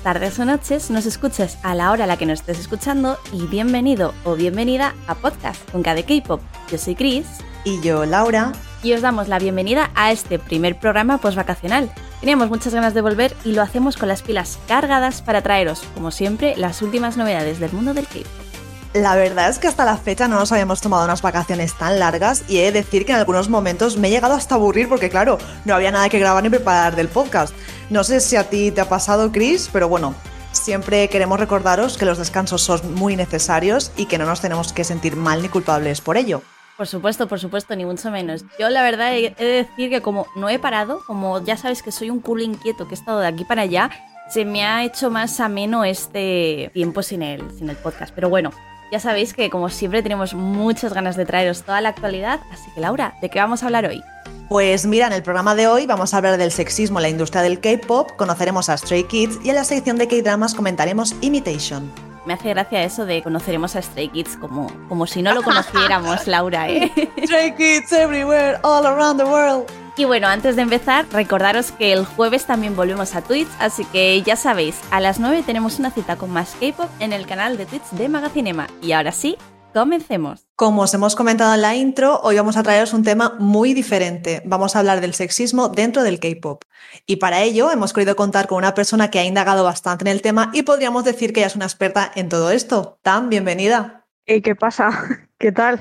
días, tardes o noches nos escuches a la hora a la que nos estés escuchando y bienvenido o bienvenida a Podcast con KD K-Pop. Yo soy Chris. Y yo, Laura. Y os damos la bienvenida a este primer programa post-vacacional. Teníamos muchas ganas de volver y lo hacemos con las pilas cargadas para traeros, como siempre, las últimas novedades del mundo del K-Pop. La verdad es que hasta la fecha no nos habíamos tomado unas vacaciones tan largas y he de decir que en algunos momentos me he llegado hasta aburrir porque claro, no había nada que grabar ni preparar del podcast. No sé si a ti te ha pasado, Chris, pero bueno, siempre queremos recordaros que los descansos son muy necesarios y que no nos tenemos que sentir mal ni culpables por ello. Por supuesto, por supuesto, ni mucho menos. Yo la verdad he de decir que como no he parado, como ya sabes que soy un culo inquieto que he estado de aquí para allá, se me ha hecho más ameno este tiempo sin el, sin el podcast. Pero bueno, ya sabéis que como siempre tenemos muchas ganas de traeros toda la actualidad, así que Laura, ¿de qué vamos a hablar hoy? Pues mira, en el programa de hoy vamos a hablar del sexismo en la industria del K-pop, conoceremos a Stray Kids y en la sección de K-dramas comentaremos Imitation. Me hace gracia eso de conoceremos a Stray Kids como, como si no lo conociéramos, Laura, ¿eh? Stray Kids everywhere, all around the world. Y bueno, antes de empezar, recordaros que el jueves también volvemos a Twitch, así que ya sabéis, a las 9 tenemos una cita con más K-pop en el canal de Twitch de Magacinema. Y ahora sí, comencemos. Como os hemos comentado en la intro, hoy vamos a traeros un tema muy diferente. Vamos a hablar del sexismo dentro del K-pop. Y para ello hemos querido contar con una persona que ha indagado bastante en el tema y podríamos decir que ella es una experta en todo esto. Tam, bienvenida. ¿Y qué pasa? ¿Qué tal?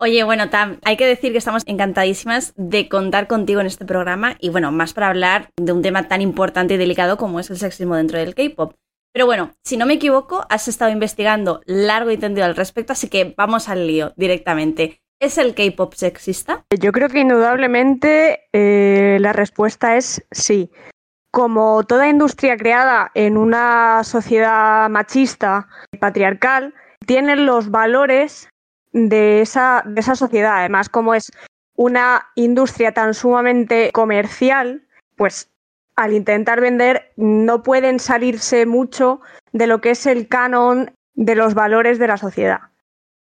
Oye, bueno, Tam, hay que decir que estamos encantadísimas de contar contigo en este programa y bueno, más para hablar de un tema tan importante y delicado como es el sexismo dentro del K-pop. Pero bueno, si no me equivoco, has estado investigando largo y tendido al respecto, así que vamos al lío directamente. ¿Es el K-pop sexista? Yo creo que indudablemente eh, la respuesta es sí. Como toda industria creada en una sociedad machista, patriarcal, tienen los valores de esa, de esa sociedad. Además, como es una industria tan sumamente comercial, pues al intentar vender no pueden salirse mucho de lo que es el canon de los valores de la sociedad.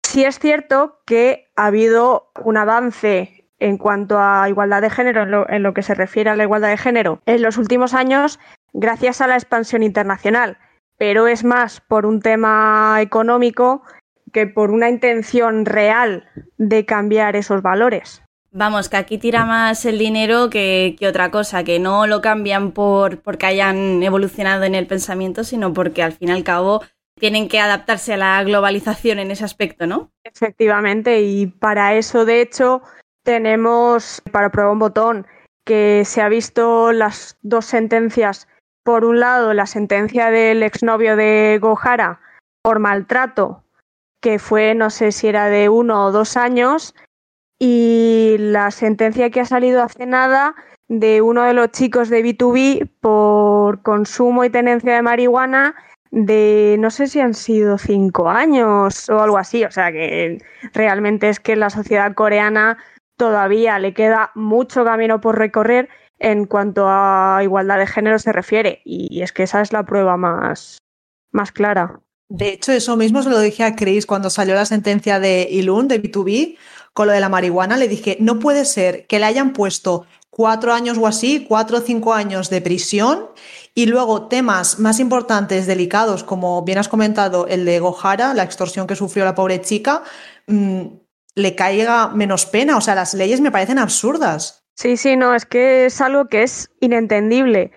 Sí es cierto que ha habido un avance en cuanto a igualdad de género, en lo, en lo, que se refiere a la igualdad de género, en los últimos años gracias a la expansión internacional, pero es más por un tema económico que por una intención real de cambiar esos valores. Vamos, que aquí tira más el dinero que, que, otra cosa, que no lo cambian por porque hayan evolucionado en el pensamiento, sino porque al fin y al cabo tienen que adaptarse a la globalización en ese aspecto, ¿no? Efectivamente, y para eso, de hecho, tenemos para prueba un botón que se ha visto las dos sentencias. Por un lado, la sentencia del exnovio de Gohara por maltrato que fue, no sé si era de uno o dos años, y la sentencia que ha salido hace nada de uno de los chicos de B2B por consumo y tenencia de marihuana de no sé si han sido cinco años o algo así. O sea que realmente es que la sociedad coreana todavía le queda mucho camino por recorrer en cuanto a igualdad de género se refiere. Y es que esa es la prueba más, más clara. De hecho, eso mismo se lo dije a Chris cuando salió la sentencia de Ilun, de B2B, con lo de la marihuana. Le dije, no puede ser que le hayan puesto cuatro años o así, cuatro o cinco años de prisión y luego temas más importantes, delicados, como bien has comentado, el de Gohara, la extorsión que sufrió la pobre chica, mmm, le caiga menos pena. O sea, las leyes me parecen absurdas. Sí, sí, no, es que es algo que es inentendible.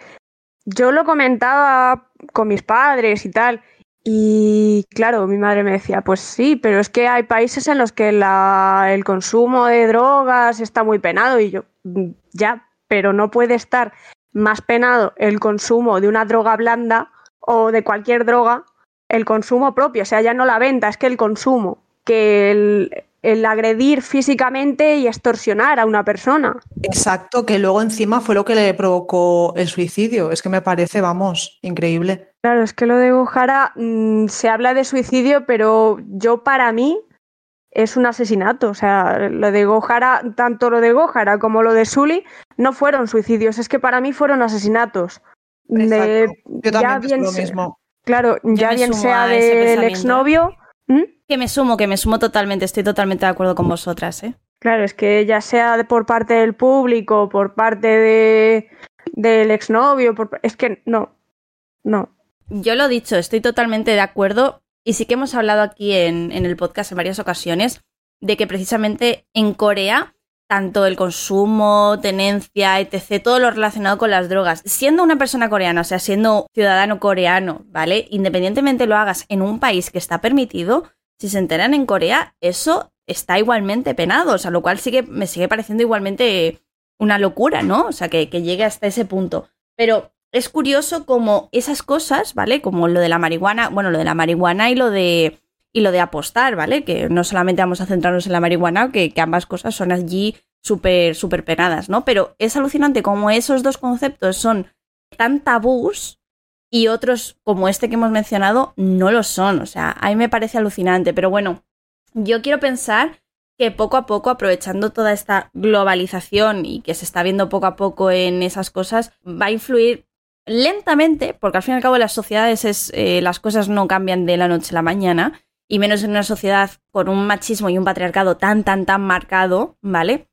Yo lo comentaba con mis padres y tal, y claro, mi madre me decía, pues sí, pero es que hay países en los que la, el consumo de drogas está muy penado y yo, mm, ya, pero no puede estar más penado el consumo de una droga blanda o de cualquier droga, el consumo propio, o sea, ya no la venta, es que el consumo, que el, el agredir físicamente y extorsionar a una persona. Exacto, que luego encima fue lo que le provocó el suicidio. Es que me parece, vamos, increíble. Claro, es que lo de Gohara mmm, se habla de suicidio, pero yo para mí es un asesinato. O sea, lo de Gohara, tanto lo de Gohara como lo de Sully, no fueron suicidios, es que para mí fueron asesinatos. De, yo también ya bien lo mismo. Claro, ya bien sea del exnovio. ¿Mm? Que me sumo, que me sumo totalmente, estoy totalmente de acuerdo con vosotras, ¿eh? Claro, es que ya sea por parte del público, por parte de, del exnovio, por, es que no, no. Yo lo dicho, estoy totalmente de acuerdo y sí que hemos hablado aquí en, en el podcast en varias ocasiones de que precisamente en Corea tanto el consumo, tenencia, etc., todo lo relacionado con las drogas. Siendo una persona coreana, o sea, siendo ciudadano coreano, ¿vale? Independientemente lo hagas en un país que está permitido, si se enteran en Corea, eso está igualmente penado, o sea, lo cual sigue, me sigue pareciendo igualmente una locura, ¿no? O sea, que llegue hasta ese punto. Pero es curioso como esas cosas, ¿vale? Como lo de la marihuana, bueno, lo de la marihuana y lo de y lo de apostar, ¿vale? Que no solamente vamos a centrarnos en la marihuana, que, ambas cosas son allí súper, súper penadas, ¿no? Pero es alucinante como esos dos conceptos son tan tabús y otros como este que hemos mencionado no lo son. O sea, a mí me parece alucinante. Pero bueno, yo quiero pensar que poco a poco, aprovechando toda esta globalización y que se está viendo poco a poco en esas cosas, va a influir lentamente, porque al fin y al cabo las sociedades es, eh, las cosas no cambian de la noche a la mañana, y menos en una sociedad con un machismo y un patriarcado tan, tan, tan marcado, ¿vale?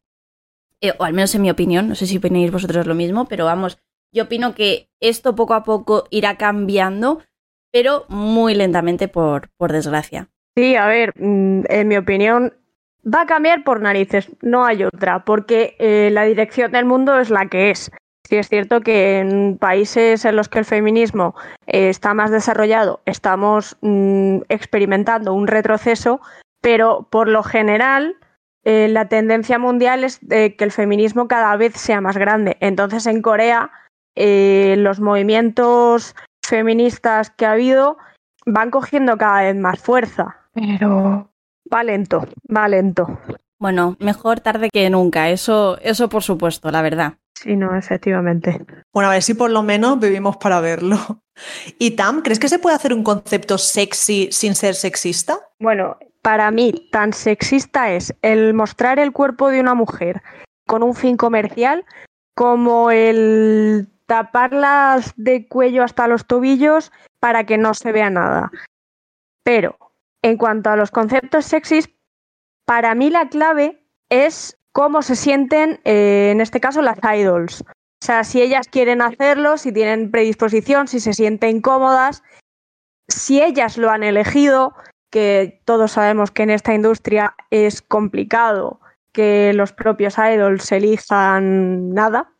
Eh, o al menos en mi opinión, no sé si opináis vosotros lo mismo, pero vamos, yo opino que esto poco a poco irá cambiando, pero muy lentamente, por, por desgracia. Sí, a ver, mm, en mi opinión, va a cambiar por narices, no hay otra, porque eh, la dirección del mundo es la que es. Sí es cierto que en países en los que el feminismo eh, está más desarrollado estamos mm, experimentando un retroceso, pero por lo general eh, la tendencia mundial es que el feminismo cada vez sea más grande. Entonces en Corea eh, los movimientos feministas que ha habido van cogiendo cada vez más fuerza, pero va lento, va lento. Bueno, mejor tarde que nunca, eso, eso por supuesto, la verdad. Sí, no, efectivamente. Bueno, a ver si por lo menos vivimos para verlo. Y Tam, ¿crees que se puede hacer un concepto sexy sin ser sexista? Bueno, para mí tan sexista es el mostrar el cuerpo de una mujer con un fin comercial como el taparlas de cuello hasta los tobillos para que no se vea nada. Pero en cuanto a los conceptos sexys, para mí la clave es cómo se sienten, eh, en este caso, las idols. O sea, si ellas quieren hacerlo, si tienen predisposición, si se sienten cómodas, si ellas lo han elegido, que todos sabemos que en esta industria es complicado que los propios idols elijan nada,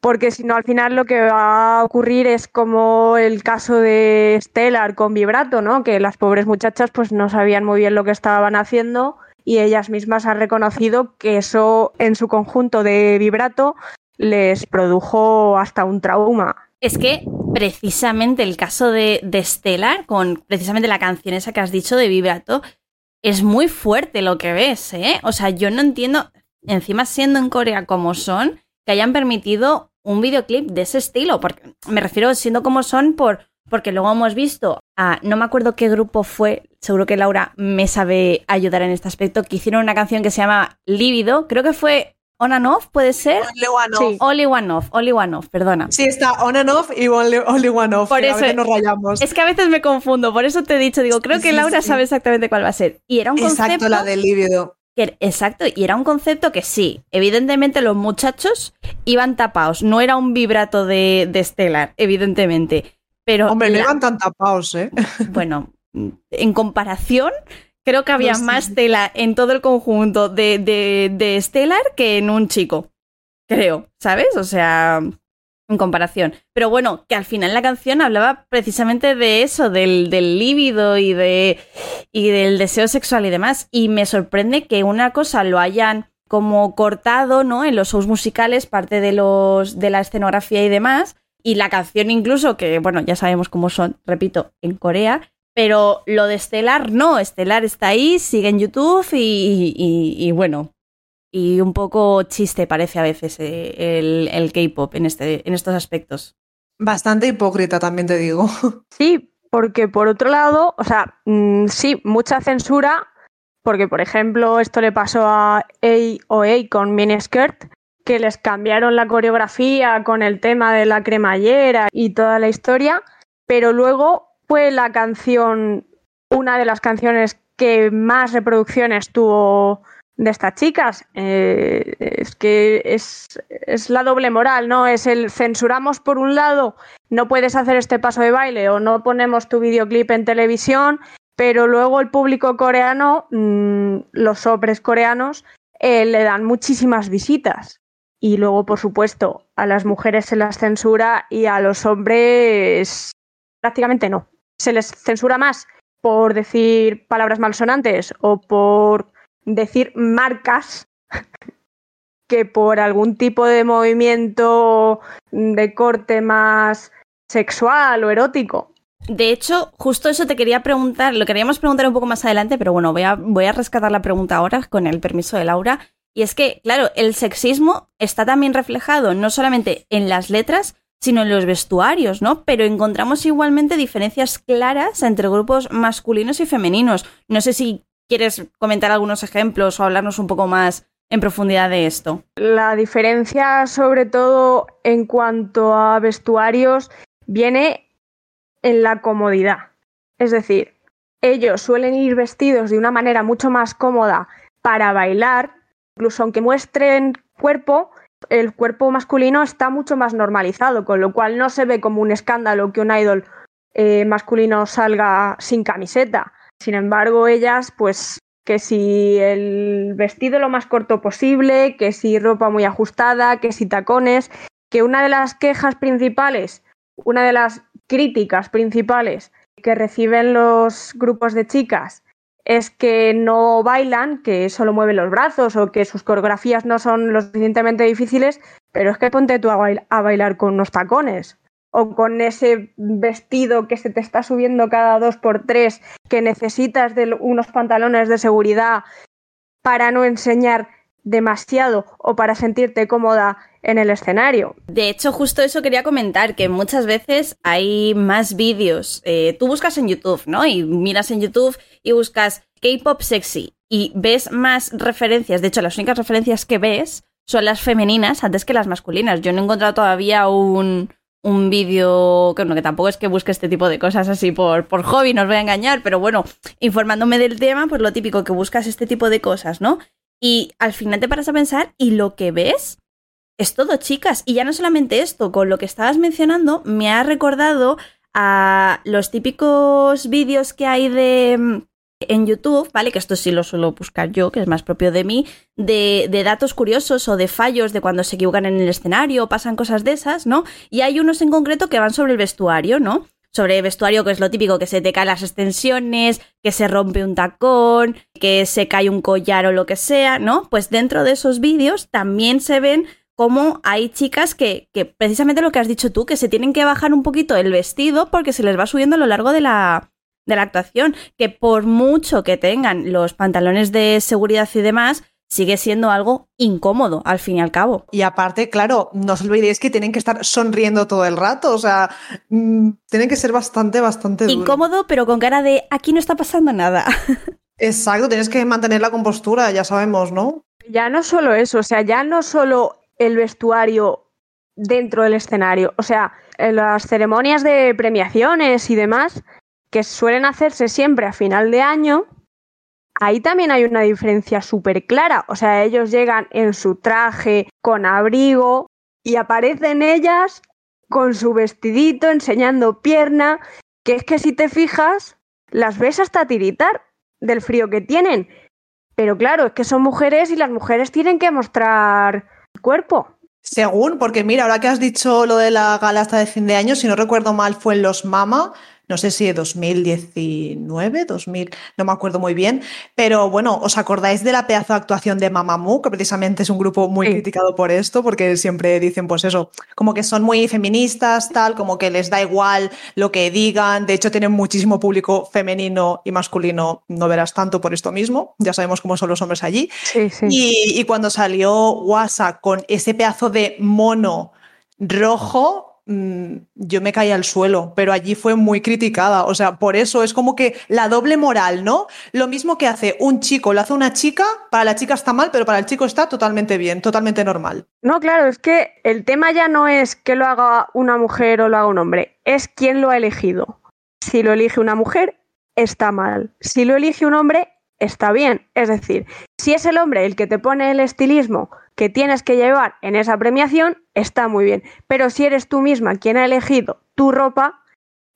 porque si no al final lo que va a ocurrir es como el caso de Stellar con Vibrato, ¿no? Que las pobres muchachas pues no sabían muy bien lo que estaban haciendo y ellas mismas han reconocido que eso en su conjunto de vibrato les produjo hasta un trauma. Es que precisamente el caso de, de Stellar, con precisamente la canción esa que has dicho de vibrato, es muy fuerte lo que ves, ¿eh? O sea, yo no entiendo, encima siendo en Corea como son, que hayan permitido un videoclip de ese estilo, porque me refiero siendo como son por porque luego hemos visto a, no me acuerdo qué grupo fue, seguro que Laura me sabe ayudar en este aspecto, que hicieron una canción que se llama Lívido, creo que fue On and Off, ¿puede ser? Only One Off. Sí. Only One Off, Only One Off, perdona. Sí, está On and Off y Only, only One Off. Por que a eso- veces nos rayamos. Es que a veces me confundo, por eso te he dicho, digo, creo que sí, Laura sí. sabe exactamente cuál va a ser. Y era un concepto... Exacto, la del líbido. que- exacto, y era un concepto que sí, evidentemente los muchachos iban tapados, no era un vibrato de, de Stellar, evidentemente. Pero Hombre, no la- iban tan tapados, ¿eh? bueno, en comparación, creo que había No sé. más tela en todo el conjunto de, de, de Stellar que en un chico. Creo, ¿sabes? O sea, en comparación. Pero bueno, que al final la canción hablaba precisamente de eso, del, del líbido y, de, y del deseo sexual y demás. Y me sorprende que una cosa lo hayan como cortado, ¿no? En los shows musicales, parte de los de la escenografía y demás. Y la canción incluso, que bueno, ya sabemos cómo son, repito, en Corea. Pero lo de Estelar no, Estelar está ahí, sigue en YouTube y, y- y bueno. Y un poco chiste parece a veces eh, el, el K-pop en, este, en estos aspectos. Bastante hipócrita, también te digo. Sí, porque por otro lado, o sea, mm, sí, mucha censura, porque por ejemplo esto le pasó a AOA con Miniskirt, que les cambiaron la coreografía con el tema de la cremallera y toda la historia, pero luego fue la canción, una de las canciones que más reproducciones tuvo de estas chicas. Eh, es que es, es, la doble moral, ¿no? Es el censuramos por un lado, no puedes hacer este paso de baile o no ponemos tu videoclip en televisión, pero luego el público coreano, mmm, los hombres coreanos, eh, le dan muchísimas visitas. Y luego, por supuesto, a las mujeres se las censura y a los hombres prácticamente no. Se les censura más por decir palabras malsonantes o por decir marcas que por algún tipo de movimiento de corte más sexual o erótico. De hecho, justo eso te quería preguntar, lo queríamos preguntar un poco más adelante, pero bueno, voy a, voy a rescatar la pregunta ahora con el permiso de Laura. Y es que, claro, el sexismo está también reflejado no solamente en las letras, sino en los vestuarios, ¿no? Pero encontramos igualmente diferencias claras entre grupos masculinos y femeninos. No sé si quieres comentar algunos ejemplos o hablarnos un poco más en profundidad de esto. La diferencia, sobre todo en cuanto a vestuarios, viene en la comodidad. Es decir, ellos suelen ir vestidos de una manera mucho más cómoda para bailar, incluso aunque muestren cuerpo, el cuerpo masculino está mucho más normalizado, con lo cual no se ve como un escándalo que un idol eh, masculino salga sin camiseta. Sin embargo, ellas, pues que si el vestido lo más corto posible, que si ropa muy ajustada, que si tacones, que una de las quejas principales, una de las críticas principales que reciben los grupos de chicas es que no bailan, que solo mueven los brazos o que sus coreografías no son lo suficientemente difíciles, pero es que ponte tú a, bailar con unos tacones o con ese vestido que se te está subiendo cada dos por tres, que necesitas de unos pantalones de seguridad para no enseñar demasiado o para sentirte cómoda en el escenario. De hecho, justo eso quería comentar, que muchas veces hay más vídeos. Eh, tú buscas en YouTube, ¿no? Y miras en YouTube y buscas K-pop sexy y ves más referencias. De hecho, las únicas referencias que ves son las femeninas antes que las masculinas. Yo no he encontrado todavía un, un vídeo, que, que tampoco es que busque este tipo de cosas así por, por hobby, no os voy a engañar, pero bueno, informándome del tema, pues lo típico que buscas este tipo de cosas, ¿no? Y al final te paras a pensar y lo que ves es todo chicas. Y ya no solamente esto, con lo que estabas mencionando, me ha recordado a los típicos vídeos que hay de mm, en YouTube, ¿vale? Que esto sí lo suelo buscar yo, que es más propio de mí, de, de, datos curiosos o de fallos de cuando se equivocan en el escenario o pasan cosas de esas, ¿no? Y hay unos en concreto que van sobre el vestuario, ¿no? Sobre vestuario, que es lo típico, que se te caen las extensiones, que se rompe un tacón, que se cae un collar o lo que sea, ¿no? Pues dentro de esos vídeos también se ven cómo hay chicas que, que precisamente lo que has dicho tú, que se tienen que bajar un poquito el vestido porque se les va subiendo a lo largo de la, de la actuación, que por mucho que tengan los pantalones de seguridad y demás, sigue siendo algo incómodo al fin y al cabo. Y aparte, claro, no os olvidéis que tienen que estar sonriendo todo el rato, o sea, mmm, tienen que ser bastante, bastante... Duro. Incómodo, pero con cara de aquí no está pasando nada. Exacto, tienes que mantener la compostura, ya sabemos, ¿no? Ya no solo eso, o sea, ya no solo el vestuario dentro del escenario, o sea, en las ceremonias de premiaciones y demás, que suelen hacerse siempre a final de año, ahí también hay una diferencia súper clara. O sea, ellos llegan en su traje, con abrigo, y aparecen ellas con su vestidito, enseñando pierna, que es que si te fijas, las ves hasta tiritar del frío que tienen. Pero claro, es que son mujeres y las mujeres tienen que mostrar cuerpo. Según, porque mira, ahora que has dicho lo de la gala hasta de fin de año, si no recuerdo mal, fue en Los Mama, no sé si de 2019, 2000, no me acuerdo muy bien, pero bueno, ¿os acordáis de la pedazo de actuación de Mamamoo, que precisamente es un grupo muy sí. criticado por esto, porque siempre dicen pues eso, como que son muy feministas, tal, como que les da igual lo que digan, de hecho tienen muchísimo público femenino y masculino, no verás tanto por esto mismo, ya sabemos cómo son los hombres allí, sí, sí. Y, y cuando salió WhatsApp con ese pedazo de mono rojo, yo me caí al suelo, pero allí fue muy criticada. O sea, por eso es como que la doble moral, ¿no? Lo mismo que hace un chico, lo hace una chica, para la chica está mal, pero para el chico está totalmente bien, totalmente normal. No, claro, es que el tema ya no es que lo haga una mujer o lo haga un hombre, es quién lo ha elegido. Si lo elige una mujer, está mal. Si lo elige un hombre, está bien. Es decir, si es el hombre el que te pone el estilismo que tienes que llevar en esa premiación, está muy bien. Pero si eres tú misma quien ha elegido tu ropa,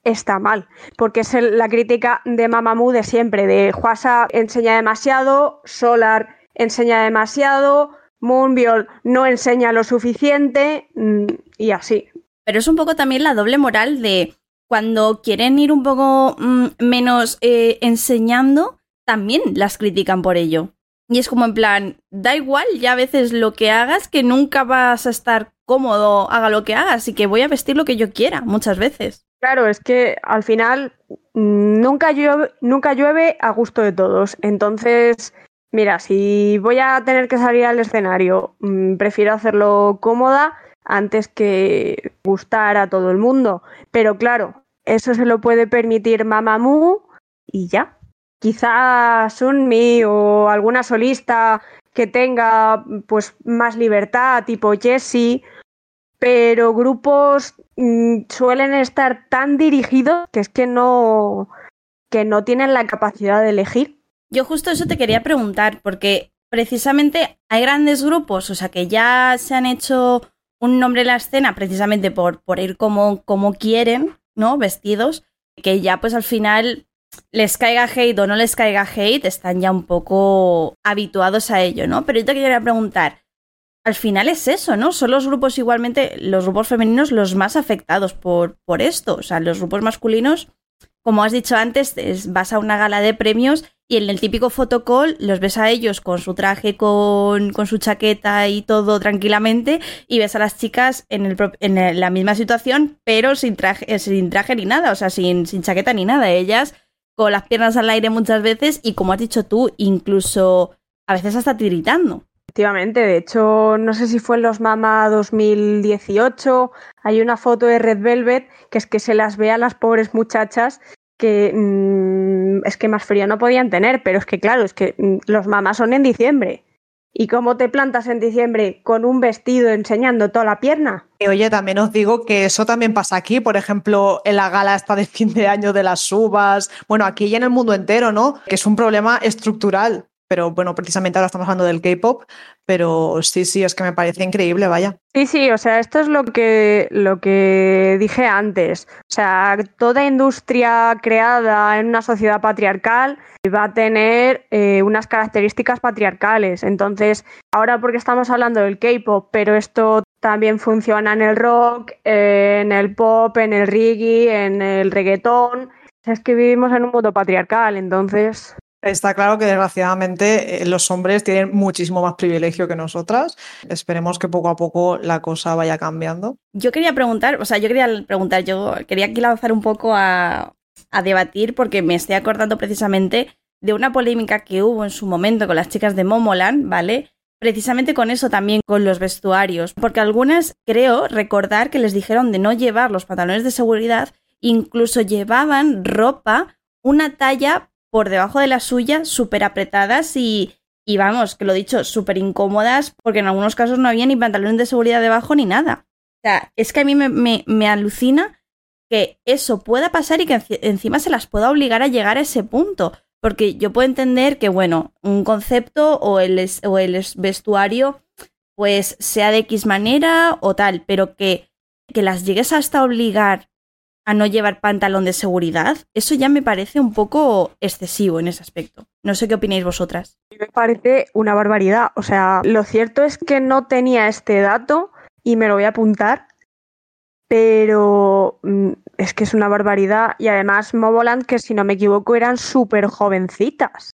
está mal. Porque es la crítica de Mamamoo de siempre, de Juasa enseña demasiado, Solar enseña demasiado, Moonbiol no enseña lo suficiente mm, y así. Pero es un poco también la doble moral de cuando quieren ir un poco mm, menos eh, enseñando, también las critican por ello. Y es como en plan, da igual ya a veces lo que hagas, que nunca vas a estar cómodo, haga lo que hagas, y que voy a vestir lo que yo quiera, muchas veces. Claro, es que al final mm, nunca llueve, nunca llueve a gusto de todos. Entonces, mira, si voy a tener que salir al escenario, mm, prefiero hacerlo cómoda antes que gustar a todo el mundo. Pero claro, eso se lo puede permitir Mamamoo y ya. Quizás Sunmi o alguna solista que tenga pues más libertad, tipo Jessie, pero grupos mm, suelen estar tan dirigidos que es que no que no tienen la capacidad de elegir. Yo justo eso te quería preguntar, porque precisamente hay grandes grupos, o sea, que ya se han hecho un nombre en la escena precisamente por, por ir como, como quieren, ¿no? Vestidos, que ya pues al final les caiga hate o no les caiga hate, están ya un poco habituados a ello, ¿no? Pero yo te quería preguntar, al final es eso, ¿no? Son los grupos igualmente, los grupos femeninos los más afectados por, por esto. O sea, los grupos masculinos, como has dicho antes, vas a una gala de premios y en el típico photocall los ves a ellos con su traje, con, con su chaqueta y todo tranquilamente, y ves a las chicas en, el, en la misma situación, pero sin traje, sin traje ni nada, o sea, sin, sin chaqueta ni nada. Ellas con las piernas al aire muchas veces y, como has dicho tú, incluso a veces hasta tiritando. Efectivamente, de hecho, no sé si fue en los Mama 2018, hay una foto de Red Velvet que es que se las ve a las pobres muchachas que mm, es que más frío no podían tener, pero es que claro, es que mm, los mamás son en diciembre. ¿Y cómo te plantas en diciembre con un vestido enseñando toda la pierna? Oye, también os digo que eso también pasa aquí, por ejemplo, en la gala esta de fin de año de las uvas, bueno, aquí y en el mundo entero, ¿no? Que es un problema estructural pero bueno, precisamente ahora estamos hablando del K-pop, pero sí, sí, es que me parece increíble, vaya. Sí, sí, o sea, esto es lo que, lo que dije antes. O sea, toda industria creada en una sociedad patriarcal va a tener eh, unas características patriarcales. Entonces, ahora porque estamos hablando del K-pop, pero esto también funciona en el rock, en el pop, en el reggae, en el reggaetón. Es que vivimos en un mundo patriarcal, entonces Está claro que desgraciadamente eh, los hombres tienen muchísimo más privilegio que nosotras. Esperemos que poco a poco la cosa vaya cambiando. Yo quería preguntar, o sea, yo quería preguntar, yo quería aquí lanzar un poco a, a debatir porque me estoy acordando precisamente de una polémica que hubo en su momento con las chicas de Momoland, ¿vale? Precisamente con eso también, con los vestuarios, porque algunas creo recordar que les dijeron de no llevar los pantalones de seguridad, incluso llevaban ropa una talla por debajo de la suya, súper apretadas y, y vamos, que lo dicho, súper incómodas, porque en algunos casos no había ni pantalones de seguridad debajo ni nada. O sea, es que a mí me, me, alucina que eso pueda pasar y que encima se las pueda obligar a llegar a ese punto. Porque yo puedo entender que, bueno, un concepto o el, o el vestuario, pues sea de X manera o tal, pero que, que las llegues hasta obligar a no llevar pantalón de seguridad, eso ya me parece un poco excesivo en ese aspecto. No sé qué opináis vosotras. Me parece una barbaridad. O sea, lo cierto es que no tenía este dato y me lo voy a apuntar, pero mm, es que es una barbaridad. Y además, Moboland, que si no me equivoco, eran súper jovencitas.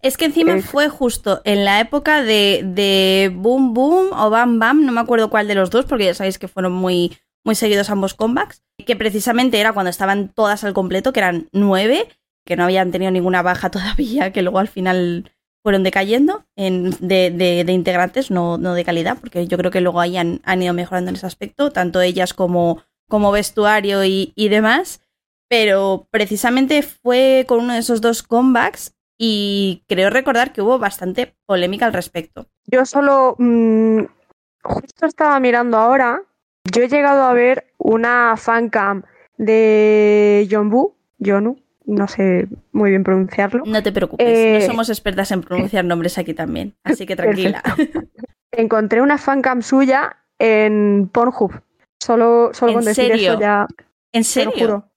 Es que encima fue justo en la época de, de Boom Boom o Bam Bam, no me acuerdo cuál de los dos, porque ya sabéis que fueron muy, muy seguidos ambos comebacks, que precisamente era cuando estaban todas al completo, que eran nueve, que no habían tenido ninguna baja todavía, que luego al final fueron decayendo en, de, integrantes, no, no, de calidad, porque yo creo que luego ahí han, ido mejorando en ese aspecto, tanto ellas como, como vestuario y, y, demás. Pero precisamente fue con uno de esos dos comebacks y creo recordar que hubo bastante polémica al respecto. Yo solo mm, justo estaba mirando ahora yo he llegado a ver una fancam de Jonbu, Jonu, no sé muy bien pronunciarlo. No te preocupes, Eh, no somos expertas en pronunciar nombres aquí también, así que tranquila. Encontré una fancam suya en Pornhub. Solo, solo ¿En con decir serio? eso ya ¿En te lo serio? juro.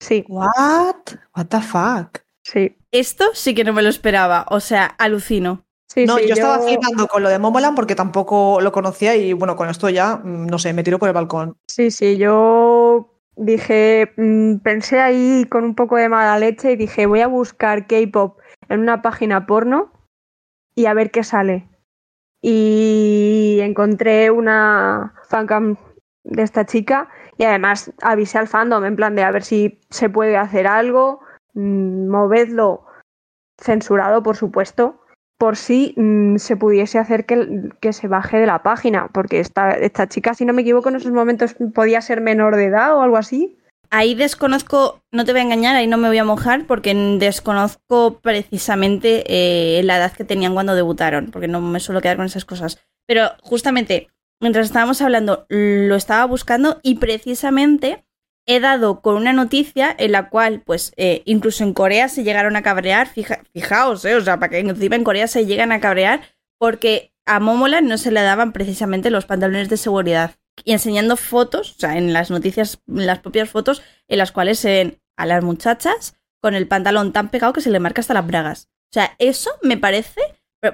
Sí, What? What the fuck? sí. Esto sí que no me lo esperaba, o sea, alucino. Sí, no, sí, yo estaba flipando con lo de Momoland porque tampoco lo conocía y bueno, con esto ya, mm, no sé, me tiro por el balcón. Sí, sí, yo dije, mm, pensé ahí con un poco de mala leche y dije, voy a buscar K-pop en una página porno y a ver qué sale. Y encontré una fancam de esta chica y además avisé al fandom en plan de a ver si se puede hacer algo, mm, movedlo censurado, por supuesto, por si mm, se pudiese hacer que, que se baje de la página, porque esta, esta chica, si no me equivoco, en esos momentos podía ser menor de edad o algo así. Ahí desconozco, no te voy a engañar, ahí no me voy a mojar porque desconozco precisamente eh, la edad que tenían cuando debutaron, porque no me suelo quedar con esas cosas. Pero justamente, mientras estábamos hablando, lo estaba buscando y precisamente he dado con una noticia en la cual, pues, eh, incluso en Corea se llegaron a cabrear, fija- fijaos, eh, o sea, para que encima en Corea se llegan a cabrear, porque a Momola no se le daban precisamente los pantalones de seguridad. Y enseñando fotos, o sea, en las noticias, en las propias fotos, en las cuales se ven a las muchachas con el pantalón tan pegado que se le marca hasta las bragas. O sea, eso me parece,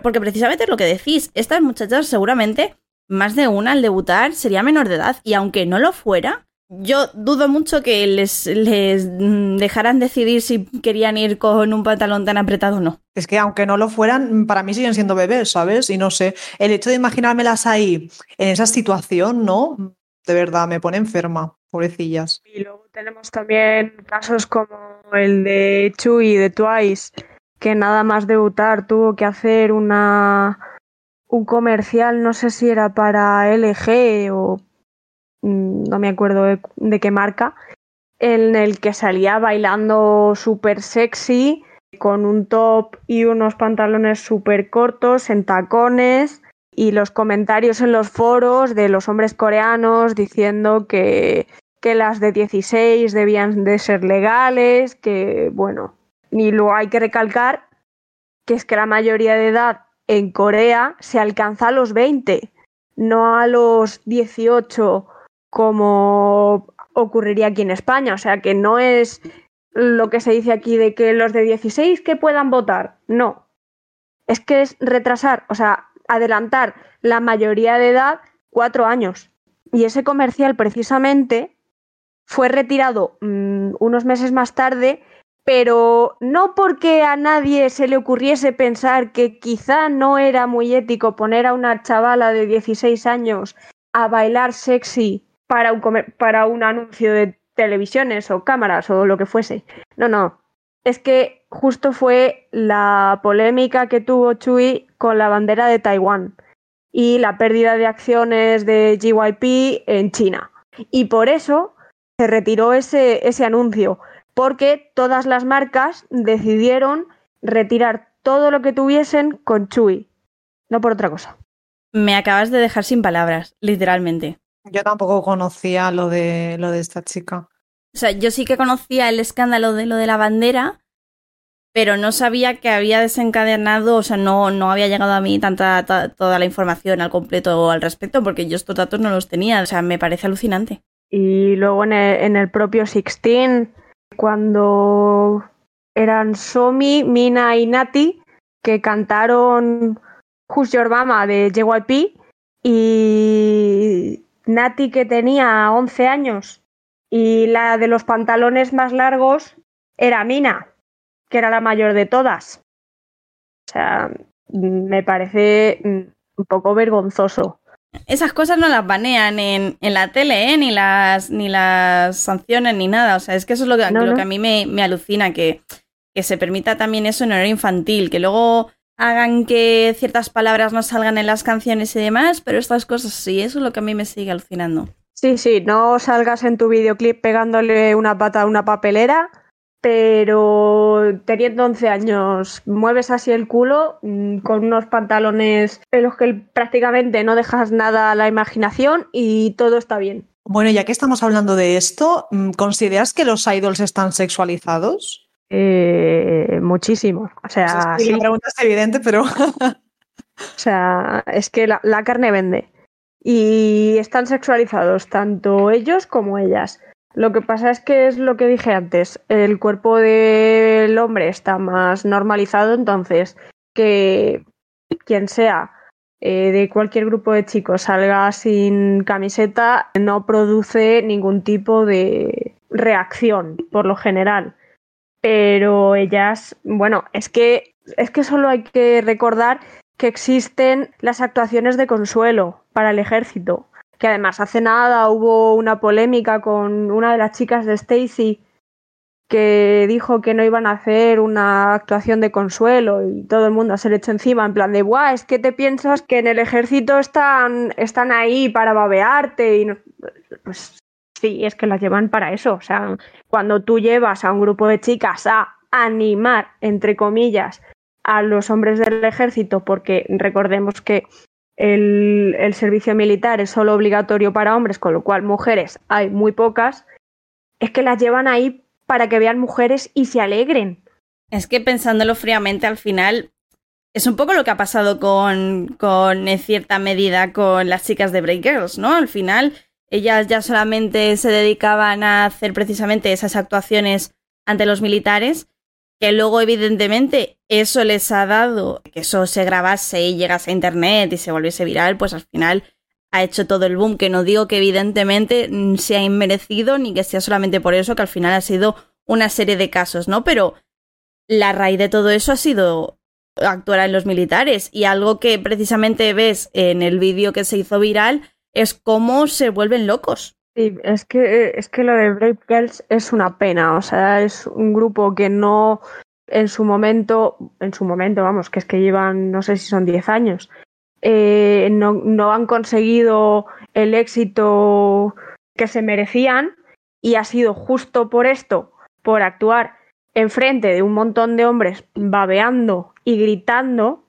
porque precisamente es lo que decís, estas muchachas seguramente, más de una al debutar, sería menor de edad, y aunque no lo fuera, yo dudo mucho que les, les mm, dejaran decidir si querían ir con un pantalón tan apretado o no. Es que aunque no lo fueran, para mí siguen siendo bebés, ¿sabes? Y no sé, el hecho de imaginármelas ahí en esa situación, ¿no? De verdad, me pone enferma, pobrecillas. Y luego tenemos también casos como el de Chui de Twice, que nada más debutar tuvo que hacer una un comercial, no sé si era para LG o no me acuerdo de, de qué marca, en el que salía bailando súper sexy, con un top y unos pantalones súper cortos, en tacones, y los comentarios en los foros de los hombres coreanos diciendo que que las de 16 debían de ser legales, que bueno, y luego hay que recalcar que es que la mayoría de edad en Corea se alcanza a los 20, no a los 18 como ocurriría aquí en España, o sea que no es lo que se dice aquí de que los de 16 que puedan votar, no, es que es retrasar, o sea, adelantar la mayoría de edad cuatro años. Y ese comercial precisamente fue retirado mmm, unos meses más tarde, pero no porque a nadie se le ocurriese pensar que quizá no era muy ético poner a una chavala de 16 años a bailar sexy para un, para un anuncio de televisiones o cámaras o lo que fuese. No, no. Es que justo fue la polémica que tuvo Chui con la bandera de Taiwán y la pérdida de acciones de GYP en China. Y por eso se retiró ese, ese anuncio, porque todas las marcas decidieron retirar todo lo que tuviesen con Chui, no por otra cosa. Me acabas de dejar sin palabras, literalmente. Yo tampoco conocía lo de, lo de esta chica. O sea, yo sí que conocía el escándalo de lo de la bandera, pero no sabía que había desencadenado, o sea, no, no había llegado a mí tanta ta, toda la información al completo al respecto, porque yo estos datos no los tenía. O sea, me parece alucinante. Y luego en el, en el propio Sixteen, cuando eran Somi, Mina y Nati, que cantaron Who's Your Mama de JYP, y Nati que tenía 11 años, y la de los pantalones más largos era Mina, que era la mayor de todas. O sea, me parece un poco vergonzoso. Esas cosas no las banean en, en la tele, ¿eh? ni las ni las sanciones ni nada. O sea, es que eso es lo que, No, lo no. que a mí me, me alucina, que, que se permita también eso en horario infantil, que luego hagan que ciertas palabras no salgan en las canciones y demás, pero estas cosas sí, eso es lo que a mí me sigue alucinando. Sí, sí, no salgas en tu videoclip pegándole una pata a una papelera, pero teniendo 11 años, mueves así el culo mm, con unos pantalones en los que prácticamente no dejas nada a la imaginación y todo está bien. Bueno, ya que estamos hablando de esto, mm, ¿consideras que los idols están sexualizados? Eh, muchísimo. O sea, sí, la pregunta es evidente, pero. o sea, es que la, la carne vende. Y están sexualizados tanto ellos como ellas. Lo que pasa es que es lo que dije antes, el cuerpo del hombre está más normalizado, entonces que quien sea eh, de cualquier grupo de chicos salga sin camiseta no produce ningún tipo de reacción por lo general. Pero ellas, bueno, es que es que solo hay que recordar que existen las actuaciones de consuelo para el ejército que además hace nada hubo una polémica con una de las chicas de Stacy que dijo que no iban a hacer una actuación de consuelo y todo el mundo se le echó encima en plan de, guau, es que te piensas que en el ejército están, están ahí para babearte y pues sí, es que las llevan para eso. O sea, cuando tú llevas a un grupo de chicas a animar, entre comillas, a los hombres del ejército, porque recordemos que el, servicio militar es solo obligatorio para hombres, con lo cual mujeres hay muy pocas, es que las llevan ahí para que vean mujeres y se alegren. Es que pensándolo fríamente, al final es un poco lo que ha pasado con, con en cierta medida con las chicas de Break Girls, ¿no? Al final ellas ya solamente se dedicaban a hacer precisamente esas actuaciones ante los militares que luego evidentemente eso les ha dado que eso se grabase y llegase a internet y se volviese viral, pues al final ha hecho todo el boom, que no digo que evidentemente sea inmerecido ni que sea solamente por eso, que al final ha sido una serie de casos, ¿no? Pero la raíz de todo eso ha sido actuar en los militares y algo que precisamente ves en el vídeo que se hizo viral es cómo se vuelven locos. Sí, es que, es que lo de Brave Girls es una pena, o sea, es un grupo que no en su momento, en su momento, vamos, que es que llevan, no sé si son 10 años, eh, no, no han conseguido el éxito que se merecían y ha sido justo por esto, por actuar enfrente de un montón de hombres babeando y gritando,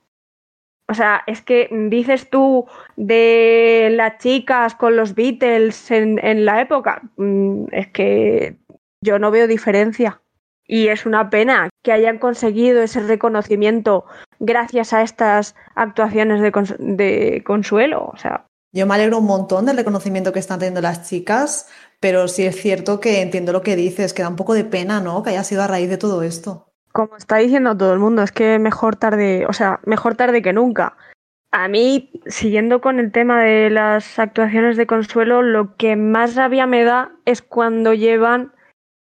o sea, es que dices tú de las chicas con los Beatles en, en la época, mm, es que yo no veo diferencia. Y es una pena que hayan conseguido ese reconocimiento gracias a estas actuaciones de, consuelo. O sea. Yo me alegro un montón del reconocimiento que están teniendo las chicas, pero sí es cierto que entiendo lo que dices, que da un poco de pena, ¿no? Que haya sido a raíz de todo esto. Como está diciendo todo el mundo, es que mejor tarde, o sea, mejor tarde que nunca. A mí, siguiendo con el tema de las actuaciones de consuelo, lo que más rabia me da es cuando llevan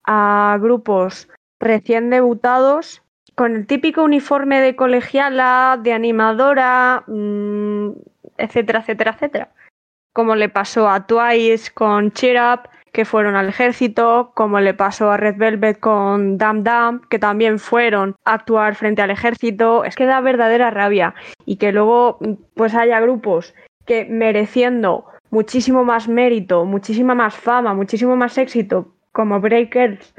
a grupos recién debutados con el típico uniforme de colegiala, de animadora, mm, etcétera, etcétera, etcétera. Como le pasó a Twice con Cheer Up, que fueron al ejército, como le pasó a Red Velvet con Dam Dam, que también fueron a actuar frente al ejército, es que da verdadera rabia. Y que luego pues haya grupos que mereciendo muchísimo más mérito, muchísima más fama, muchísimo más éxito, como Breakers,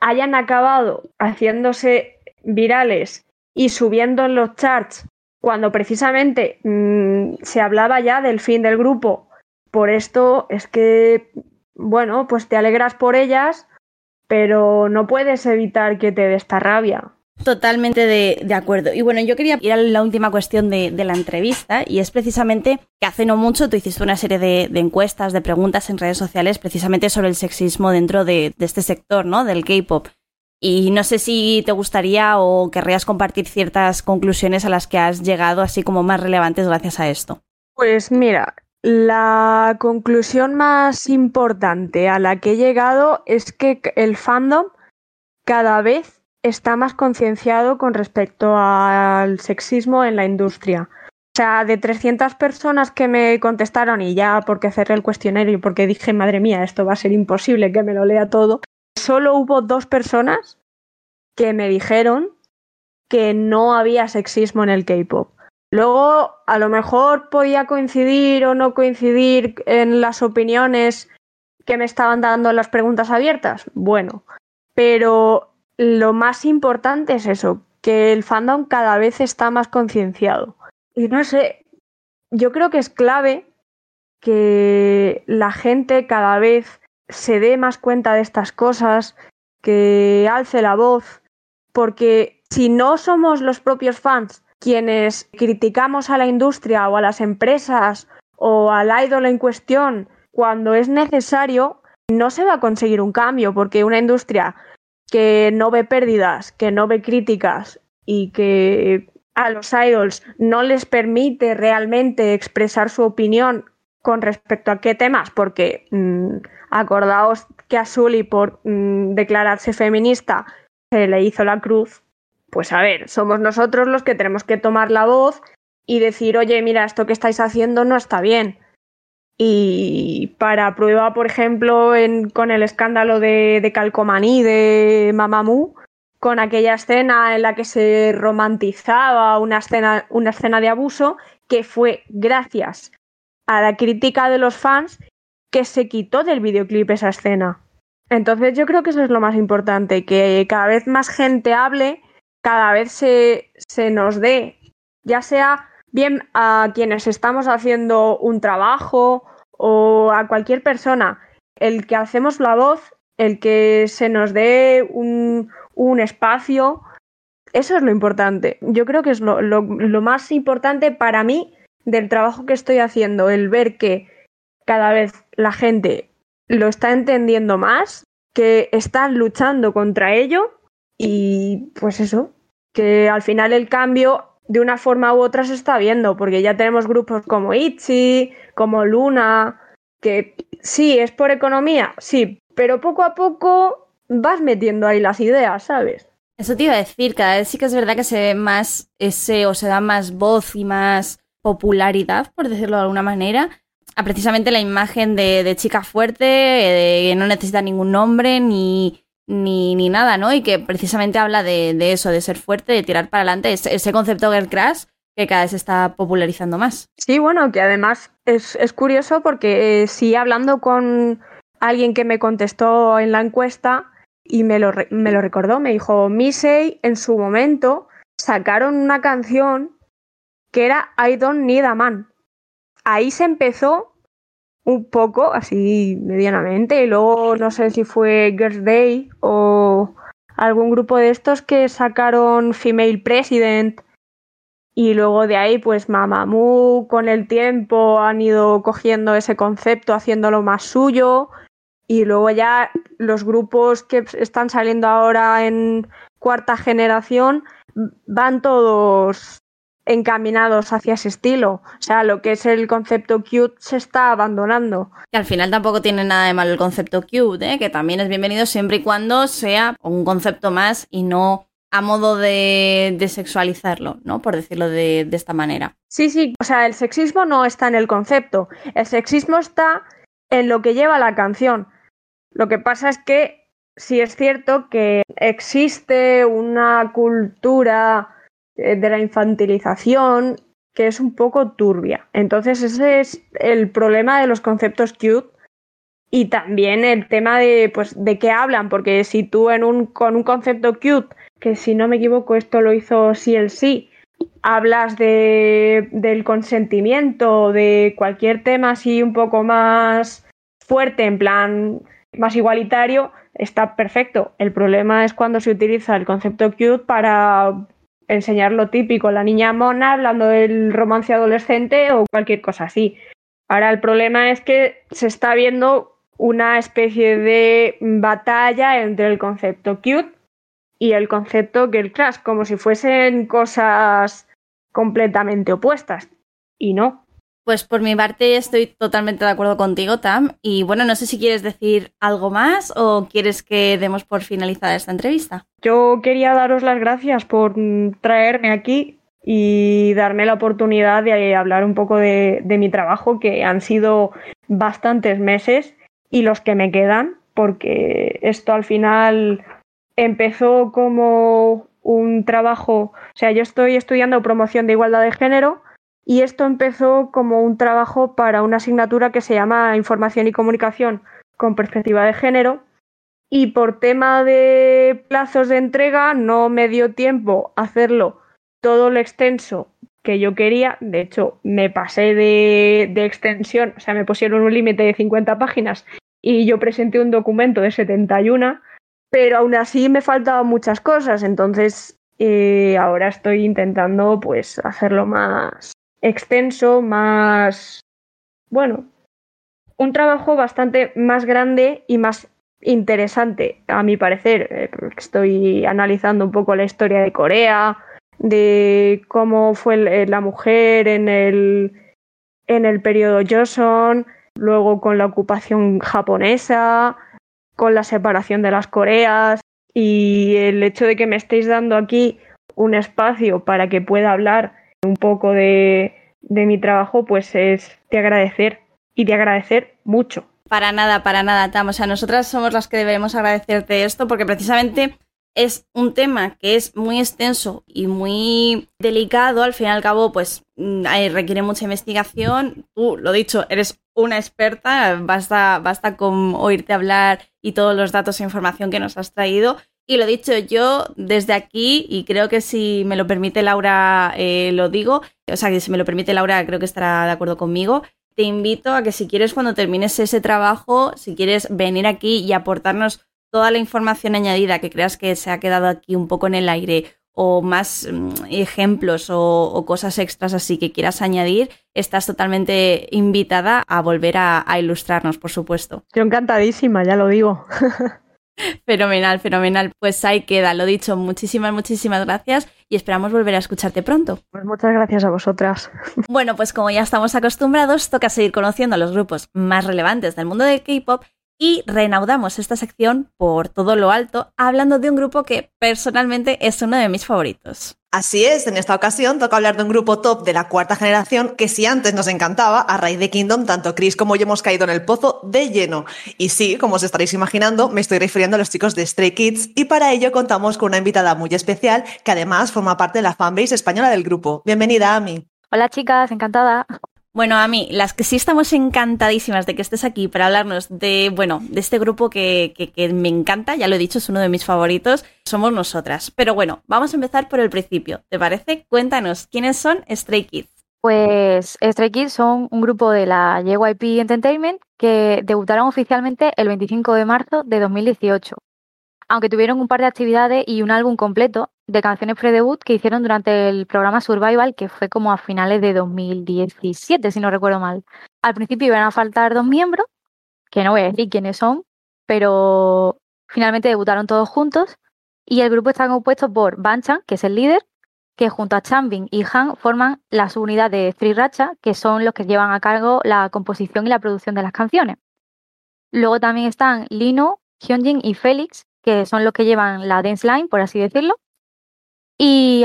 hayan acabado haciéndose virales y subiendo en los charts cuando precisamente mmm, se hablaba ya del fin del grupo. Por esto es que bueno, pues te alegras por ellas, pero no puedes evitar que te dé esta rabia. Totalmente de, de, acuerdo. Y bueno, yo quería ir a la última cuestión de, de, la entrevista y es precisamente que hace no mucho tú hiciste una serie de, de encuestas, de preguntas en redes sociales precisamente sobre el sexismo dentro de, este sector, ¿no? Del K-Pop. Y no sé si te gustaría o querrías compartir ciertas conclusiones a las que has llegado así como más relevantes gracias a esto. Pues mira, la conclusión más importante a la que he llegado es que el fandom cada vez está más concienciado con respecto al sexismo en la industria. O sea, de 300 personas que me contestaron y ya porque cerré el cuestionario y porque dije, madre mía, esto va a ser imposible que me lo lea todo, solo hubo dos personas que me dijeron que no había sexismo en el K-Pop. Luego, a lo mejor podía coincidir o no coincidir en las opiniones que me estaban dando las preguntas abiertas. Bueno, pero lo más importante es eso, que el fandom cada vez está más concienciado. Y no sé, yo creo que es clave que la gente cada vez se dé más cuenta de estas cosas, que alce la voz porque si no somos los propios fans quienes criticamos a la industria o a las empresas o al idol en cuestión cuando es necesario, no se va a conseguir un cambio, porque una industria que no ve pérdidas, que no ve críticas y que a los idols no les permite realmente expresar su opinión con respecto a qué temas, porque mm, acordaos que a Sully por mm, declararse feminista se le hizo la cruz, pues a ver, somos nosotros los que tenemos que tomar la voz y decir, oye, mira, esto que estáis haciendo no está bien. Y para prueba, por ejemplo, con el escándalo de, de Calcomaní de Mamamoo, con aquella escena en la que se romantizaba una escena, una escena de abuso, que fue gracias a la crítica de los fans que se quitó del videoclip esa escena. Entonces yo creo que eso es lo más importante, que cada vez más gente hable, cada vez se, se nos dé, ya sea bien a quienes estamos haciendo un trabajo o a cualquier persona, el que hacemos la voz, el que se nos dé un, un espacio, eso es lo importante. Yo creo que es lo, más importante para mí del trabajo que estoy haciendo, el ver que cada vez la gente lo está entendiendo más, que están luchando contra ello y pues eso, que al final el cambio de una forma u otra se está viendo, porque ya tenemos grupos como Itchy, como Luna, que sí, es por economía, sí, pero poco a poco vas metiendo ahí las ideas, ¿sabes? Eso te iba a decir, cada vez sí que es verdad que se ve más ese, o se da más voz y más popularidad, por decirlo de alguna manera, a precisamente la imagen de, de chica fuerte, de que no necesita ningún nombre ni, ni, ni, nada, ¿no? Y que precisamente habla de, de, eso, de ser fuerte, de tirar para adelante, ese, ese concepto Girl Crash que cada vez se está popularizando más. Sí, bueno, que además es, es curioso porque eh, sí, hablando con alguien que me contestó en la encuesta y me lo, me lo recordó, me dijo, Missy en su momento sacaron una canción que era I Don't Need a Man. Ahí se empezó un poco, así medianamente, y luego no sé si fue Girls Day o algún grupo de estos que sacaron Female President. Y luego de ahí pues Mamamoo con el tiempo han ido cogiendo ese concepto, haciéndolo más suyo. Y luego ya los grupos que están saliendo ahora en cuarta generación van todos encaminados hacia ese estilo. O sea, lo que es el concepto cute se está abandonando. Y al final tampoco tiene nada de malo el concepto cute, ¿eh? que también es bienvenido siempre y cuando sea un concepto más y no a modo de, de sexualizarlo, ¿no? Por decirlo de, de, esta manera. Sí, sí, o sea, el sexismo no está en el concepto, el sexismo está en lo que lleva la canción. Lo que pasa es que sí es cierto que existe una cultura de la infantilización que es un poco turbia. Entonces ese es el problema de los conceptos cute y también el tema de pues de qué hablan, porque si tú en un con un concepto cute, que si no me equivoco esto lo hizo CLC, hablas de del consentimiento, de cualquier tema así un poco más fuerte, en plan más igualitario, está perfecto. El problema es cuando se utiliza el concepto cute para enseñar lo típico, la niña mona hablando del romance adolescente o cualquier cosa así. Ahora el problema es que se está viendo una especie de batalla entre el concepto cute y el concepto girl crush, como si fuesen cosas completamente opuestas. Y no. Pues por mi parte estoy totalmente de acuerdo contigo, Tam. Y bueno, no sé si quieres decir algo más o quieres que demos por finalizada esta entrevista. Yo quería daros las gracias por traerme aquí y darme la oportunidad de hablar un poco de, mi trabajo, que han sido bastantes meses y los que me quedan, porque esto al final empezó como un trabajo, o sea, yo estoy estudiando promoción de igualdad de género y esto empezó como un trabajo para una asignatura que se llama Información y Comunicación con perspectiva de género. Y por tema de plazos de entrega no me dio tiempo hacerlo todo lo extenso que yo quería. De hecho, me pasé de, extensión, o sea, me pusieron un límite de 50 páginas y yo presenté un documento de 71, pero aún así me faltaban muchas cosas, entonces eh, ahora estoy intentando pues hacerlo más extenso, más, bueno, un trabajo bastante más grande y más interesante, a mi parecer. Eh, estoy analizando un poco la historia de Corea, de cómo fue eh, la mujer en el, en el periodo Joseon, luego con la ocupación japonesa, con la separación de las Coreas y el hecho de que me estéis dando aquí un espacio para que pueda hablar un poco de, de mi trabajo, pues es de agradecer y de agradecer mucho. Para nada, para nada, Tam. O sea, nosotras somos las que debemos agradecerte esto porque precisamente es un tema que es muy extenso y muy delicado. Al fin y al cabo, pues mm, requiere mucha investigación. Tú, lo dicho, eres una experta. Basta, basta con oírte hablar y todos los datos e información que nos has traído. Y lo dicho, yo desde aquí, y creo que si me lo permite Laura, eh, lo digo, o sea, que si me lo permite Laura, creo que estará de acuerdo conmigo, te invito a que si quieres cuando termines ese trabajo, si quieres venir aquí y aportarnos toda la información añadida que creas que se ha quedado aquí un poco en el aire o más mm, ejemplos o, cosas extras así que quieras añadir, estás totalmente invitada a volver a ilustrarnos, por supuesto. Yo encantadísima, ya lo digo. Fenomenal, fenomenal. Pues ahí queda, lo dicho, muchísimas, muchísimas gracias y esperamos volver a escucharte pronto. Pues muchas gracias a vosotras. Bueno, pues como ya estamos acostumbrados, toca seguir conociendo a los grupos más relevantes del mundo del K-pop y renaudamos esta sección por todo lo alto hablando de un grupo que personalmente es uno de mis favoritos. Así es, en esta ocasión toca hablar de un grupo top de la cuarta generación que si antes nos encantaba, a raíz de Kingdom, tanto Chris como yo hemos caído en el pozo de lleno. Y sí, como os estaréis imaginando, me estoy refiriendo a los chicos de Stray Kids y para ello contamos con una invitada muy especial que además forma parte de la fanbase española del grupo. Bienvenida, Ami. Hola chicas, encantada. Bueno, a mí, las que sí estamos encantadísimas de que estés aquí para hablarnos de, bueno, de este grupo que, que, me encanta, ya lo he dicho, es uno de mis favoritos, somos nosotras. Pero bueno, vamos a empezar por el principio, ¿te parece? Cuéntanos, ¿quiénes son Stray Kids? Pues Stray Kids son un grupo de la JYP Entertainment que debutaron oficialmente el 25 de marzo de 2018 aunque tuvieron un par de actividades y un álbum completo de canciones pre-debut que hicieron durante el programa Survival, que fue como a finales de 2017, si no recuerdo mal. Al principio iban a faltar dos miembros, que no voy a decir quiénes son, pero finalmente debutaron todos juntos y el grupo está compuesto por Banchan, que es el líder, que junto a Chanbin y Han forman la subunidad de Three Racha, que son los que llevan a cargo la composición y la producción de las canciones. Luego también están Lino, Hyunjin y Félix, que son los que llevan la dance line, por así decirlo, y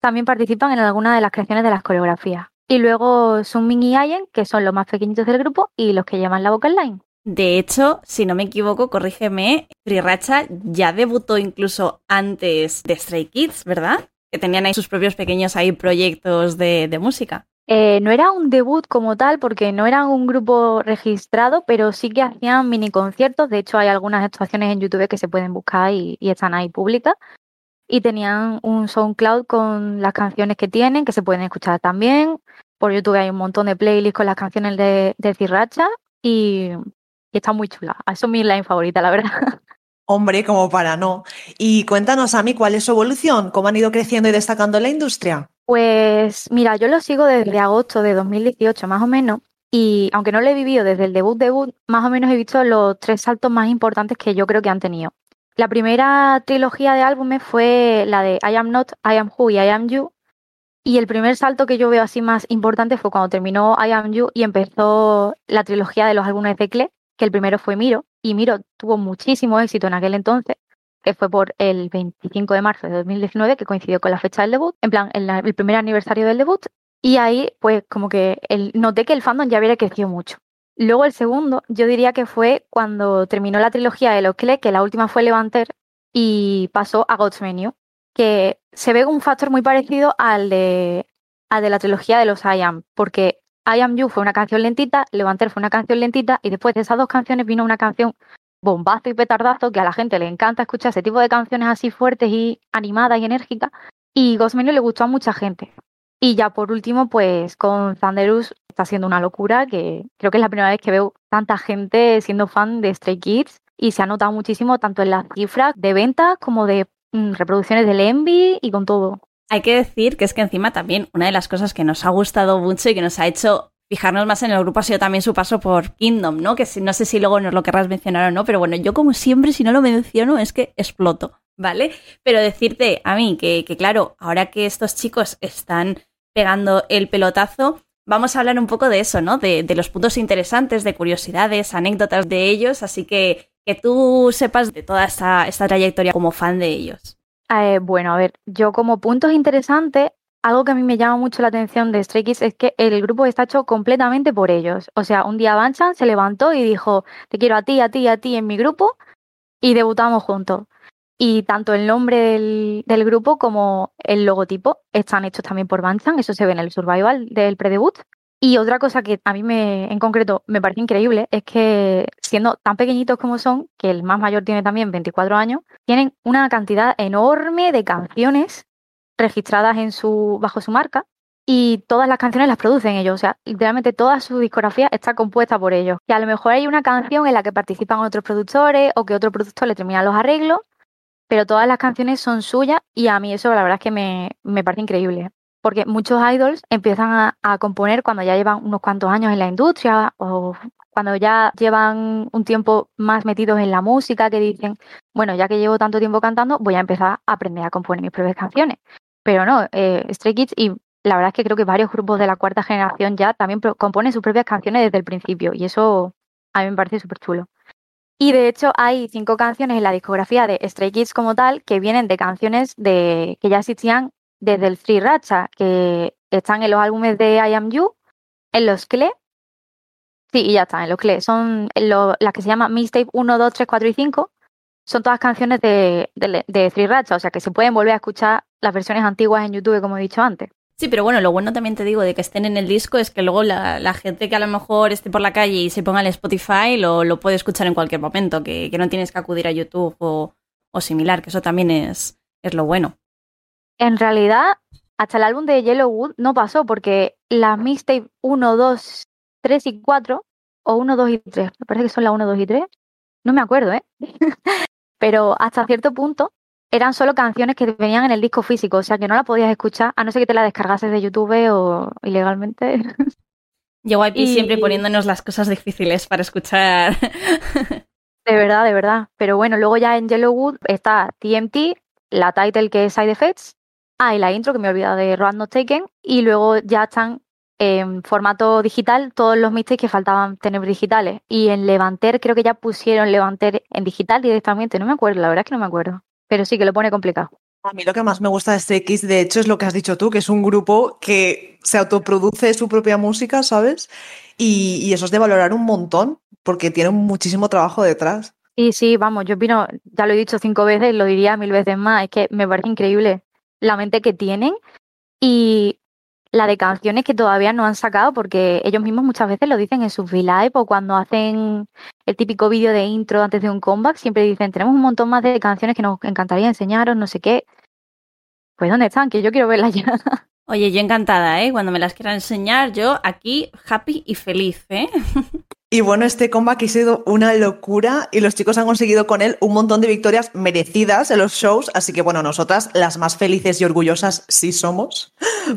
también participan en algunas de las creaciones de las coreografías. Y luego Sunmin y Ayen, que son los más pequeñitos del grupo y los que llevan la vocal line. De hecho, si no me equivoco, corrígeme, Racha ya debutó incluso antes de Stray Kids, ¿verdad? Que tenían ahí sus propios pequeños ahí proyectos de, de música. Eh, no era un debut como tal, porque no eran un grupo registrado, pero sí que hacían mini conciertos. De hecho, hay algunas actuaciones en YouTube que se pueden buscar y, están ahí públicas. Y tenían un SoundCloud con las canciones que tienen, que se pueden escuchar también. Por YouTube hay un montón de playlists con las canciones de, de Cirracha y, está muy chula. Eso es mi line favorita, la verdad. Hombre, como para no. Y cuéntanos a mí cuál es su evolución, cómo han ido creciendo y destacando en la industria. Pues mira, yo lo sigo desde agosto de 2018 más o menos y aunque no lo he vivido desde el debut debut, más o menos he visto los tres saltos más importantes que yo creo que han tenido. La primera trilogía de álbumes fue la de I Am Not, I Am Who y I Am You. Y el primer salto que yo veo así más importante fue cuando terminó I Am You y empezó la trilogía de los álbumes de Cle, que el primero fue Miro. Y Miro tuvo muchísimo éxito en aquel entonces que fue por el 25 de marzo de 2019, que coincidió con la fecha del debut, en plan, el, primer aniversario del debut, y ahí, pues, como que el, noté que el fandom ya había crecido mucho. Luego el segundo, yo diría que fue cuando terminó la trilogía de los Kle, que la última fue Levanter, y pasó a God's Menu, que se ve un factor muy parecido al de, al de la trilogía de los I Am, porque I Am You fue una canción lentita, Levanter fue una canción lentita, y después de esas dos canciones vino una canción bombazo y petardazo, que a la gente le encanta escuchar ese tipo de canciones así fuertes y animadas y enérgicas. Y Ghost le gustó a mucha gente. Y ya por último, pues con Thunderous está siendo una locura, que creo que es la primera vez que veo tanta gente siendo fan de Stray Kids. y se ha notado muchísimo tanto en las cifras de ventas como de mm, reproducciones del Envy y con todo. Hay que decir que es que encima también una de las cosas que nos ha gustado mucho y que nos ha hecho fijarnos más en el grupo ha sido también su paso por Kingdom, ¿no? Que no sé si luego nos lo querrás mencionar o no, pero bueno, yo como siempre, si no lo menciono, es que exploto, ¿vale? Pero decirte a mí que, claro, ahora que estos chicos están pegando el pelotazo, vamos a hablar un poco de eso, ¿no? De, de, los puntos interesantes, de curiosidades, anécdotas de ellos, así que que tú sepas de toda esta, esta trayectoria como fan de ellos. Eh, bueno, a ver, yo como puntos interesantes, algo que a mí me llama mucho la atención de Stray Kids es que el grupo está hecho completamente por ellos. O sea, un día Banchan se levantó y dijo, te quiero a ti, a ti, a ti en mi grupo y debutamos juntos. Y tanto el nombre del, grupo como el logotipo están hechos también por Banchan, eso se ve en el survival del predebut. Y otra cosa que a mí me, en concreto me parece increíble es que siendo tan pequeñitos como son, que el más mayor tiene también 24 años, tienen una cantidad enorme de canciones registradas su, bajo su marca y todas las canciones las producen ellos. O sea, literalmente toda su discografía está compuesta por ellos. Y a lo mejor hay una canción en la que participan otros productores o que otro productor le termina los arreglos, pero todas las canciones son suyas y a mí eso la verdad es que me, me parece increíble porque muchos idols empiezan a, componer cuando ya llevan unos cuantos años en la industria o cuando ya llevan un tiempo más metidos en la música, que dicen, bueno, ya que llevo tanto tiempo cantando, voy a empezar a aprender a componer mis propias canciones. Pero no, eh, Stray Kids y la verdad es que creo que varios grupos de la cuarta generación ya también componen sus propias canciones desde el principio y eso a mí me parece súper chulo. Y de hecho hay cinco canciones en la discografía de Stray Kids como tal que vienen de canciones de, que ya existían desde el Free Racha, que están en los álbumes de I Am You, en los CLE. Sí, y ya están, en los CLE. Son las que se llaman Mixtape 1, 2, 3, 4 y 5. Son todas canciones de, de, de Free Racha, o sea que se pueden volver a escuchar las versiones antiguas en YouTube, como he dicho antes. Sí, pero bueno, lo bueno también te digo de que estén en el disco es que luego la, gente que a lo mejor esté por la calle y se ponga en Spotify lo, lo puede escuchar en cualquier momento, que, que no tienes que acudir a YouTube o, o, similar, que eso también es, es lo bueno. En realidad, hasta el álbum de Yellowwood no pasó porque las mixtape 1, 2, 3 y 4, o 1, 2 y 3, me parece que son las 1, 2 y 3, no me acuerdo, ¿eh? Pero hasta cierto punto eran solo canciones que venían en el disco físico, o sea que no la podías escuchar a no ser que te la descargases de YouTube o ilegalmente. Yo aquí y... siempre poniéndonos las cosas difíciles para escuchar. de verdad, de verdad. Pero bueno, luego ya en Yellowwood está TMT, la title que es Side Effects, Ah, y la intro, que me he olvidado de Road Not Taken. Y luego ya están en formato digital todos los mixtapes que faltaban tener digitales. Y en Levanter creo que ya pusieron Levanter en digital directamente. No me acuerdo, la verdad es que no me acuerdo. Pero sí que lo pone complicado. A mí lo que más me gusta de este X, de hecho, es lo que has dicho tú, que es un grupo que se autoproduce su propia música, ¿sabes? Y, y eso es de valorar un montón, porque tiene muchísimo trabajo detrás. Sí, sí, vamos, yo opino, ya lo he dicho cinco veces, lo diría mil veces más, es que me parece increíble la mente que tienen y la de canciones que todavía no han sacado porque ellos mismos muchas veces lo dicen en sus V-Live o cuando hacen el típico vídeo de intro antes de un comeback, siempre dicen, tenemos un montón más de canciones que nos encantaría enseñaros, no sé qué. Pues ¿dónde están? Que yo quiero verlas ya. Oye, yo encantada, ¿eh? Cuando me las quieran enseñar, yo aquí happy y feliz, ¿eh? Y bueno, este comeback ha sido una locura y los chicos han conseguido con él un montón de victorias merecidas en los shows, así que bueno, nosotras las más felices y orgullosas sí somos.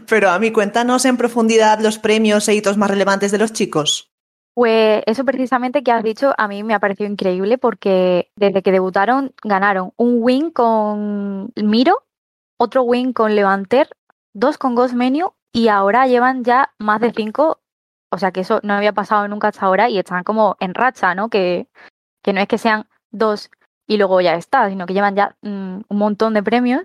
Pero a mí cuéntanos en profundidad los premios e hitos más relevantes de los chicos. Pues eso precisamente que has dicho a mí me ha parecido increíble porque desde que debutaron ganaron un win con Miro, otro win con Levanter, dos con Ghost Menu y ahora llevan ya más de cinco o sea que eso no había pasado nunca hasta ahora y están como en racha, ¿no? Que, que no es que sean dos y luego ya está, sino que llevan ya mm, un montón de premios,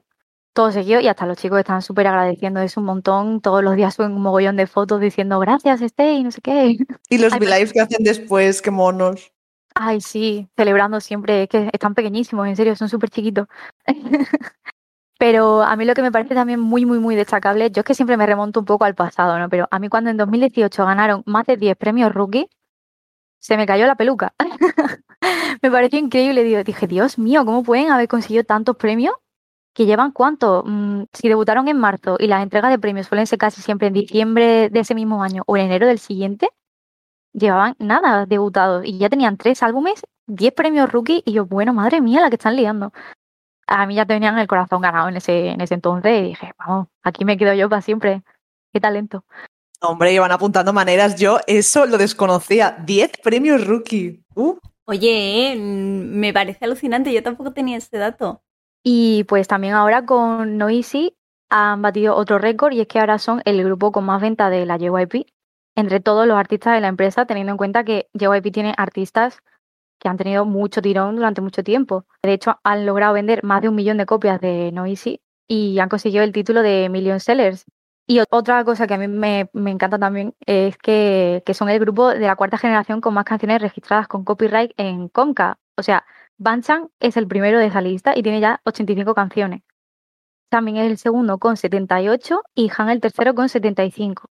todo seguido, y hasta los chicos están súper agradeciendo eso un montón. Todos los días suben un mogollón de fotos diciendo gracias, este y no sé qué. Y los lives que hacen después, qué monos. Ay, sí, celebrando siempre, es que están pequeñísimos, en serio, son súper chiquitos. Pero a mí lo que me parece también muy, muy, muy destacable, yo es que siempre me remonto un poco al pasado, ¿no? Pero a mí cuando en 2018 ganaron más de 10 premios rookie, se me cayó la peluca. me pareció increíble. Dije, Dios mío, ¿cómo pueden haber conseguido tantos premios? Que llevan cuánto? Mm, si debutaron en marzo y las entregas de premios suelen ser casi siempre en diciembre de ese mismo año o en enero del siguiente, llevaban nada debutados y ya tenían tres álbumes, diez premios rookie y yo, bueno, madre mía, la que están liando. A mí ya tenían el corazón ganado en ese, en ese entonces y dije, vamos, aquí me quedo yo para siempre. Qué talento. Hombre, iban apuntando maneras. Yo eso lo desconocía. Diez premios rookie. Uh. Oye, eh, me parece alucinante. Yo tampoco tenía ese dato. Y pues también ahora con Noisy han batido otro récord y es que ahora son el grupo con más venta de la JYP entre todos los artistas de la empresa, teniendo en cuenta que JYP tiene artistas que han tenido mucho tirón durante mucho tiempo. De hecho, han logrado vender más de un millón de copias de Noisy y han conseguido el título de Million Sellers. Y otra cosa que a mí me, encanta también es que, que, son el grupo de la cuarta generación con más canciones registradas con copyright en Conca. O sea, Banchan es el primero de esa lista y tiene ya 85 canciones. También es el segundo con 78 y Han el tercero con 75.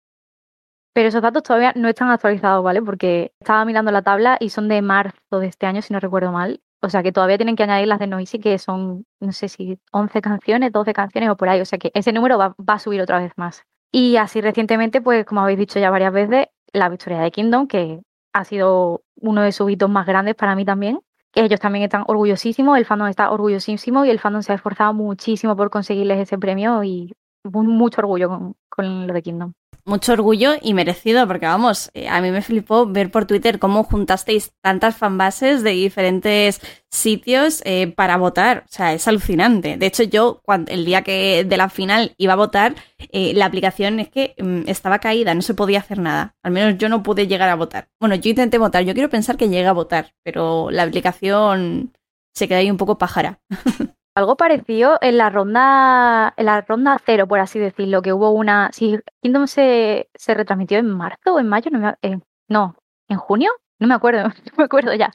Pero esos datos todavía no están actualizados, ¿vale? Porque estaba mirando la tabla y son de marzo de este año, si no recuerdo mal. O sea que todavía tienen que añadir las de Noisy, que son, no sé si 11 canciones, 12 canciones o por ahí. O sea que ese número va, a subir otra vez más. Y así recientemente, pues como habéis dicho ya varias veces, la victoria de Kingdom, que ha sido uno de sus hitos más grandes para mí también. Ellos también están orgullosísimos, el fandom está orgullosísimo y el fandom se ha esforzado muchísimo por conseguirles ese premio y mucho orgullo con, con lo de Kingdom mucho orgullo y merecido, porque vamos, eh, a mí me flipó ver por Twitter cómo juntasteis tantas fanbases de diferentes sitios eh, para votar. O sea, es alucinante. De hecho, yo cuando, el día que de la final iba a votar, eh, la aplicación es que mm, estaba caída, no se podía hacer nada. Al menos yo no pude llegar a votar. Bueno, yo intenté votar, yo quiero pensar que llegué a votar, pero la aplicación se queda ahí un poco pájara. Algo parecido en la ronda, en la ronda cero, por así decirlo, que hubo una. Si Kingdom se, se retransmitió en marzo o en mayo, no, eh, no, en junio, no me acuerdo, no me acuerdo ya.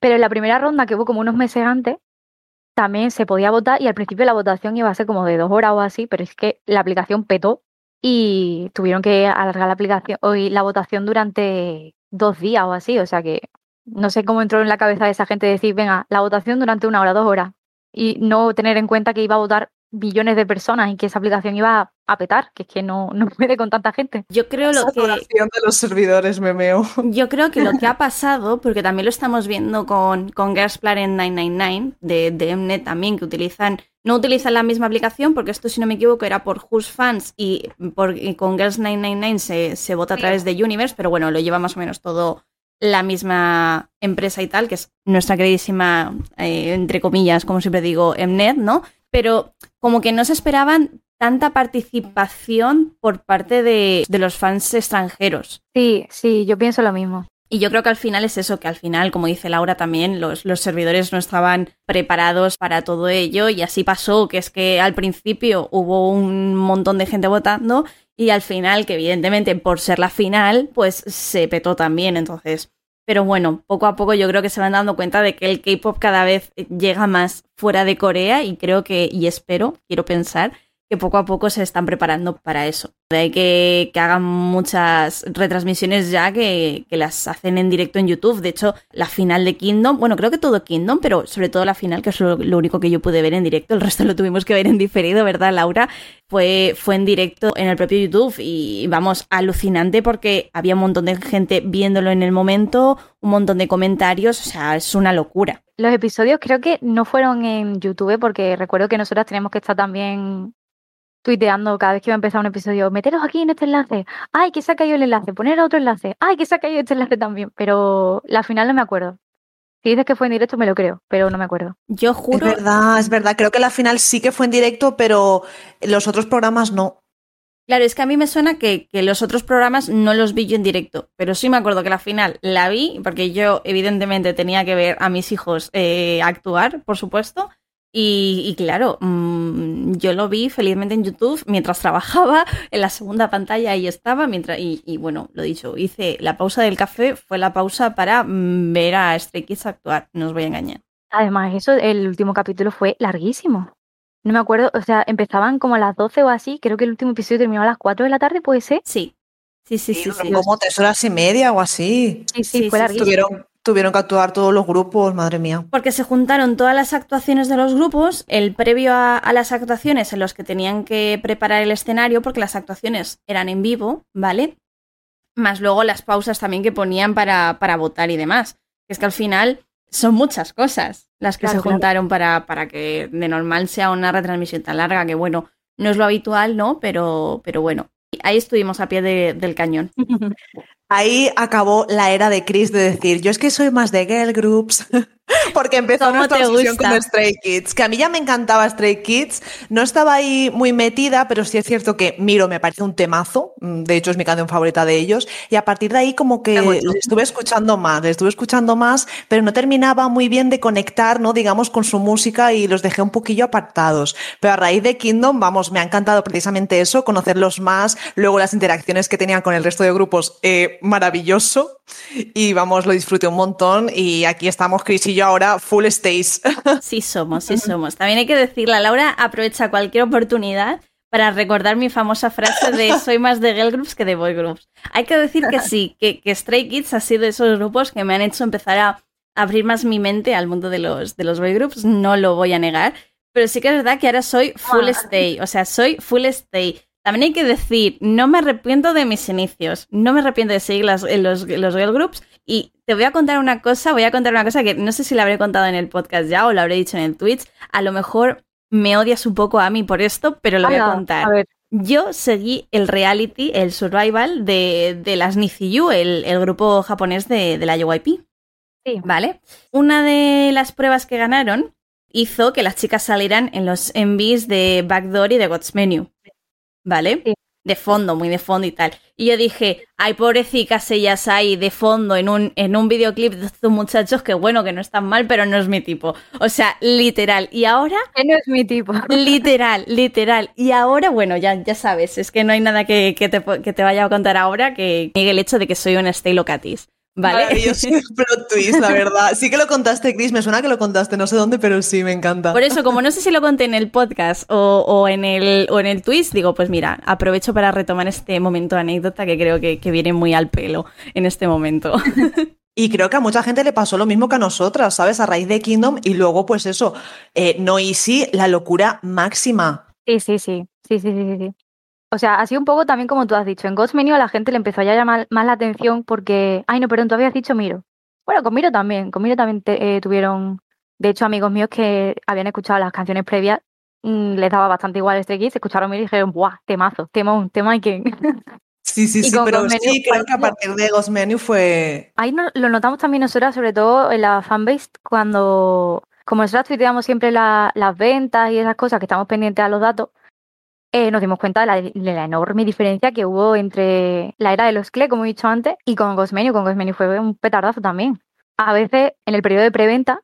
Pero en la primera ronda, que hubo como unos meses antes, también se podía votar y al principio la votación iba a ser como de dos horas o así, pero es que la aplicación petó y tuvieron que alargar la aplicación hoy la votación durante dos días o así, o sea que no sé cómo entró en la cabeza de esa gente decir, venga, la votación durante una hora, dos horas y no tener en cuenta que iba a votar billones de personas y que esa aplicación iba a petar, que es que no, no puede con tanta gente. Yo creo lo que de los servidores memeo. Yo creo que lo que ha pasado, porque también lo estamos viendo con, con Girls Planet 999 de, de Mnet también, que utilizan, no utilizan la misma aplicación, porque esto si no me equivoco era por Who's Fans y, por, con Girls 999 se, se vota a través de Universe, pero bueno, lo lleva más o menos todo la misma empresa y tal, que es nuestra queridísima, eh, entre comillas, como siempre digo, Mnet, ¿no? Pero como que no se esperaban tanta participación por parte de, de, los fans extranjeros. Sí, sí, yo pienso lo mismo. Y yo creo que al final es eso, que al final, como dice Laura también, los, los servidores no estaban preparados para todo ello y así pasó, que es que al principio hubo un montón de gente votando y al final, que evidentemente por ser la final, pues se petó también. Entonces, pero bueno, poco a poco yo creo que se van dando cuenta de que el K-pop cada vez llega más fuera de Corea y creo que, y espero, quiero pensar, que poco a poco se están preparando para eso. Hay que, que hagan muchas retransmisiones ya que, que, las hacen en directo en YouTube. De hecho, la final de Kingdom, bueno, creo que todo Kingdom, pero sobre todo la final, que es lo, único que yo pude ver en directo, el resto lo tuvimos que ver en diferido, ¿verdad, Laura? Fue, fue en directo en el propio YouTube y vamos, alucinante porque había un montón de gente viéndolo en el momento, un montón de comentarios, o sea, es una locura. Los episodios creo que no fueron en YouTube porque recuerdo que nosotras tenemos que estar también tuiteando cada vez que iba a empezar un episodio, meteros aquí en este enlace, ay, que se ha caído el enlace, poner otro enlace, ay, que se ha caído este enlace también, pero la final no me acuerdo. Si dices que fue en directo, me lo creo, pero no me acuerdo. Yo juro. Es verdad, es verdad. Creo que la final sí que fue en directo, pero los otros programas no. Claro, es que a mí me suena que, que, los otros programas no los vi yo en directo, pero sí me acuerdo que la final la vi, porque yo evidentemente tenía que ver a mis hijos eh, actuar, por supuesto, y, claro, mmm, yo lo vi felizmente en YouTube mientras trabajaba, en la segunda pantalla ahí estaba, mientras, y, y, bueno, lo dicho, hice la pausa del café, fue la pausa para mm, ver a Stray Kids actuar, no os voy a engañar. Además, eso, el último capítulo fue larguísimo. No me acuerdo, o sea, empezaban como a las 12 o así, creo que el último episodio terminó a las 4 de la tarde, ¿puede ser? Sí. Sí, sí, sí. sí, como tres horas y media o así. Sí, sí, fue larguísimo. Tuvieron, tuvieron que actuar todos los grupos, madre mía. Porque se juntaron todas las actuaciones de los grupos, el previo a, a, las actuaciones en los que tenían que preparar el escenario, porque las actuaciones eran en vivo, ¿vale? más luego las pausas también que ponían para, para votar y demás. Es que al final son muchas cosas las que Claro, se claro. juntaron para, para que de normal sea una retransmisión tan larga, que bueno, no es lo habitual, ¿no? Pero, pero bueno, ahí estuvimos a pie de- del cañón. Ahí acabó la era de Chris de decir, yo es que soy más de girl groups, porque empezó ¿Cómo nuestra obsesión gusta? con Stray Kids, que a mí ya me encantaba Stray Kids, no estaba ahí muy metida, pero sí es cierto que Miro me parece un temazo, mm, de hecho es mi canción favorita de ellos, y a partir de ahí como que estuve escuchando más, estuve escuchando más, pero no terminaba muy bien de conectar, ¿no? Digamos, con su música y los dejé un poquillo apartados. Pero a raíz de Kingdom, vamos, me ha encantado precisamente eso, conocerlos más, luego las interacciones que tenían con el resto de grupos, eh, maravilloso. Y vamos, lo disfruté un montón y aquí estamos Chris y yo ahora full stays. Sí somos, sí somos. También hay que decirla, Laura aprovecha cualquier oportunidad para recordar mi famosa frase de soy más de girl groups que de boy groups. Hay que decir que sí, que, que Stray Kids ha sido de esos grupos que me han hecho empezar a abrir más mi mente al mundo de los, de los boy groups, no lo voy a negar, pero sí que es verdad que ahora soy full stay, o sea, soy full stay. También hay que decir, no me arrepiento de mis inicios, no me arrepiento de seguir las, los, los girl groups y te voy a contar una cosa, voy a contar una cosa que no sé si la habré contado en el podcast ya o la habré dicho en el Twitch, a lo mejor me odias un poco a mí por esto, pero lo voy a contar. A ver, Yo seguí el reality, el survival de, de las Niziyu, el, el grupo japonés de, de la JYP. Sí. ¿Vale? Una de las pruebas que ganaron hizo que las chicas salieran en los envies de Backdoor y de God's Menu. ¿Vale? Sí. De fondo, muy de fondo y tal. Y yo dije, ay, pobrecicas ellas ahí de fondo en un, en un videoclip de estos muchachos que bueno, que no están mal, pero no es mi tipo. O sea, literal. Y ahora que no es mi tipo. Literal, literal. Y ahora, bueno, ya, ya sabes, es que no hay nada que, que te, que te vaya a contar ahora que niegue el hecho de que soy una Stay Locatis. ¿Vale? Maravilloso plot twist, la verdad. Sí que lo contaste, Chris, me suena que lo contaste, no sé dónde, pero sí, me encanta. Por eso, como no sé si lo conté en el podcast o, o en, el, o en el twist, digo, pues mira, aprovecho para retomar este momento de anécdota que creo que, que viene muy al pelo en este momento. Y creo que a mucha gente le pasó lo mismo que a nosotras, ¿sabes? A raíz de Kingdom y luego, pues eso, eh, No Easy, la locura máxima. Sí, sí, sí, sí, sí, sí, sí. O sea, así un poco también como tú has dicho. En Ghost Menu a la gente le empezó a llamar más la atención porque, ay, no, perdón, tú habías dicho Miro. Bueno, con Miro también, con Miro también te- eh, tuvieron, de hecho, amigos míos que habían escuchado las canciones previas, mm, les daba bastante igual Stray Kids, escucharon Miro y dijeron, ¡buah, temazo, temón, tema y que... Sí, sí, sí, pero Ghost sí, Menu creo que a partir de Ghost Menu fue... Ahí no- lo notamos también nosotras, sobre todo en la fanbase, cuando, como nosotras tuiteamos siempre la- las ventas y esas cosas, que estamos pendientes a los datos, eh, nos dimos cuenta de la, de la enorme diferencia que hubo entre la era de los CLE, como he dicho antes, y con Ghost Menu. Con Ghost Menu fue un petardazo también. A veces, en el periodo de preventa,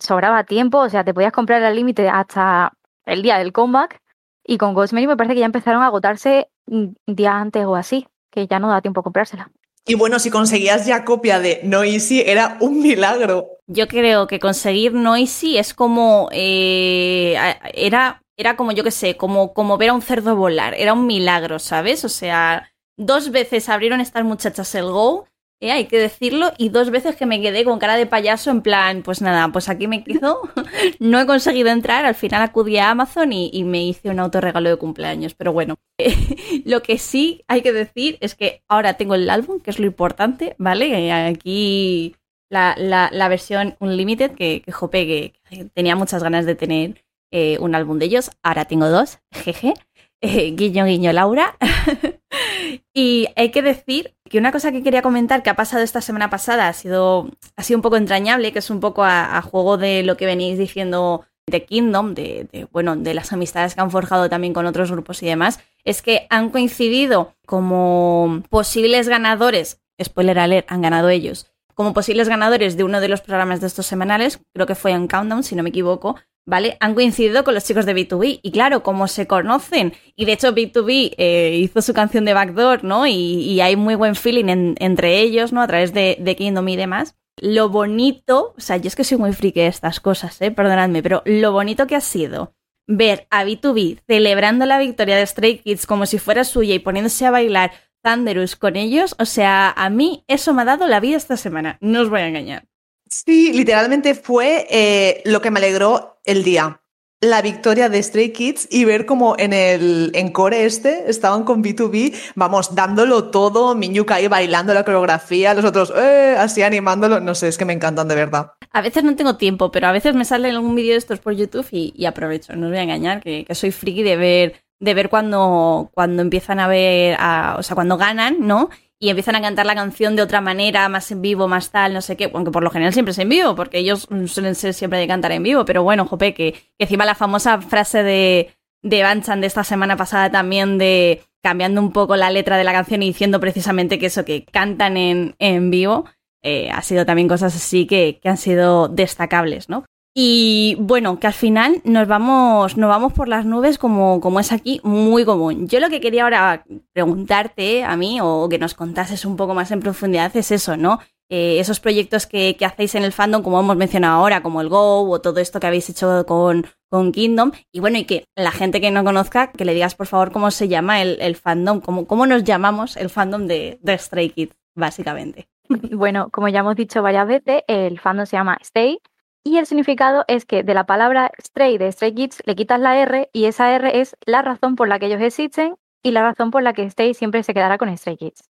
sobraba tiempo, o sea, te podías comprar al límite hasta el día del comeback, y con Ghost Menu me parece que ya empezaron a agotarse mm, días antes o así, que ya no da tiempo a comprársela. Y bueno, si conseguías ya copia de No Easy, era un milagro. Yo creo que conseguir Noisy es como. eh, era, era como, yo qué sé, como, como ver a un cerdo volar. Era un milagro, ¿sabes? O sea, dos veces abrieron estas muchachas el Go, eh, hay que decirlo, y dos veces que me quedé con cara de payaso en plan, pues nada, pues aquí me quedo. no he conseguido entrar, al final acudí a Amazon y, me hice un autorregalo de cumpleaños. Pero bueno, lo que sí hay que decir es que ahora tengo el álbum, que es lo importante, ¿vale? Eh, Aquí la, la, versión Unlimited, que, jope, que tenía muchas ganas de tener eh, un álbum de ellos. Ahora tengo dos, jeje. Eh, guiño, guiño, Laura. y hay que decir que una cosa que quería comentar que ha pasado esta semana pasada ha sido, ha sido un poco entrañable, que es un poco a, juego de lo que venís diciendo de Kingdom, de, de, bueno, de las amistades que han forjado también con otros grupos y demás, es que han coincidido como posibles ganadores, spoiler alert, han ganado ellos, como posibles ganadores de uno de los programas de estos semanales, creo que fue en Countdown, si no me equivoco, ¿vale? Han coincidido con los chicos de B2B. Y claro, como se conocen, y de hecho B2B eh, hizo su canción de Backdoor, ¿no? Y, hay muy buen feeling en, entre ellos, ¿no? A través de, de Kingdom y demás. Lo bonito, o sea, yo es que soy muy friki de estas cosas, ¿eh? Perdonadme, pero lo bonito que ha sido ver a B2B celebrando la victoria de Stray Kids como si fuera suya y poniéndose a bailar Thunderous con ellos, o sea, a mí eso me ha dado la vida esta semana, no os voy a engañar. Sí, literalmente fue eh, lo que me alegró el día. la victoria de Stray Kids y ver como en el en core este estaban con B2B, vamos, dándolo todo, Miñuka ahí bailando la coreografía, los otros eh, así animándolo, no sé, es que me encantan de verdad. A veces no tengo tiempo, pero a veces me sale algún vídeo de estos por YouTube y, aprovecho, no os voy a engañar, que, soy friki de ver de ver cuando, cuando empiezan a ver, o sea, cuando ganan, ¿no? Y empiezan a cantar la canción de otra manera, más en vivo, más tal, no sé qué, aunque por lo general siempre es en vivo, porque ellos suelen ser siempre de cantar en vivo, pero bueno, jope, que, encima la famosa frase de, de Banchan de esta semana pasada también de cambiando un poco la letra de la canción y diciendo precisamente que eso, que cantan en, en vivo, eh, ha sido también cosas así que, que han sido destacables, ¿no? Y bueno, que al final nos vamos, nos vamos por las nubes como, como es aquí, muy común. Yo lo que quería ahora preguntarte a mí o que nos contases un poco más en profundidad es eso, ¿no? Eh, esos proyectos que, hacéis en el fandom, como hemos mencionado ahora, como el Go o todo esto que habéis hecho con, con Kingdom. Y bueno, y que la gente que no conozca, que le digas por favor cómo se llama el, fandom, cómo, cómo nos llamamos el fandom de, de Stray Kids, básicamente. Bueno, como ya hemos dicho varias veces, el fandom se llama Stay y el significado es que de la palabra stray de Stray Kids le quitas la R y esa R es la razón por la que ellos existen y la razón por la que Stay siempre se quedará con Stray Kids.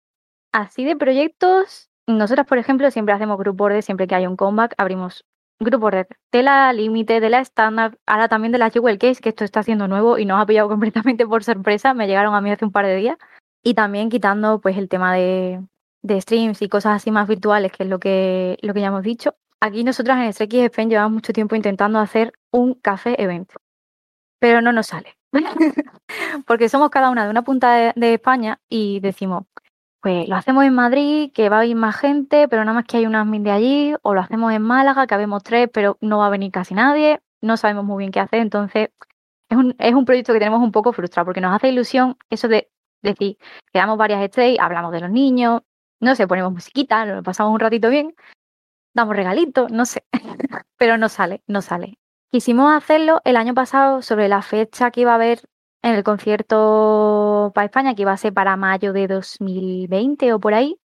Así de proyectos, nosotras, por ejemplo, siempre hacemos group board, siempre que hay un comeback, abrimos group board de la límite, de la estándar, ahora también de la Jewel Case, que esto está haciendo nuevo y nos ha pillado completamente por sorpresa, me llegaron a mí hace un par de días. Y también quitando pues el tema de, de streams y cosas así más virtuales, que es lo que, lo que ya hemos dicho. Aquí nosotras en Spain llevamos mucho tiempo intentando hacer un café evento, pero no nos sale. Porque somos cada una de una punta de, España y decimos, pues lo hacemos en Madrid, que va a ir más gente, pero nada más que hay unas mil de allí, o lo hacemos en Málaga, que habemos tres, pero no va a venir casi nadie, no sabemos muy bien qué hacer, entonces es un, es un proyecto que tenemos un poco frustrado, porque nos hace ilusión eso de decir, quedamos varias estrellas, hablamos de los niños, no sé, ponemos musiquita, lo pasamos un ratito bien, damos regalitos, no sé, pero no sale, no sale. Quisimos hacerlo el año pasado sobre la fecha que iba a haber en el concierto para España, que iba a ser para mayo de 2020 o por ahí,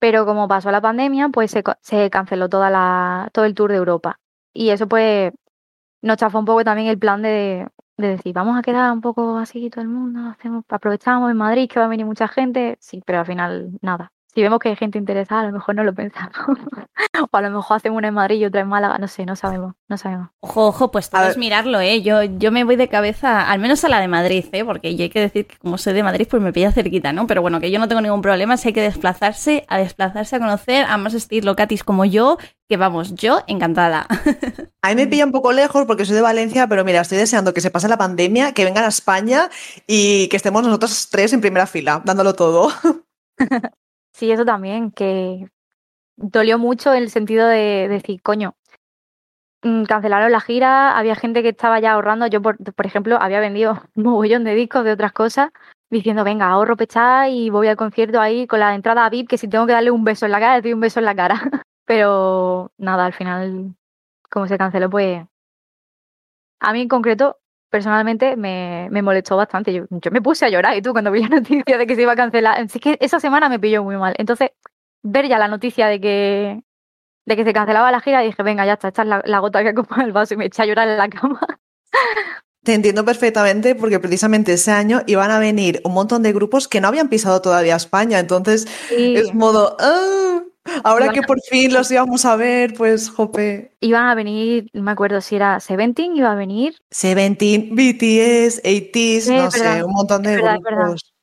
pero como pasó la pandemia, pues se, canceló toda la, todo el tour de Europa. Y eso pues nos chafó un poco también el plan de, de decir, vamos a quedar un poco así todo el mundo, hacemos, aprovechamos en Madrid que va a venir mucha gente, sí, pero al final nada si vemos que hay gente interesada, a lo mejor no lo pensamos. o a lo mejor hacemos una en Madrid y otra en Málaga, no sé, no sabemos, no sabemos. Ojo, ojo, pues puedes mirarlo, ¿eh? Yo, yo me voy de cabeza, al menos a la de Madrid, ¿eh? Porque yo hay que decir que como soy de Madrid, pues me pilla cerquita, ¿no? Pero bueno, que yo no tengo ningún problema, si hay que desplazarse, a desplazarse a conocer a más estilo locatis como yo, que vamos, yo encantada. A mí me pilla un poco lejos porque soy de Valencia, pero mira, estoy deseando que se pase la pandemia, que vengan a España y que estemos nosotros tres en primera fila, dándolo todo. Sí, eso también, que dolió mucho en el sentido de, decir, coño, mm, cancelaron la gira, había gente que estaba ya ahorrando, yo por, ejemplo había vendido un mogollón de discos de otras cosas, diciendo, venga, ahorro pechada y voy al concierto ahí con la entrada a VIP, que si tengo que darle un beso en la cara, le doy un beso en la cara. Pero nada, al final, como se canceló, pues a mí en concreto personalmente me, me molestó bastante. Yo, yo, me puse a llorar y tú cuando vi la noticia de que se iba a cancelar. Es que esa semana me pilló muy mal. Entonces, ver ya la noticia de que, de que se cancelaba la gira, dije, venga, ya está, esta es la, gota que acompaña el vaso y me eché a llorar en la cama. Te entiendo perfectamente porque precisamente ese año iban a venir un montón de grupos que no habían pisado todavía España. Entonces, es modo, ¡ah! Ahora que por fin los íbamos a ver, pues, jope. Iban a venir, no me acuerdo si era Seventeen, iba a venir. Seventeen, BTS, 80s, no sé, un montón de grupos.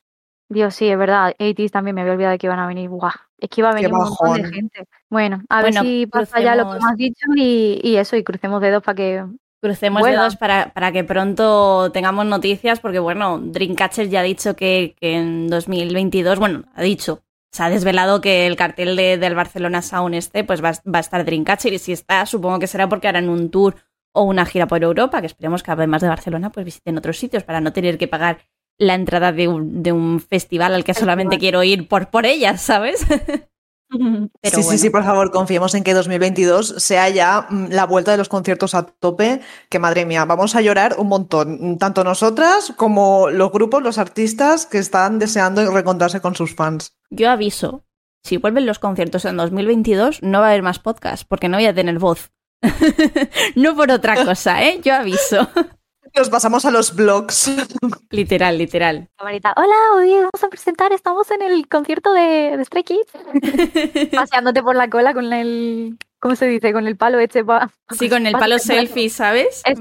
Dios, sí, es verdad. 80s también me había olvidado de que iban a venir. Buah, es que iba a venir un montón de gente. Bueno, a ver si pasa ya lo que hemos dicho y, eso, y crucemos dedos para que Crucemos dedos para, para, que pronto tengamos noticias, porque bueno, Dreamcatcher ya ha dicho que, que, en 2022, bueno, ha dicho, se ha desvelado que el cartel de, del Barcelona Sound este pues va, a estar Dreamcatcher y si está supongo que será porque harán un tour o una gira por Europa, que esperemos que además de Barcelona pues visiten otros sitios para no tener que pagar la entrada de un, de un festival al que solamente quiero ir por, por ellas, ¿sabes? sí, sí, sí, por favor, confiemos en que 2022 sea ya mm, la vuelta de los conciertos a tope, que madre mía, vamos a llorar un montón, tanto nosotras como los grupos, los artistas que están deseando reencontrarse con sus fans. Yo aviso, si vuelven los conciertos en 2022 no va a haber más podcast, porque no voy a tener voz. no por otra cosa, ¿eh? Yo aviso. Nos pasamos a los blogs. literal, literal. Hola, hoy vamos a presentar, estamos en el concierto de, de Stray Kids. Paseándote por la cola con el, ¿Cómo se dice? Con el palo este pa... Sí, con el palo selfie, ¿sabes? Es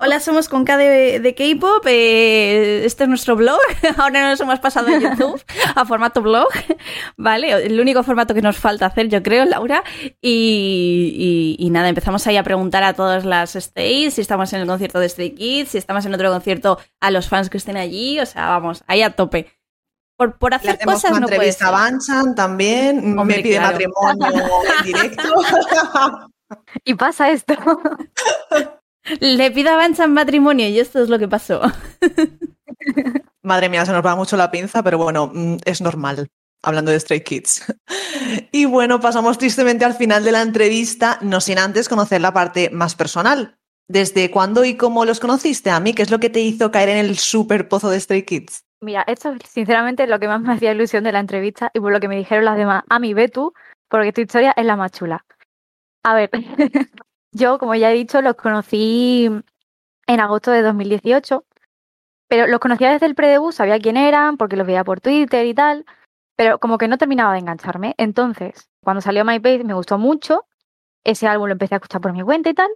Hola, somos con K de, K-pop. Eh, este es nuestro blog. Ahora nos hemos pasado a YouTube a formato blog. Vale, el único formato que nos falta hacer, yo creo, Laura. Y, nada, empezamos ahí a preguntar a todas las stays si estamos en el concierto de Stray Kids, si estamos en otro concierto a los fans que estén allí. O sea, vamos, ahí a tope por, por hacer cosas una no entrevista a Banchan también, me pide matrimonio en directo. y pasa esto. Le pido a Banchan matrimonio y esto es lo que pasó. Madre mía, se nos va mucho la pinza, pero bueno, mm, es normal, hablando de Stray Kids. Y bueno, pasamos tristemente al final de la entrevista, no sin antes conocer la parte más personal. ¿Desde cuándo y cómo los conociste a mí? ¿Qué es lo que te hizo caer en el super pozo de Stray Kids? Mira, esto sinceramente es lo que más me hacía ilusión de la entrevista y por lo que me dijeron las demás. A mí, ve tú, porque tu historia es la más chula. A ver, yo, como ya he dicho, los conocí en agosto de 2018, pero los conocía desde el pre-debut, sabía quién eran, porque los veía por Twitter y tal, pero como que no terminaba de engancharme. Entonces, cuando salió My Page me gustó mucho, ese álbum lo empecé a escuchar por mi cuenta y tal,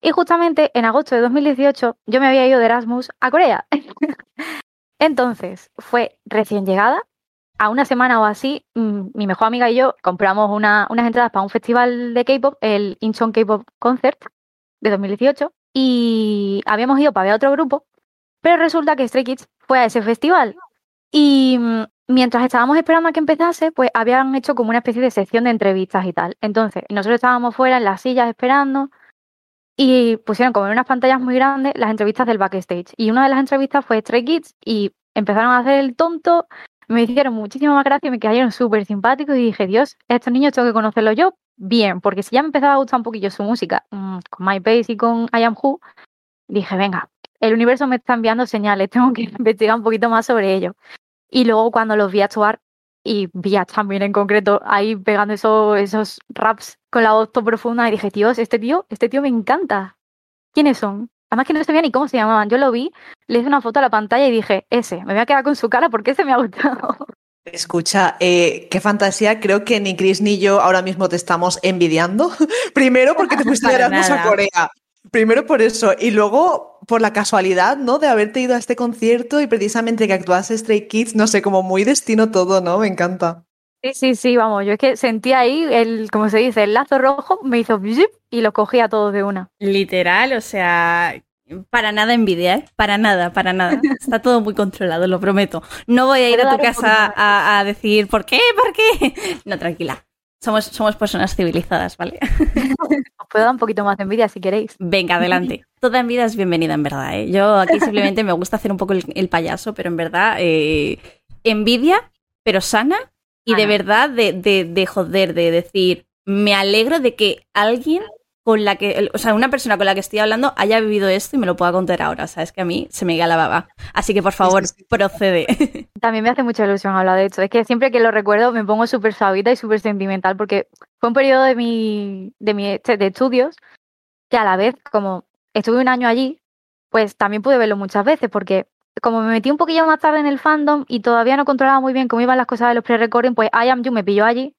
y justamente en agosto de 2018 yo me había ido de Erasmus a Corea. Entonces, fue recién llegada. A una semana o así, mm, mi mejor amiga y yo compramos unas entradas para un festival de K-pop, el Incheon K-pop Concert de 2018, y habíamos ido para ver a otro grupo, pero resulta que Stray Kids fue a ese festival. Y mm, mientras estábamos esperando a que empezase, pues habían hecho como una especie de sección de entrevistas y tal. Entonces, nosotros estábamos fuera en las sillas esperando y pusieron como en unas pantallas muy grandes las entrevistas del backstage. Y una de las entrevistas fue Stray Kids y empezaron a hacer el tonto. Me hicieron muchísima más gracia, me cayeron súper simpáticos y dije, Dios, estos niños tengo que conocerlos yo bien, porque si ya me empezaba a gustar un poquillo su música, mm, con My Base y con I Am Who, dije, venga, el universo me está enviando señales, tengo que investigar un poquito más sobre ello. Y luego cuando los vi actuar, y vi a también en concreto ahí pegando esos, esos raps con la voz profunda y dije, Dios, este tío, este tío me encanta. ¿Quiénes son? Además que no sabía ni cómo se llamaban. Yo lo vi, le hice una foto a la pantalla y dije, ese, me voy a quedar con su cara porque ese me ha gustado. Escucha, eh, qué fantasía. Creo que ni Chris ni yo ahora mismo te estamos envidiando. Primero porque te fuiste de a Corea. Primero por eso. Y luego por la casualidad, ¿no? De haberte ido a este concierto y precisamente que actuase Stray Kids, no sé, como muy destino todo, ¿no? Me encanta. Sí, sí, sí, vamos, yo es que sentí ahí el, como se dice, el lazo rojo, me hizo y lo cogí a todos de una. Literal, o sea, para nada envidia, ¿eh? Para nada, para nada. Está todo muy controlado, lo prometo. No voy a ir a tu casa a, a, decir, ¿por qué? ¿Por qué? No, tranquila. Somos, somos personas civilizadas, ¿vale? Os puedo dar un poquito más de envidia si queréis. Venga, adelante. Toda envidia es bienvenida, en verdad. ¿eh? Yo aquí simplemente me gusta hacer un poco el, payaso, pero en verdad, eh, envidia, pero sana y de verdad de, de, de joder, de decir, me alegro de que alguien con la que, o sea, una persona con la que estoy hablando haya vivido esto y me lo pueda contar ahora. O sea, es que a mí se me iba la baba. Así que por favor, procede. También me hace mucha ilusión hablar de esto. Es que siempre que lo recuerdo me pongo súper suavita y súper sentimental porque fue un periodo de mi, de mi de estudios que a la vez, como estuve un año allí, pues también pude verlo muchas veces porque como me metí un poquillo más tarde en el fandom y todavía no controlaba muy bien cómo iban las cosas de los pre-recording, pues I Am You me pilló allí,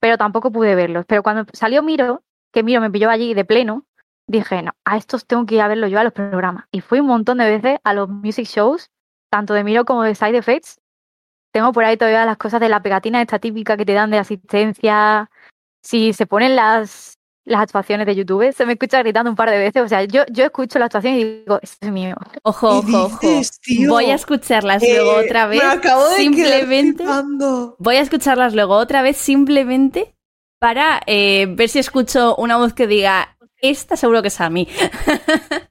pero tampoco pude verlos. Pero cuando salió Miro, que Miro me pilló allí de pleno, dije, no, a estos tengo que ir a verlo yo a los programas. Y fui un montón de veces a los music shows, tanto de Miro como de Side Effects. Tengo por ahí todavía las cosas de la pegatina esta típica que te dan de asistencia. Si se ponen las, las actuaciones de YouTube, se me escucha gritando un par de veces. O sea, yo, yo escucho la actuación y digo, esto es mío. Ojo, ojo, ojo. Voy a escucharlas luego eh, otra vez. simplemente. Voy a escucharlas luego otra vez simplemente para eh, ver si escucho una voz que diga, esta seguro que es a mí.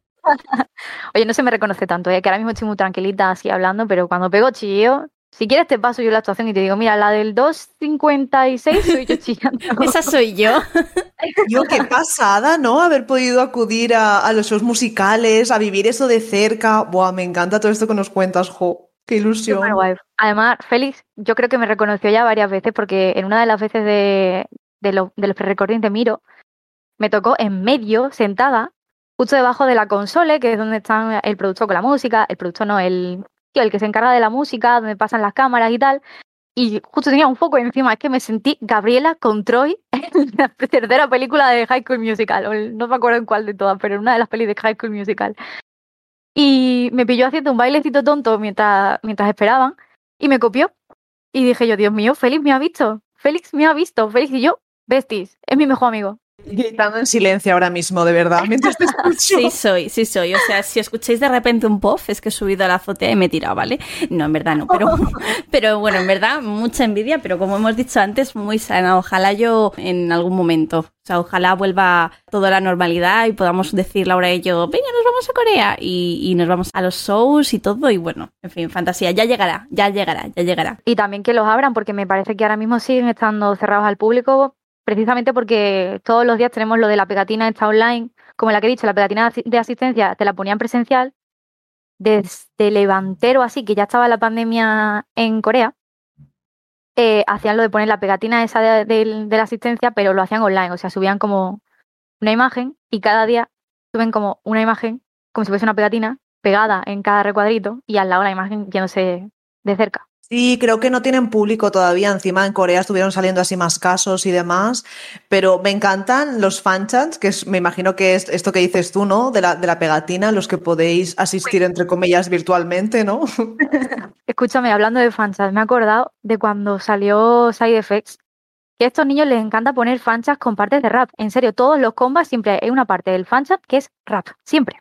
Oye, no se me reconoce tanto, ¿eh? que ahora mismo estoy muy tranquilita así hablando, pero cuando pego chillo, si quieres te paso yo la actuación y te digo, mira, la del 2.56 soy yo chillando. Esa soy yo. Yo, qué pasada, ¿no? Haber podido acudir a, los shows musicales, a vivir eso de cerca. Buah, me encanta todo esto que nos cuentas, jo. Qué ilusión. Además, Félix, yo creo que me reconoció ya varias veces porque en una de las veces de, de, los pre-recordings de Miro, me tocó en medio, sentada, justo debajo de la consola, que es donde están el productor con la música, el productor no, el, el que se encarga de la música, donde pasan las cámaras y tal. Y justo tenía un foco encima, es que me sentí Gabriela con Troy en la tercera película de High School Musical, no me acuerdo en cuál de todas, pero en una de las pelis de High School Musical. Y me pilló haciendo un bailecito tonto mientras, mientras esperaban y me copió. Y dije yo, Dios mío, Félix me ha visto, Félix me ha visto, Félix y yo, besties, es mi mejor amigo. Gritando en silencio ahora mismo, de verdad, mientras te escucho. Sí soy, sí soy. O sea, si escucháis de repente un puff, es que he subido a la azotea y me he tirado, ¿vale? No, en verdad no, pero, pero bueno, en verdad, mucha envidia, pero como hemos dicho antes, muy sana. Ojalá yo en algún momento, o sea, ojalá vuelva toda la normalidad y podamos decir Laura y yo, venga, nos vamos a Corea y, y nos vamos a los shows y todo y bueno, en fin, fantasía, ya llegará, ya llegará, ya llegará. Y también que los abran, porque me parece que ahora mismo siguen estando cerrados al público precisamente porque todos los días tenemos lo de la pegatina esta online, como la que he dicho, la pegatina de asistencia te la ponían presencial, desde Levantero así, que ya estaba la pandemia en Corea, eh, hacían lo de poner la pegatina esa de, la asistencia, pero lo hacían online, o sea, subían como una imagen y cada día suben como una imagen, como si fuese una pegatina, pegada en cada recuadrito y al lado la imagen yéndose de cerca. Sí, creo que no tienen público todavía. Encima en Corea estuvieron saliendo así más casos y demás. Pero me encantan los fanchats, que me imagino que es esto que dices tú, ¿no? De la, de la pegatina, los que podéis asistir entre comillas virtualmente, ¿no? Escúchame, hablando de fanchats, me he acordado de cuando salió Side Effects. Que a estos niños les encanta poner fanchats con partes de rap. En serio, todos los combats siempre hay una parte del fanchat que es rap. Siempre.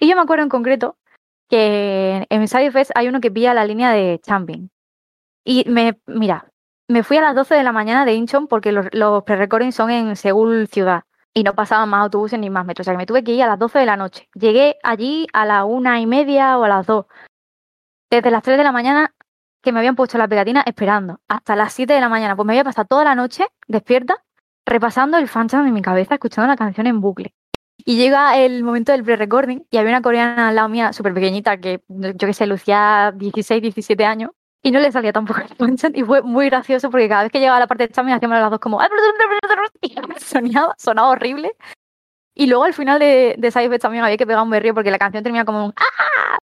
Y yo me acuerdo en concreto que en Side Effects hay uno que pilla la línea de Champion. Y me, mira, me fui a las 12 de la mañana de Incheon porque los, los pre-recordings son en Seúl ciudad y no pasaban más autobuses ni más metros. O sea que me tuve que ir a las 12 de la noche. Llegué allí a las una y media o a las dos. Desde las 3 de la mañana que me habían puesto la pegatina esperando hasta las 7 de la mañana. Pues me había pasado toda la noche despierta repasando el fanchat en mi cabeza, escuchando la canción en bucle. Y llega el momento del pre-recording y había una coreana al lado mía, súper pequeñita, que yo que sé, lucía 16, 17 años, y no le salía tampoco el y fue muy gracioso porque cada vez que llegaba a la parte de Chami hacíamos las dos como y sonaba, sonaba horrible. Y luego al final de, de Side también había que pegar un berrío porque la canción termina como un ¡Ah!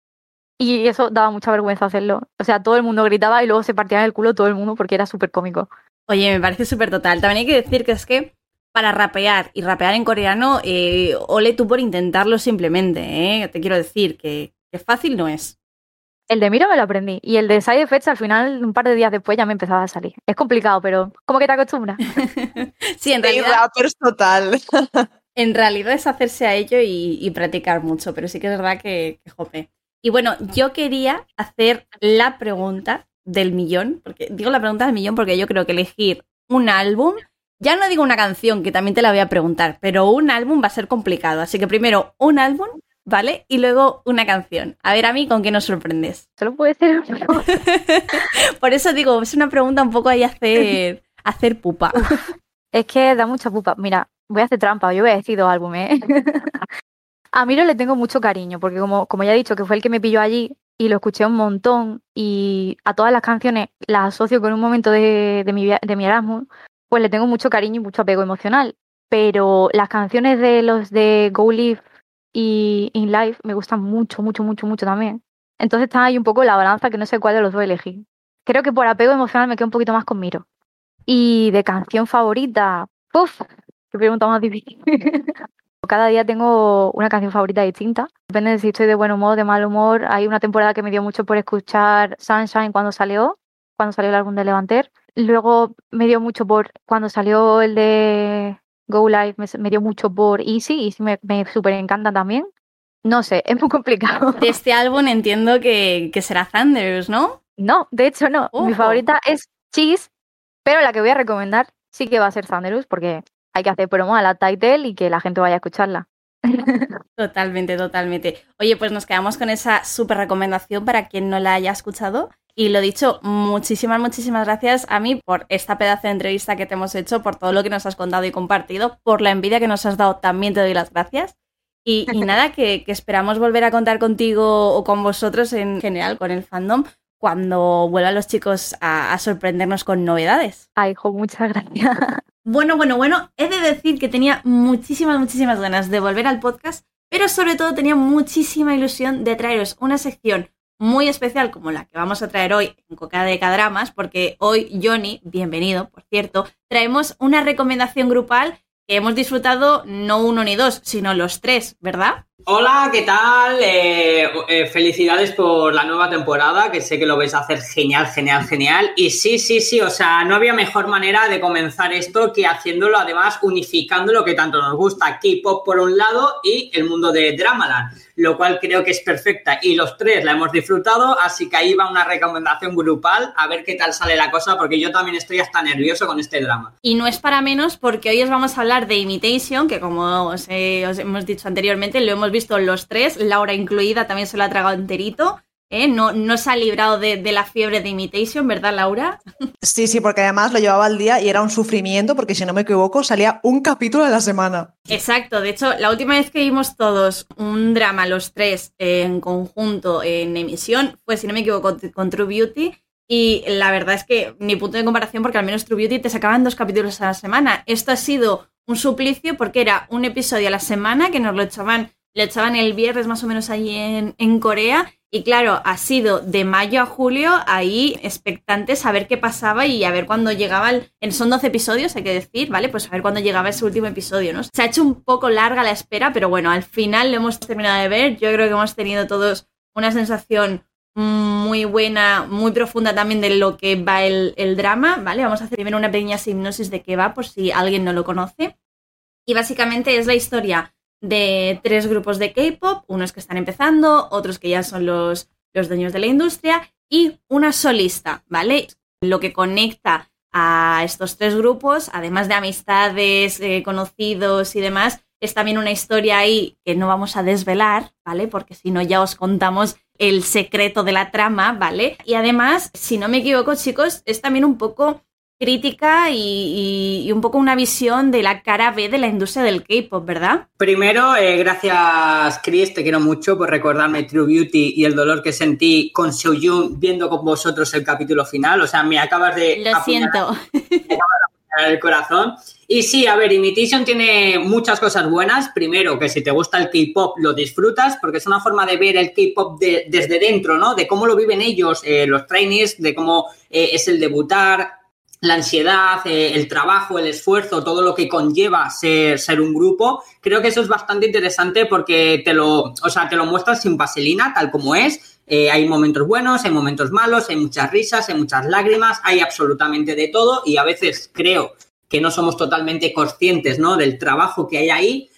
Y eso daba mucha vergüenza hacerlo. O sea, todo el mundo gritaba y luego se partía en el culo todo el mundo porque era súper cómico. Oye, me parece súper total. También hay que decir que es que para rapear y rapear en coreano, eh, ole tú por intentarlo simplemente, ¿eh? Te quiero decir que, fácil no es. El de Miro me lo aprendí y el de Side Effects al final, un par de días después, ya me empezaba a salir. Es complicado, pero como que te acostumbras. sí, en realidad. es total. en realidad es hacerse a ello y, practicar mucho, pero sí que es verdad que, que jope. Y bueno, yo quería hacer la pregunta del millón, porque digo la pregunta del millón porque yo creo que elegir un álbum ya no digo una canción, que también te la voy a preguntar, pero un álbum va a ser complicado. Así que primero un álbum, ¿vale? Y luego una canción. A ver, a mí, ¿con qué nos sorprendes? Solo puede ser Por eso digo, es una pregunta un poco ahí hacer, hacer pupa. es que da mucha pupa. Mira, voy a hacer trampa, yo voy a decir dos álbumes. ¿eh? a Miro le tengo mucho cariño, porque como, como ya he dicho, que fue el que me pilló allí y lo escuché un montón y a todas las canciones las asocio con un momento de, de, mi, de mi Erasmus pues le tengo mucho cariño y mucho apego emocional. Pero las canciones de los de Go Live y In Life me gustan mucho, mucho, mucho, mucho también. Entonces está ahí un poco la balanza que no sé cuál de los dos elegir. Creo que por apego emocional me quedo un poquito más con Miro. Y de canción favorita, ¡puf! Qué pregunta más difícil. Cada día tengo una canción favorita distinta. Depende de si estoy de buen humor, de mal humor. Hay una temporada que me dio mucho por escuchar Sunshine cuando salió, cuando salió el álbum de Levanter. Luego me dio mucho por, cuando salió el de Go Live, me, dio mucho por Easy, y me, me súper encanta también. No sé, es muy complicado. De este álbum entiendo que, será Thunders, ¿no? No, de hecho no. Mi favorita es Cheese, pero la que voy a recomendar sí que va a ser Thunderous porque hay que hacer promo a la title y que la gente vaya a escucharla. Totalmente, totalmente. Oye, pues nos quedamos con esa súper recomendación para quien no la haya escuchado. Y lo dicho, muchísimas, muchísimas gracias a mí por esta pedazo de entrevista que te hemos hecho, por todo lo que nos has contado y compartido, por la envidia que nos has dado, también te doy las gracias. Y, nada, que, esperamos volver a contar contigo o con vosotros en general, con el fandom, cuando vuelvan los chicos a, sorprendernos con novedades. Ay, hijo, muchas gracias. Bueno, bueno, bueno, he de decir que tenía muchísimas, muchísimas ganas de volver al podcast, pero sobre todo tenía muchísima ilusión de traeros una sección muy especial como la que vamos a traer hoy en Coca de Cadramas, porque hoy Johnny, bienvenido, por cierto, traemos una recomendación grupal que hemos disfrutado no uno ni dos, sino los tres, ¿verdad? Hola, ¿qué tal? Eh, eh, felicidades por la nueva temporada, que sé que lo vais a hacer genial, genial, genial. Y sí, sí, sí, o sea, no había mejor manera de comenzar esto que haciéndolo además unificando lo que tanto nos gusta, K-pop por un lado y el mundo de Dramaland lo cual creo que es perfecta y los tres la hemos disfrutado, así que ahí va una recomendación grupal, a ver qué tal sale la cosa, porque yo también estoy hasta nervioso con este drama. Y no es para menos porque hoy os vamos a hablar de Imitation, que como os, hemos dicho anteriormente, lo hemos visto los tres, Laura incluida también se lo ha tragado enterito. ¿eh? No, no se ha librado de, la fiebre de Imitation, ¿verdad, Laura? Sí, sí, porque además lo llevaba al día y era un sufrimiento, porque si no me equivoco, salía un capítulo a la semana. Exacto, de hecho, la última vez que vimos todos un drama, los tres en conjunto en emisión, fue, si no me equivoco, con True Beauty. Y la verdad es que mi punto de comparación, porque al menos True Beauty te sacaban dos capítulos a la semana. Esto ha sido un suplicio porque era un episodio a la semana que nos lo echaban, lo echaban el viernes más o menos allí en, Corea y claro, ha sido de mayo a julio ahí expectantes a ver qué pasaba y a ver cuándo llegaba el... Son 12 episodios, hay que decir, ¿vale? Pues a ver cuándo llegaba ese último episodio, ¿no? Se ha hecho un poco larga la espera, pero bueno, al final lo hemos terminado de ver. Yo creo que hemos tenido todos una sensación muy buena, muy profunda también de lo que va el, el drama, ¿vale? Vamos a hacer primero una pequeña hipnosis de qué va, por si alguien no lo conoce. Y básicamente es la historia de tres grupos de K-pop, unos que están empezando, otros que ya son los, los dueños de la industria y una solista, ¿vale? Lo que conecta a estos tres grupos, además de amistades, eh, conocidos y demás, es también una historia ahí que no vamos a desvelar, ¿vale? Porque si no ya os contamos el secreto de la trama, ¿vale? Y además, si no me equivoco, chicos, es también un poco crítica y, un poco una visión de la cara B de la industria del K-pop, ¿verdad? Primero, eh, gracias Chris, te quiero mucho por recordarme True Beauty y el dolor que sentí con Seoyun viendo con vosotros el capítulo final. O sea, me acabas de... Lo siento. el corazón. Y sí, a ver, Imitation tiene muchas cosas buenas. Primero, que si te gusta el K-pop lo disfrutas, porque es una forma de ver el K-pop desde dentro, ¿no? De cómo lo viven ellos, eh, los trainees, de cómo eh, es el debutar, la ansiedad, eh, el trabajo, el esfuerzo, todo lo que conlleva ser, ser, un grupo, creo que eso es bastante interesante porque te lo, o sea, te lo muestras sin vaselina, tal como es. Eh, hay momentos buenos, hay momentos malos, hay muchas risas, hay muchas lágrimas, hay absolutamente de todo y a veces creo que no somos totalmente conscientes ¿no? del trabajo que hay ahí.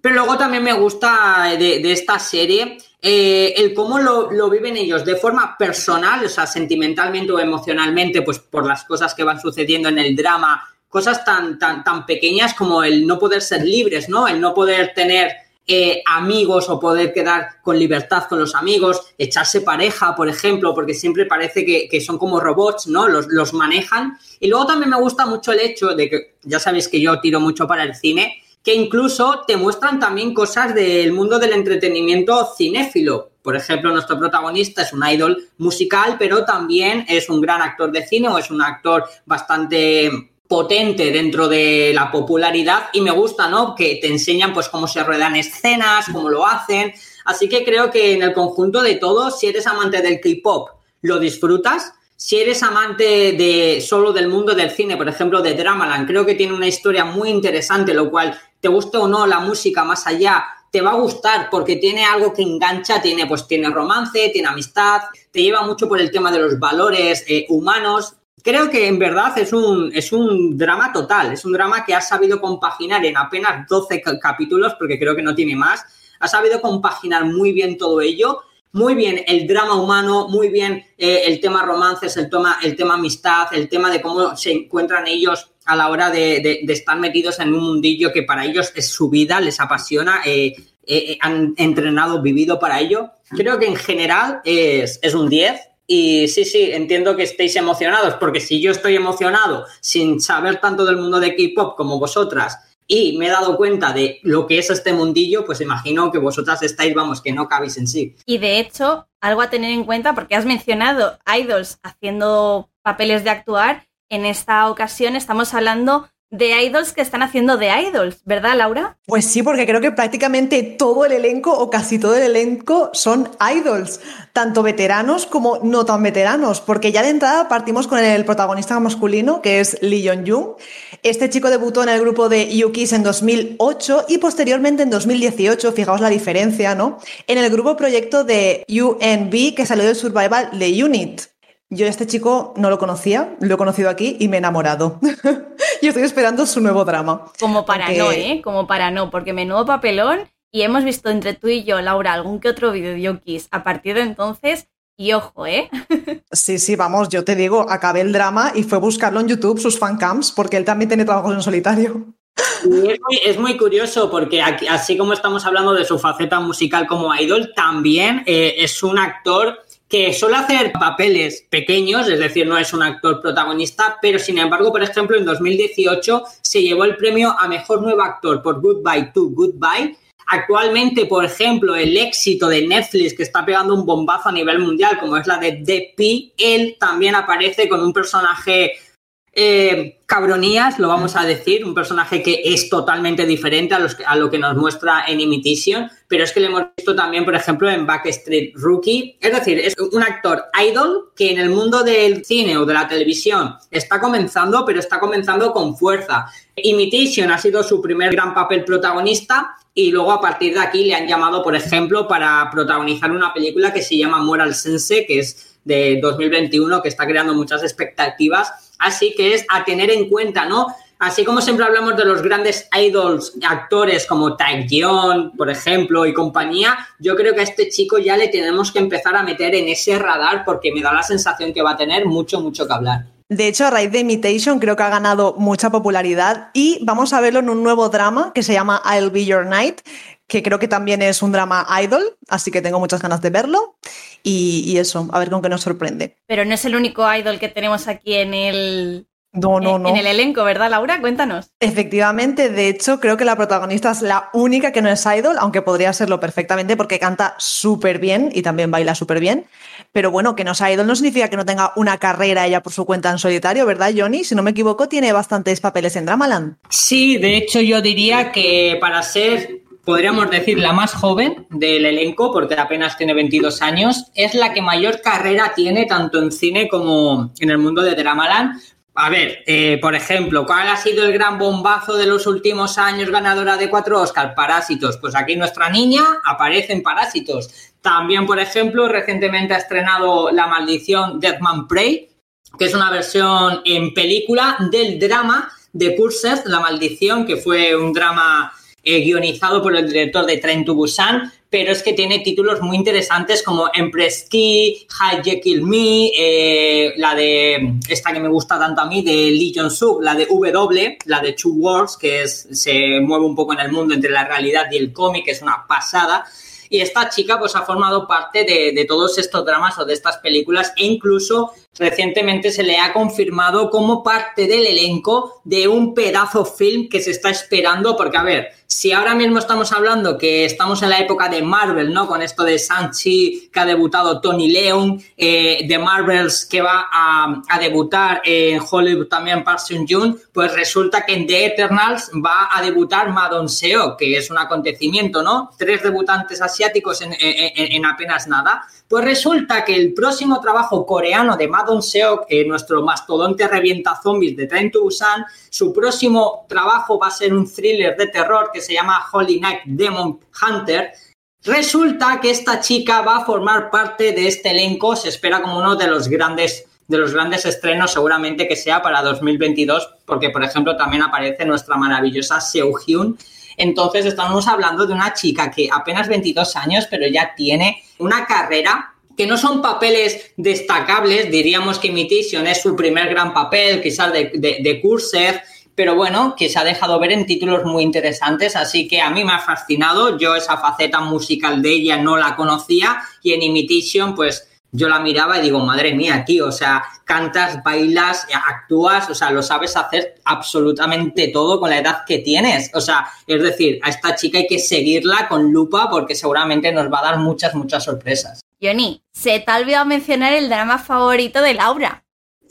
Pero luego también me gusta de, de esta serie eh, el cómo lo, viven ellos de forma personal, o sea, sentimentalmente o emocionalmente, pues por las cosas que van sucediendo en el drama, cosas tan, tan, tan pequeñas como el no poder ser libres, ¿no? El no poder tener eh, amigos o poder quedar con libertad con los amigos, echarse pareja, por ejemplo, porque siempre parece que, son como robots, ¿no? Los, los, manejan. Y luego también me gusta mucho el hecho de que, ya sabéis que yo tiro mucho para el cine, que incluso te muestran también cosas del mundo del entretenimiento cinéfilo. Por ejemplo, nuestro protagonista es un idol musical, pero también es un gran actor de cine o es un actor bastante potente dentro de la popularidad y me gusta, ¿no? Que te enseñan pues cómo se ruedan escenas, cómo lo hacen. Así que creo que en el conjunto de todo, si eres amante del K-pop, lo disfrutas. Si eres amante de solo del mundo del cine, por ejemplo, de Dramaland, creo que tiene una historia muy interesante, lo cual te guste o no la música más allá, te va a gustar porque tiene algo que engancha, tiene, pues, tiene romance, tiene amistad, te lleva mucho por el tema de los valores eh, humanos. Creo que en verdad es un, es un drama total, es un drama que ha sabido compaginar en apenas 12 capítulos, porque creo que no tiene más, ha sabido compaginar muy bien todo ello muy bien el drama humano, muy bien eh, el tema romances, el tema, el tema amistad, el tema de cómo se encuentran ellos a la hora de, estar metidos en un mundillo que para ellos es su vida, les apasiona, eh, eh, han entrenado, vivido para ello. Creo que en general es, es un 10. Y sí, sí, entiendo que estéis emocionados, porque si yo estoy emocionado sin saber tanto del mundo de K-pop como vosotras, y me he dado cuenta de lo que es este mundillo, pues imagino que vosotras estáis, vamos, que no cabéis en sí. Y de hecho, algo a tener en cuenta, porque has mencionado idols haciendo papeles de actuar, en esta ocasión estamos hablando de idols que están haciendo de idols, ¿verdad, Laura? Pues sí, porque creo que prácticamente todo el elenco o casi todo el elenco son idols, tanto veteranos como no tan veteranos, porque ya de entrada partimos con el protagonista masculino, que es Lee Jong-jung. Este chico debutó en el grupo de Yukis en 2008 y posteriormente en 2018, fijaos la diferencia, ¿no? En el grupo proyecto de UNB que salió del Survival de Unit. Yo este chico no lo conocía, lo he conocido aquí y me he enamorado. y estoy esperando su nuevo drama. Como para no, ¿eh? Como para no, porque menudo papelón. Y hemos visto entre tú y yo, Laura, algún que otro vídeo de Yokis a partir de entonces. Y ojo, ¿eh? sí, sí, vamos, yo te digo, acabé el drama y fue buscarlo en YouTube, sus fancams, porque él también tiene trabajos en solitario. Es muy, curioso porque así como estamos hablando de su faceta musical como idol, también eh, es un actor que suele hacer papeles pequeños, es decir, no es un actor protagonista, pero sin embargo, por ejemplo, en 2018 se llevó el premio a Mejor Nuevo Actor por Goodbye to Goodbye. Actualmente, por ejemplo, el éxito de Netflix que está pegando un bombazo a nivel mundial, como es la de The él también aparece con un personaje eh, cabronías, lo vamos a decir, un personaje que es totalmente diferente a, los, a, lo que nos muestra en Imitation, pero es que lo hemos visto también, por ejemplo, en Backstreet Rookie. Es decir, es un actor idol que en el mundo del cine o de la televisión está comenzando, pero está comenzando con fuerza. Imitation ha sido su primer gran papel protagonista y luego a partir de aquí le han llamado, por ejemplo, para protagonizar una película que se llama Moral Sense, que es de 2021, que está creando muchas expectativas Así que es a tener en cuenta, ¿no? Así como siempre hablamos de los grandes idols, actores como Taekyon, por ejemplo, y compañía, yo creo que a este chico ya le tenemos que empezar a meter en ese radar porque me da la sensación que va a tener mucho, mucho que hablar. De hecho, a raíz de Imitation creo que ha ganado mucha popularidad y vamos a verlo en un nuevo drama que se llama I'll Be Your Night, que creo que también es un drama idol, así que tengo muchas ganas de verlo. Y, eso, a ver con qué nos sorprende. Pero no es el único idol que tenemos aquí en el, no, no, no. En el elenco, ¿verdad, Laura? Cuéntanos. Efectivamente, de hecho, creo que la protagonista es la única que no es idol, aunque podría serlo perfectamente porque canta súper bien y también baila súper bien. Pero bueno, que no sea idol no significa que no tenga una carrera ella por su cuenta en solitario, ¿verdad, Johnny? Si no me equivoco, tiene bastantes papeles en Dramaland. Sí, de hecho, yo diría que para ser podríamos decir, la más joven del elenco, porque apenas tiene 22 años, es la que mayor carrera tiene tanto en cine como en el mundo de Dramaland. A ver, eh, por ejemplo, ¿cuál ha sido el gran bombazo de los últimos años ganadora de cuatro Oscar? Parásitos. Pues aquí nuestra niña aparece en Parásitos. También, por ejemplo, recientemente ha estrenado La maldición Deathman Prey, que es una versión en película del drama de Curses, La maldición, que fue un drama eh, guionizado por el director de Train to Busan, pero es que tiene títulos muy interesantes como Empress Key, Hi Jekyll Me, eh, la de esta que me gusta tanto a mí, de Lee Jong-suk, la de W, la de Two Worlds, que es, se mueve un poco en el mundo entre la realidad y el cómic, es una pasada. Y esta chica pues ha formado parte de, de, todos estos dramas o de estas películas e incluso recientemente se le ha confirmado como parte del elenco de un pedazo film que se está esperando porque a ver, si ahora mismo estamos hablando que estamos en la época de Marvel, ¿no? Con esto de Sanchi, que ha debutado Tony Leon, eh, de Marvels, que va a, debutar en Hollywood también Park Seung-joon, pues resulta que en The Eternals va a debutar Madon Seo, que es un acontecimiento, ¿no? Tres debutantes asiáticos en, en apenas nada. Pues resulta que el próximo trabajo coreano de Madon Seok, eh, nuestro mastodonte revienta zombies de Train to Busan, su próximo trabajo va a ser un thriller de terror que se llama Holy Night Demon Hunter. Resulta que esta chica va a formar parte de este elenco, se espera como uno de los grandes de los grandes estrenos seguramente que sea para 2022, porque por ejemplo también aparece nuestra maravillosa Seo Hyun. Entonces estamos hablando de una chica que apenas 22 años, pero ya tiene una carrera que no son papeles destacables, diríamos que Imitation es su primer gran papel, quizás de, de, pero bueno, que se ha dejado ver en títulos muy interesantes, así que a mí me ha fascinado, yo esa faceta musical de ella no la conocía y en Imitation pues yo la miraba y digo, madre mía, tío, o sea, cantas, bailas, actúas, o sea, lo sabes hacer absolutamente todo con la edad que tienes. O sea, es decir, a esta chica hay que seguirla con lupa porque seguramente nos va a dar muchas, muchas sorpresas. Johnny, se te ha olvidado mencionar el drama favorito de Laura.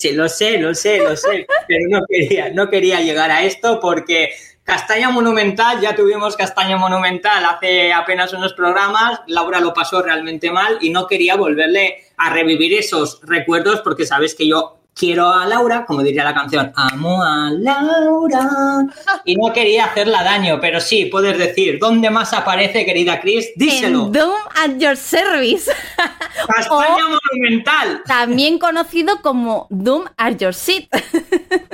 Sí, lo sé, lo sé, lo sé, pero no quería, no quería llegar a esto porque Castaña Monumental, ya tuvimos Castaña Monumental hace apenas unos programas, Laura lo pasó realmente mal y no quería volverle a revivir esos recuerdos porque sabes que yo quiero a Laura, como diría la canción, amo a Laura. Y no quería hacerla daño, pero sí, puedes decir, ¿dónde más aparece, querida Chris? Díselo. En Doom at Your Service. Castaña Monumental. También conocido como Doom at Your Seat.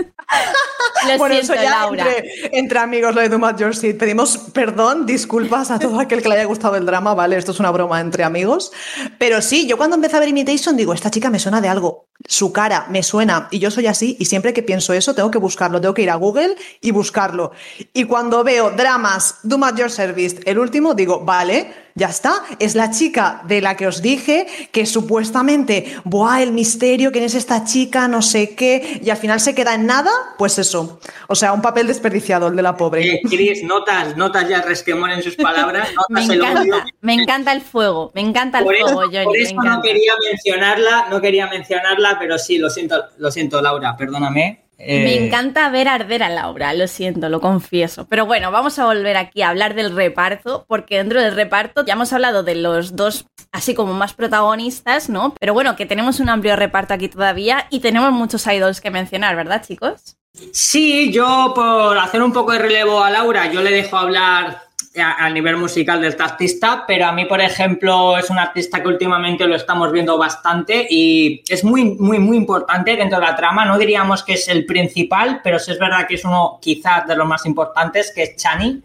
Lo bueno, siento, eso ya Laura. Entre, entre, amigos lo de at Your Seat. Pedimos perdón, disculpas a todo aquel que le haya gustado el drama, ¿vale? Esto es una broma entre amigos. Pero sí, yo cuando empecé a ver Imitation digo, esta chica me suena de algo. Su cara me suena y yo soy así y siempre que pienso eso tengo que buscarlo, tengo que ir a Google y buscarlo. Y cuando veo dramas, at Your Service, el último, digo, vale, ya está, es la chica de la que os dije que supuestamente, ¡buah, el misterio! ¿Quién es esta chica? No sé qué. Y al final se queda en nada, pues eso. O sea, un papel desperdiciado el de la pobre. Eh, Chris, notas, notas ya el resquemor en sus palabras. me, encanta, me encanta el fuego, me encanta el fuego, Johnny. Por eso no quería mencionarla, no quería mencionarla, pero sí, lo siento, lo siento, Laura, perdóname. Me eh, encanta ver arder a Laura, lo siento, lo confieso. Pero bueno, vamos a volver aquí a hablar del reparto, porque dentro del reparto ya hemos hablado de los dos así como más protagonistas, ¿no? Pero bueno, que tenemos un amplio reparto aquí todavía y tenemos muchos idols que mencionar, ¿verdad, chicos? Sí, yo por hacer un poco de relevo a Laura, yo le dejo hablar a, nivel musical del artista, pero a mí, por ejemplo, es un artista que últimamente lo estamos viendo bastante y es muy, muy, muy importante dentro de la trama. No diríamos que es el principal, pero sí es verdad que es uno quizás de los más importantes, que es Chani.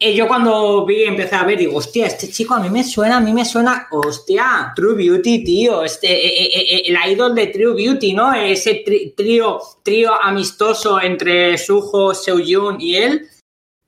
Y yo cuando vi, empecé a ver, digo, hostia, este chico a mí me suena, a mí me suena, hostia, True Beauty, tío, este, eh, eh, eh, el idol de True Beauty, ¿no? Ese trío, trío amistoso entre Suho, Seoyun y él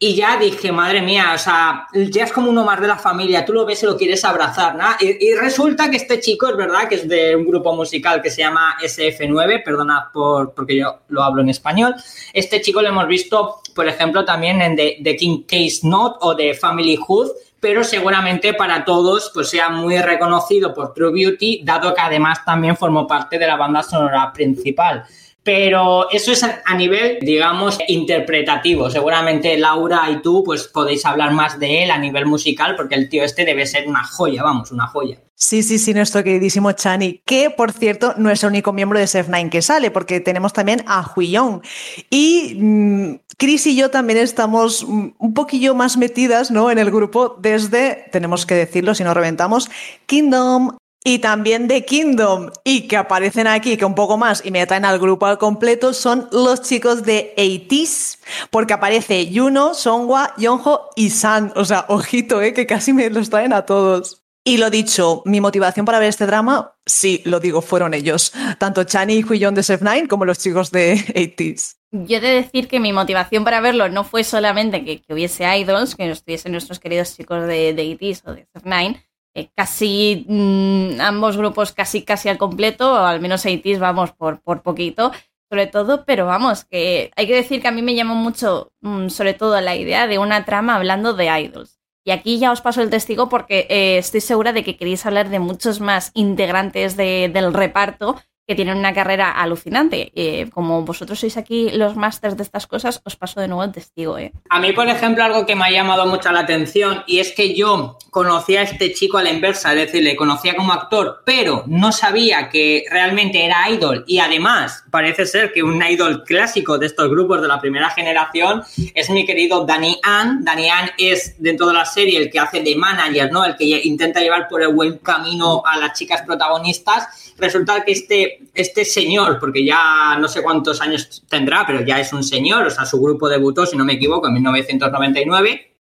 y ya dije, madre mía, o sea, ya es como uno más de la familia, tú lo ves y lo quieres abrazar, ¿no? Y, resulta que este chico es verdad que es de un grupo musical que se llama SF9, perdonad por, porque yo lo hablo en español. Este chico lo hemos visto, por ejemplo, también en The, King Case Not o de Family Hood, pero seguramente para todos pues sea muy reconocido por True Beauty, dado que además también formó parte de la banda sonora principal. Pero eso es a nivel, digamos, interpretativo. Seguramente Laura y tú pues podéis hablar más de él a nivel musical porque el tío este debe ser una joya, vamos, una joya. Sí, sí, sí, nuestro queridísimo Chani, que por cierto no es el único miembro de Sef9 que sale, porque tenemos también a Huiyong. Y mm, Chris y yo también estamos mm, un poquillo más metidas ¿no? en el grupo desde, tenemos que decirlo si no reventamos, Kingdom, y también de Kingdom y que aparecen aquí, que un poco más y me traen al grupo al completo, son los chicos de 80 porque aparece Yuno, Songwa, Yonho y San. O sea, ojito, ¿eh? que casi me los traen a todos. Y lo dicho, mi motivación para ver este drama, sí, lo digo, fueron ellos. Tanto Chani y Huiyon de Sef9 como los chicos de 80s. Yo he de decir que mi motivación para verlo no fue solamente que, hubiese idols, que estuviesen nuestros queridos chicos de, de 80s o de Sef9, eh, casi mm, ambos grupos casi casi al completo, o al menos Aitis vamos por, por poquito, sobre todo, pero vamos, que hay que decir que a mí me llamó mucho, mm, sobre todo, la idea de una trama hablando de idols. Y aquí ya os paso el testigo porque eh, estoy segura de que queréis hablar de muchos más integrantes del reparto que tienen una carrera alucinante. Eh, como vosotros sois aquí los másters de estas cosas, os paso de nuevo el testigo. ¿eh? A mí, por ejemplo, algo que me ha llamado mucho la atención y es que yo conocía a este chico a la inversa, es decir, le conocía como actor, pero no sabía que realmente era idol y además parece ser que un idol clásico de estos grupos de la primera generación es mi querido Danny Ann. Danny Ann es dentro de la serie el que hace de manager, ¿no? El que intenta llevar por el buen camino a las chicas protagonistas resulta que este, este señor, porque ya no sé cuántos años tendrá, pero ya es un señor, o sea, su grupo debutó, si no me equivoco, en 1999.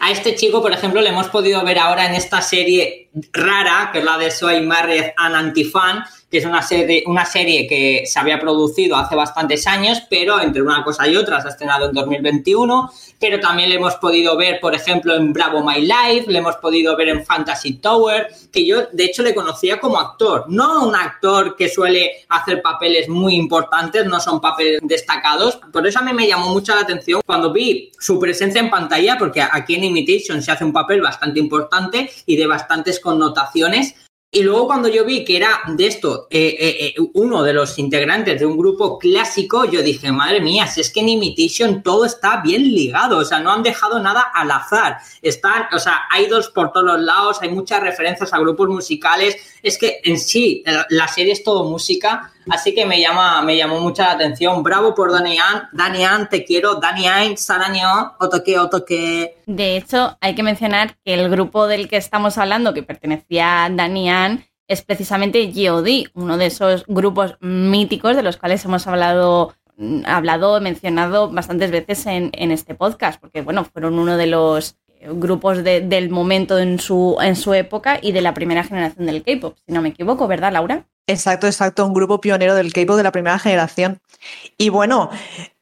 A este chico, por ejemplo, le hemos podido ver ahora en esta serie rara, que es la de Soy Married an Antifan, que es una serie, una serie que se había producido hace bastantes años, pero entre una cosa y otra se ha estrenado en 2021, pero también le hemos podido ver, por ejemplo, en Bravo My Life, le hemos podido ver en Fantasy Tower, que yo de hecho le conocía como actor, no un actor que suele hacer papeles muy importantes, no son papeles destacados, por eso a mí me llamó mucho la atención cuando vi su presencia en pantalla, porque aquí en Imitation se hace un papel bastante importante y de bastantes connotaciones, Y luego cuando yo vi que era de esto eh, eh, eh, uno de los integrantes de un grupo clásico, yo dije, madre mía, si es que en Imitation todo está bien ligado, o sea, no han dejado nada al azar. Están, o sea, hay dos por todos los lados, hay muchas referencias a grupos musicales. Es que en sí, la serie es todo música, así que me llama, me llamó mucha la atención. Bravo por Dani Ann, te quiero, Dani Ann, Saraño, Otoque, Otoque. De hecho, hay que mencionar que el grupo del que estamos hablando, que pertenecía a Dani es precisamente GOD, uno de esos grupos míticos de los cuales hemos hablado hablado, mencionado bastantes veces en, este podcast, porque bueno, fueron uno de los grupos del momento en su, en su época y de la primera generación del K-pop, si no me equivoco, ¿verdad, Laura? Exacto, exacto, un grupo pionero del K-pop de la primera generación. Y bueno,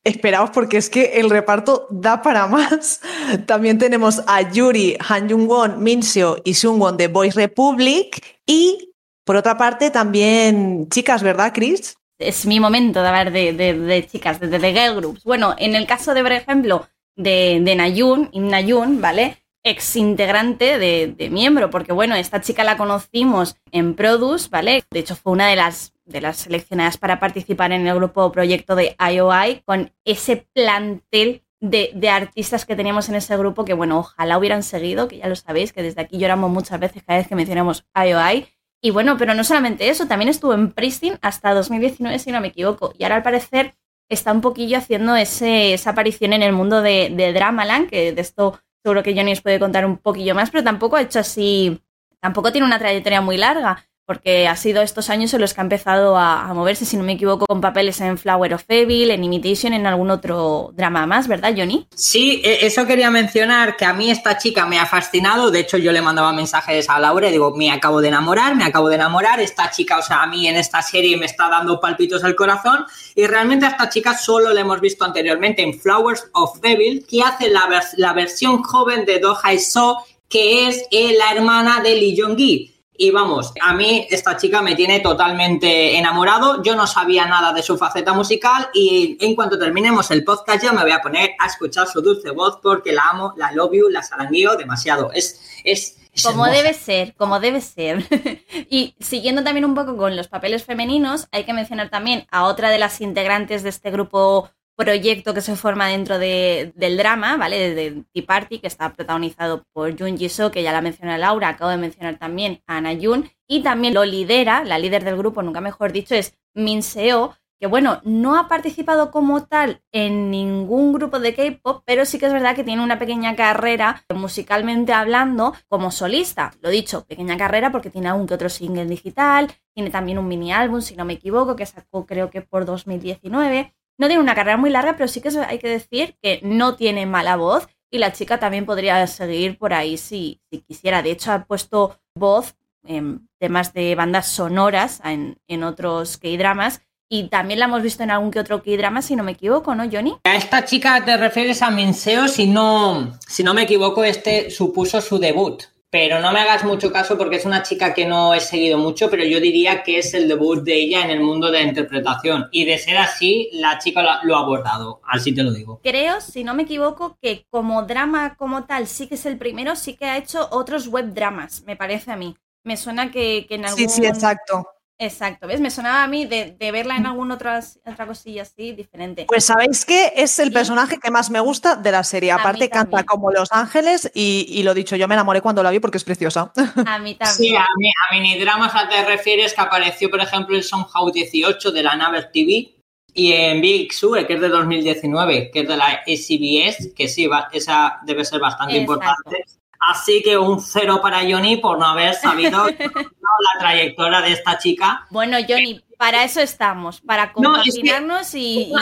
esperaos porque es que el reparto da para más. También tenemos a Yuri, Han Jung-won, Min y Sung-won de Boys Republic y por otra parte, también chicas, ¿verdad, Chris? Es mi momento de hablar de, chicas, de, de, girl groups. Bueno, en el caso de, por ejemplo, de, de Nayun, Nayun, ¿vale? Ex integrante de, miembro, porque bueno, esta chica la conocimos en Produce, ¿vale? De hecho, fue una de las, seleccionadas para participar en el grupo proyecto de IOI, con ese plantel de, artistas que teníamos en ese grupo que, bueno, ojalá hubieran seguido, que ya lo sabéis, que desde aquí lloramos muchas veces cada vez que mencionamos IOI. Y bueno, pero no solamente eso, también estuvo en Pristin hasta 2019, si no me equivoco. Y ahora al parecer está un poquillo haciendo esa aparición en el mundo de, de Dramaland, que de esto seguro que Johnny os puede contar un poquillo más, pero tampoco ha hecho así, tampoco tiene una trayectoria muy larga porque ha sido estos años en los que ha empezado a, moverse, si no me equivoco, con papeles en Flower of Evil, en Imitation, en algún otro drama más, ¿verdad, Johnny? Sí, e, eso quería mencionar, que a mí esta chica me ha fascinado, de hecho yo le mandaba mensajes a Laura y digo, me acabo de enamorar, me acabo de enamorar, esta chica, o sea, a mí en esta serie me está dando palpitos al corazón, y realmente a esta chica solo la hemos visto anteriormente en Flowers of Evil, que hace la, versión joven de Do Hai So, que es eh, la hermana de Lee Jong-gi. Y vamos, a mí esta chica me tiene totalmente enamorado. Yo no sabía nada de su faceta musical y en cuanto terminemos el podcast ya me voy a poner a escuchar su dulce voz porque la amo, la love you, la salanguío demasiado. Es, es, como debe ser, como debe ser. y siguiendo también un poco con los papeles femeninos, hay que mencionar también a otra de las integrantes de este grupo proyecto que se forma dentro de, del drama, ¿vale? De, Tea Party, que está protagonizado por Jun Jisoo, que ya la menciona Laura, acabo de mencionar también a Ana Jun, y también lo lidera, la líder del grupo, nunca mejor dicho, es Min Seo, que bueno, no ha participado como tal en ningún grupo de K-pop, pero sí que es verdad que tiene una pequeña carrera musicalmente hablando como solista. Lo dicho, pequeña carrera porque tiene algún que otro single digital, tiene también un mini álbum, si no me equivoco, que sacó creo que por 2019. No tiene una carrera muy larga, pero sí que hay que decir que no tiene mala voz y la chica también podría seguir por ahí si, si quisiera. De hecho, ha puesto voz en temas de bandas sonoras en, en otros K-dramas y también la hemos visto en algún que otro K-drama, si no me equivoco, ¿no, Johnny? A esta chica te refieres a Minseo, si no, si no me equivoco, este supuso su debut pero no me hagas mucho caso porque es una chica que no he seguido mucho, pero yo diría que es el debut de ella en el mundo de la interpretación. Y de ser así, la chica lo ha abordado, así te lo digo. Creo, si no me equivoco, que como drama como tal sí que es el primero, sí que ha hecho otros web dramas, me parece a mí. Me suena que, que en algún... Sí, sí, exacto. Exacto, ¿ves? Me sonaba a mí de, verla en alguna otra, otra cosilla así diferente. Pues sabéis que es el personaje que más me gusta de la serie. Aparte canta como Los Ángeles y, y, lo dicho, yo me enamoré cuando la vi porque es preciosa. A mí también. Sí, a, mí, a minidramas te refieres que apareció, por ejemplo, el Somehow 18 de la Naver TV y en Big Sue, que es de 2019, que es de la SBS, que sí, esa debe ser bastante importante. Así que un cero para Johnny por no haber sabido la trayectoria de esta chica. Bueno, Johnny, para eso estamos, para compaginarnos y,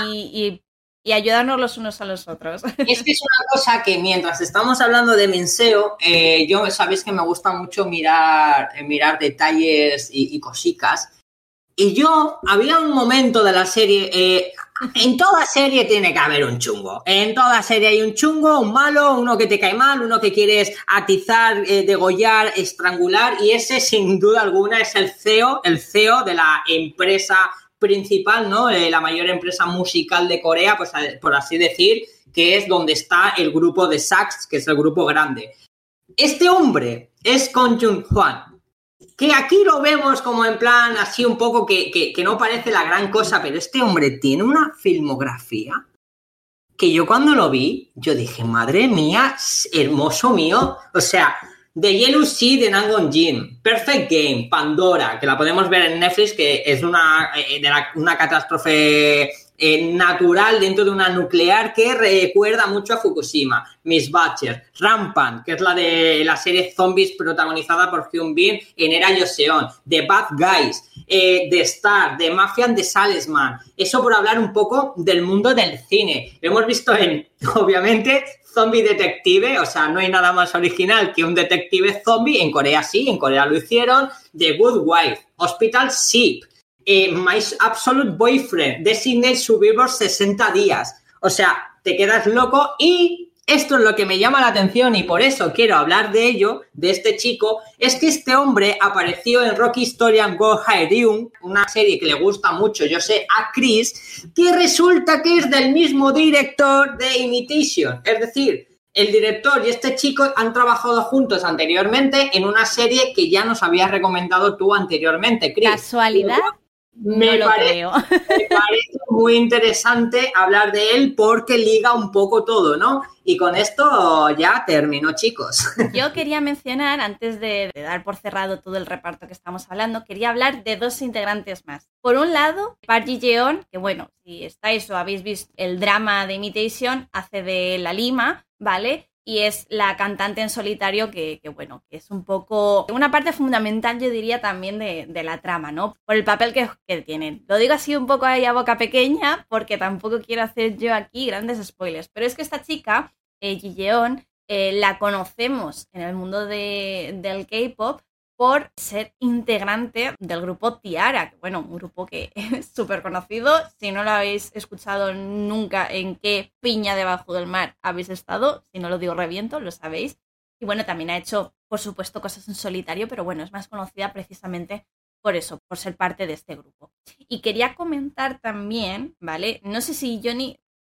ayudarnos los unos a los otros. Es que es una cosa que mientras estamos hablando de Minseo, eh, yo sabéis que me gusta mucho mirar, eh, mirar detalles y, y cositas. Y yo, había un momento de la serie, eh, en toda serie tiene que haber un chungo. En toda serie hay un chungo, un malo, uno que te cae mal, uno que quieres atizar, eh, degollar, estrangular. Y ese, sin duda alguna, es el CEO, el CEO de la empresa principal, ¿no? Eh, la mayor empresa musical de Corea, pues por así decir, que es donde está el grupo de Sax, que es el grupo grande. Este hombre es Kon Jun Hwan que aquí lo vemos como en plan así un poco que, que, no parece la gran cosa, pero este hombre tiene una filmografía que yo cuando lo vi, yo dije, madre mía, hermoso mío, o sea, The Yellow Sea de Nangon Jin, Perfect Game, Pandora, que la podemos ver en Netflix, que es una, eh, una catástrofe eh, natural dentro de una nuclear que recuerda mucho a Fukushima. Miss Butcher, Rampant, que es la de la serie Zombies protagonizada por Hyun Bin en Era Yoseon, The Bad Guys, eh, The Star, The Mafia and The Salesman. Eso por hablar un poco del mundo del cine. Hemos visto en, obviamente, Zombie Detective, o sea, no hay nada más original que un detective zombie. En Corea sí, en Corea lo hicieron. The Good Wife, Hospital Sheep, My Absolute Boyfriend, Designated Survivor 60 días. O sea, te quedas loco y esto es lo que me llama la atención y por eso quiero hablar de ello, de este chico, es que este hombre apareció en Rocky Story and Go Haeryung, una serie que le gusta mucho, yo sé, a Chris, que resulta que es del mismo director de Imitation. Es decir, el director y este chico han trabajado juntos anteriormente en una serie que ya nos habías recomendado tú anteriormente, Chris. ¿Casualidad? Me no parece me parece muy interesante hablar de él porque liga un poco todo, ¿no? Y con esto ya termino, chicos. Yo quería mencionar, antes de, de dar por cerrado todo el reparto que estamos hablando, quería hablar de dos integrantes más. Por un lado, Park Ji-yeon, que bueno, si estáis o habéis visto el drama de Imitation, hace de la Lima, ¿vale? Y es la cantante en solitario que, bueno, que es un poco una parte fundamental, yo diría, también de, la trama, ¿no? Por el papel que, que, tienen. Lo digo así un poco ahí a boca pequeña, porque tampoco quiero hacer yo aquí grandes spoilers. Pero es que esta chica, eh, eh, la conocemos en el mundo de, del K-pop por ser integrante del grupo Tiara, que bueno, un grupo que es súper conocido. Si no lo habéis escuchado nunca en qué piña debajo del mar habéis estado, si no lo digo reviento, lo sabéis. Y bueno, también ha hecho, por supuesto, cosas en solitario, pero bueno, es más conocida precisamente por eso, por ser parte de este grupo. Y quería comentar también, ¿vale? No sé si Johnny,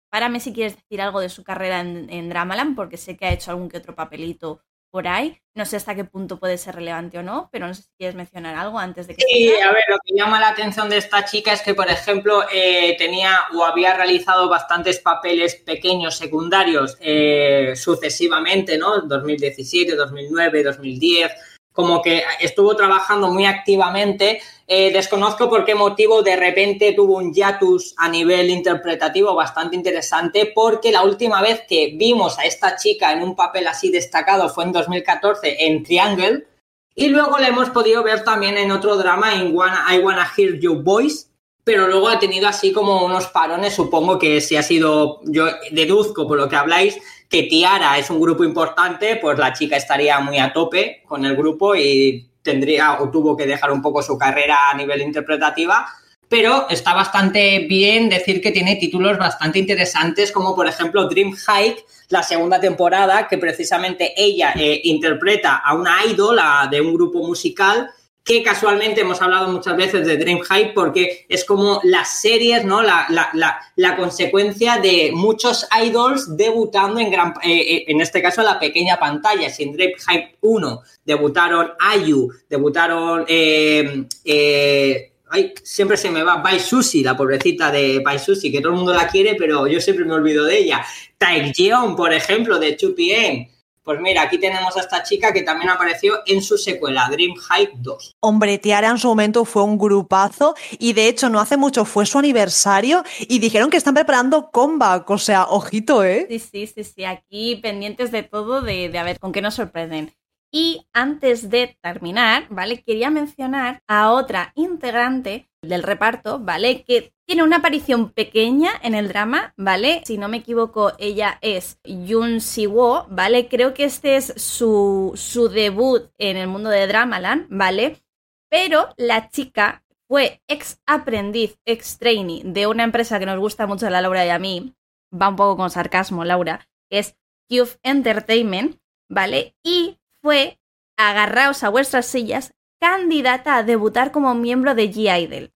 párame si quieres decir algo de su carrera en, en Dramaland, porque sé que ha hecho algún que otro papelito por ahí. No sé hasta qué punto puede ser relevante o no, pero no sé si quieres mencionar algo antes de que... Sí, a ver, lo que llama la atención de esta chica es que, por ejemplo, eh, tenía o había realizado bastantes papeles pequeños, secundarios, eh, sucesivamente, ¿no? 2017, 2009, 2010 como que estuvo trabajando muy activamente. Eh, desconozco por qué motivo de repente tuvo un hiatus a nivel interpretativo bastante interesante, porque la última vez que vimos a esta chica en un papel así destacado fue en 2014 en Triangle, y luego la hemos podido ver también en otro drama, en Wanna, I Wanna Hear Your Voice, pero luego ha tenido así como unos parones, supongo que si ha sido, yo deduzco por lo que habláis, que Tiara es un grupo importante, pues la chica estaría muy a tope con el grupo y tendría o tuvo que dejar un poco su carrera a nivel interpretativa, pero está bastante bien decir que tiene títulos bastante interesantes, como por ejemplo Dream Hike, la segunda temporada, que precisamente ella eh, interpreta a una idol a, de un grupo musical que casualmente hemos hablado muchas veces de Dream High porque es como las series, ¿no? La, la, la, consecuencia de muchos idols debutando en gran, eh, en este caso la pequeña pantalla. Si en Dream High 1 debutaron IU, debutaron eh, eh, ay, siempre se me va Bai Sushi, la pobrecita de Bai Sushi, que todo el mundo la quiere, pero yo siempre me olvido de ella. Taekyeon, por ejemplo, de 2PM. Pues mira, aquí tenemos a esta chica que también apareció en su secuela, Dream High 2. Hombre, Tiara en su momento fue un grupazo y de hecho no hace mucho fue su aniversario y dijeron que están preparando comeback, o sea, ojito, ¿eh? Sí, sí, sí, sí, aquí pendientes de todo, de, de a ver con qué nos sorprenden. Y antes de terminar, ¿vale? Quería mencionar a otra integrante del reparto, ¿vale? Que tiene una aparición pequeña en el drama, ¿vale? Si no me equivoco, ella es Yun Siwo, ¿vale? Creo que este es su, su debut en el mundo de Dramaland, ¿vale? Pero la chica fue ex aprendiz, ex trainee de una empresa que nos gusta mucho a la Laura y a mí, va un poco con sarcasmo, Laura, que es Cube Entertainment, ¿vale? Y fue, agarraos a vuestras sillas, candidata a debutar como miembro de G-Idol.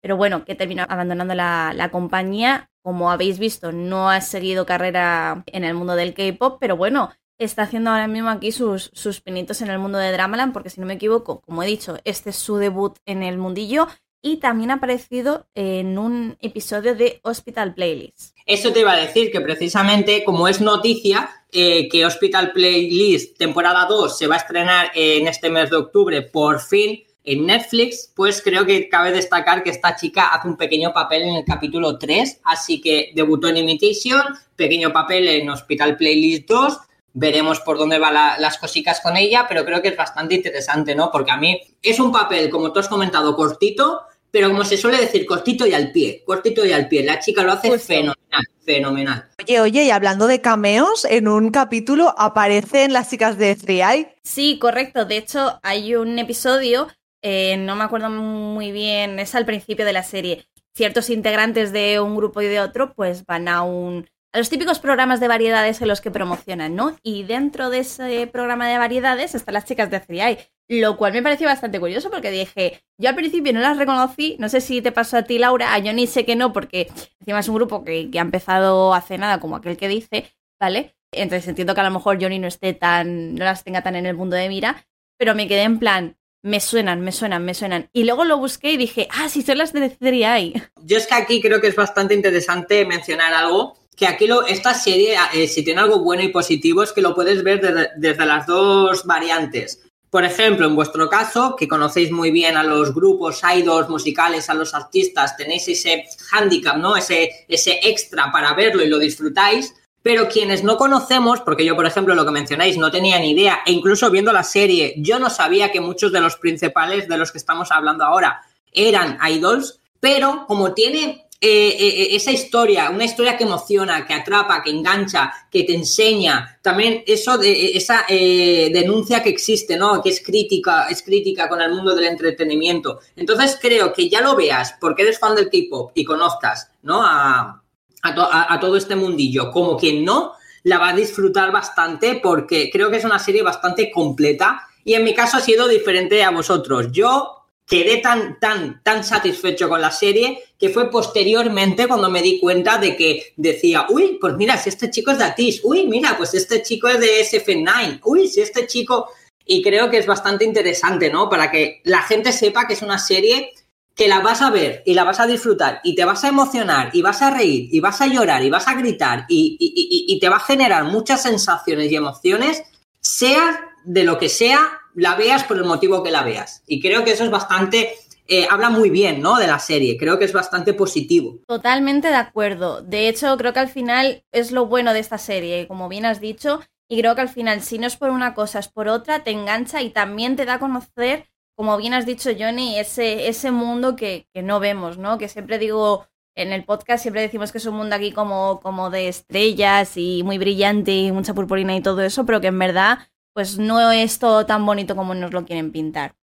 Pero bueno, que terminó abandonando la, la, compañía. Como habéis visto, no ha seguido carrera en el mundo del K-pop, pero bueno, está haciendo ahora mismo aquí sus, sus pinitos en el mundo de Dramaland, porque si no me equivoco, como he dicho, este es su debut en el mundillo y también ha aparecido en un episodio de Hospital Playlist. Eso te iba a decir, que precisamente como es noticia, eh, que Hospital Playlist temporada 2 se va a estrenar en este mes de octubre por fin en Netflix, pues creo que cabe destacar que esta chica hace un pequeño papel en el capítulo 3, así que debutó en Imitation, pequeño papel en Hospital Playlist 2, veremos por dónde van las cositas con ella, pero creo que es bastante interesante, ¿no? Porque a mí es un papel, como tú has comentado, cortito, pero como se suele decir, cortito y al pie, cortito y al pie. La chica lo hace fenomenal, fenomenal. Oye, oye, y hablando de cameos, en un capítulo aparecen las chicas de 3 Sí, correcto. De hecho, hay un episodio, eh, no me acuerdo muy bien, es al principio de la serie. Ciertos integrantes de un grupo y de otro, pues van a un a los típicos programas de variedades en los que promocionan, ¿no? Y dentro de ese programa de variedades están las chicas de 3 lo cual me pareció bastante curioso porque dije, yo al principio no las reconocí, no sé si te pasó a ti, Laura, a Johnny sé que no, porque encima es un grupo que, ha empezado hace nada, como aquel que dice, ¿vale? Entonces entiendo que a lo mejor Johnny no esté tan, no las tenga tan en el mundo de mira, pero me quedé en plan, me suenan, me suenan, me suenan. Y luego lo busqué y dije, ah, sí, son las de 3 Yo es que aquí creo que es bastante interesante mencionar algo que aquí esta serie, eh, si tiene algo bueno y positivo, es que lo puedes ver desde, desde, las dos variantes. Por ejemplo, en vuestro caso, que conocéis muy bien a los grupos idols musicales, a los artistas, tenéis ese handicap, ¿no? Ese, ese extra para verlo y lo disfrutáis. Pero quienes no conocemos, porque yo, por ejemplo, lo que mencionáis, no tenía ni idea, e incluso viendo la serie, yo no sabía que muchos de los principales de los que estamos hablando ahora eran idols, pero como tiene eh, eh, eh, esa historia, una historia que emociona, que atrapa, que engancha, que te enseña, también eso de esa denuncia que existe, ¿no? Que es crítica, es crítica con el mundo del entretenimiento. Entonces creo que ya lo veas porque eres fan del K-pop y conozcas, ¿no? A, a, todo este mundillo, como quien no, la va a disfrutar bastante porque creo que es una serie bastante completa y en mi caso ha sido diferente a vosotros. Yo quedé tan, tan, tan satisfecho con la serie que fue posteriormente cuando me di cuenta de que decía, uy, pues mira, si este chico es de Atis, uy, mira, pues este chico es de SF9, uy, si este chico... Y creo que es bastante interesante, ¿no? Para que la gente sepa que es una serie que la vas a ver y la vas a disfrutar y te vas a emocionar y vas a reír y vas a llorar y vas a gritar y, y te va a generar muchas sensaciones y emociones, sea de lo que sea, la veas por el motivo que la veas. Y creo que eso es bastante eh, habla muy bien, ¿no? De la serie. Creo que es bastante positivo. Totalmente de acuerdo. De hecho, creo que al final es lo bueno de esta serie, como bien has dicho. Y creo que al final, si no es por una cosa, es por otra, te engancha y también te da a conocer, como bien has dicho, Johnny, ese, ese mundo que, que no vemos, ¿no? Que siempre digo, en el podcast siempre decimos que es un mundo aquí como, como de estrellas y muy brillante y mucha purpurina y todo eso, pero que en verdad pues no es todo tan bonito como nos lo quieren pintar.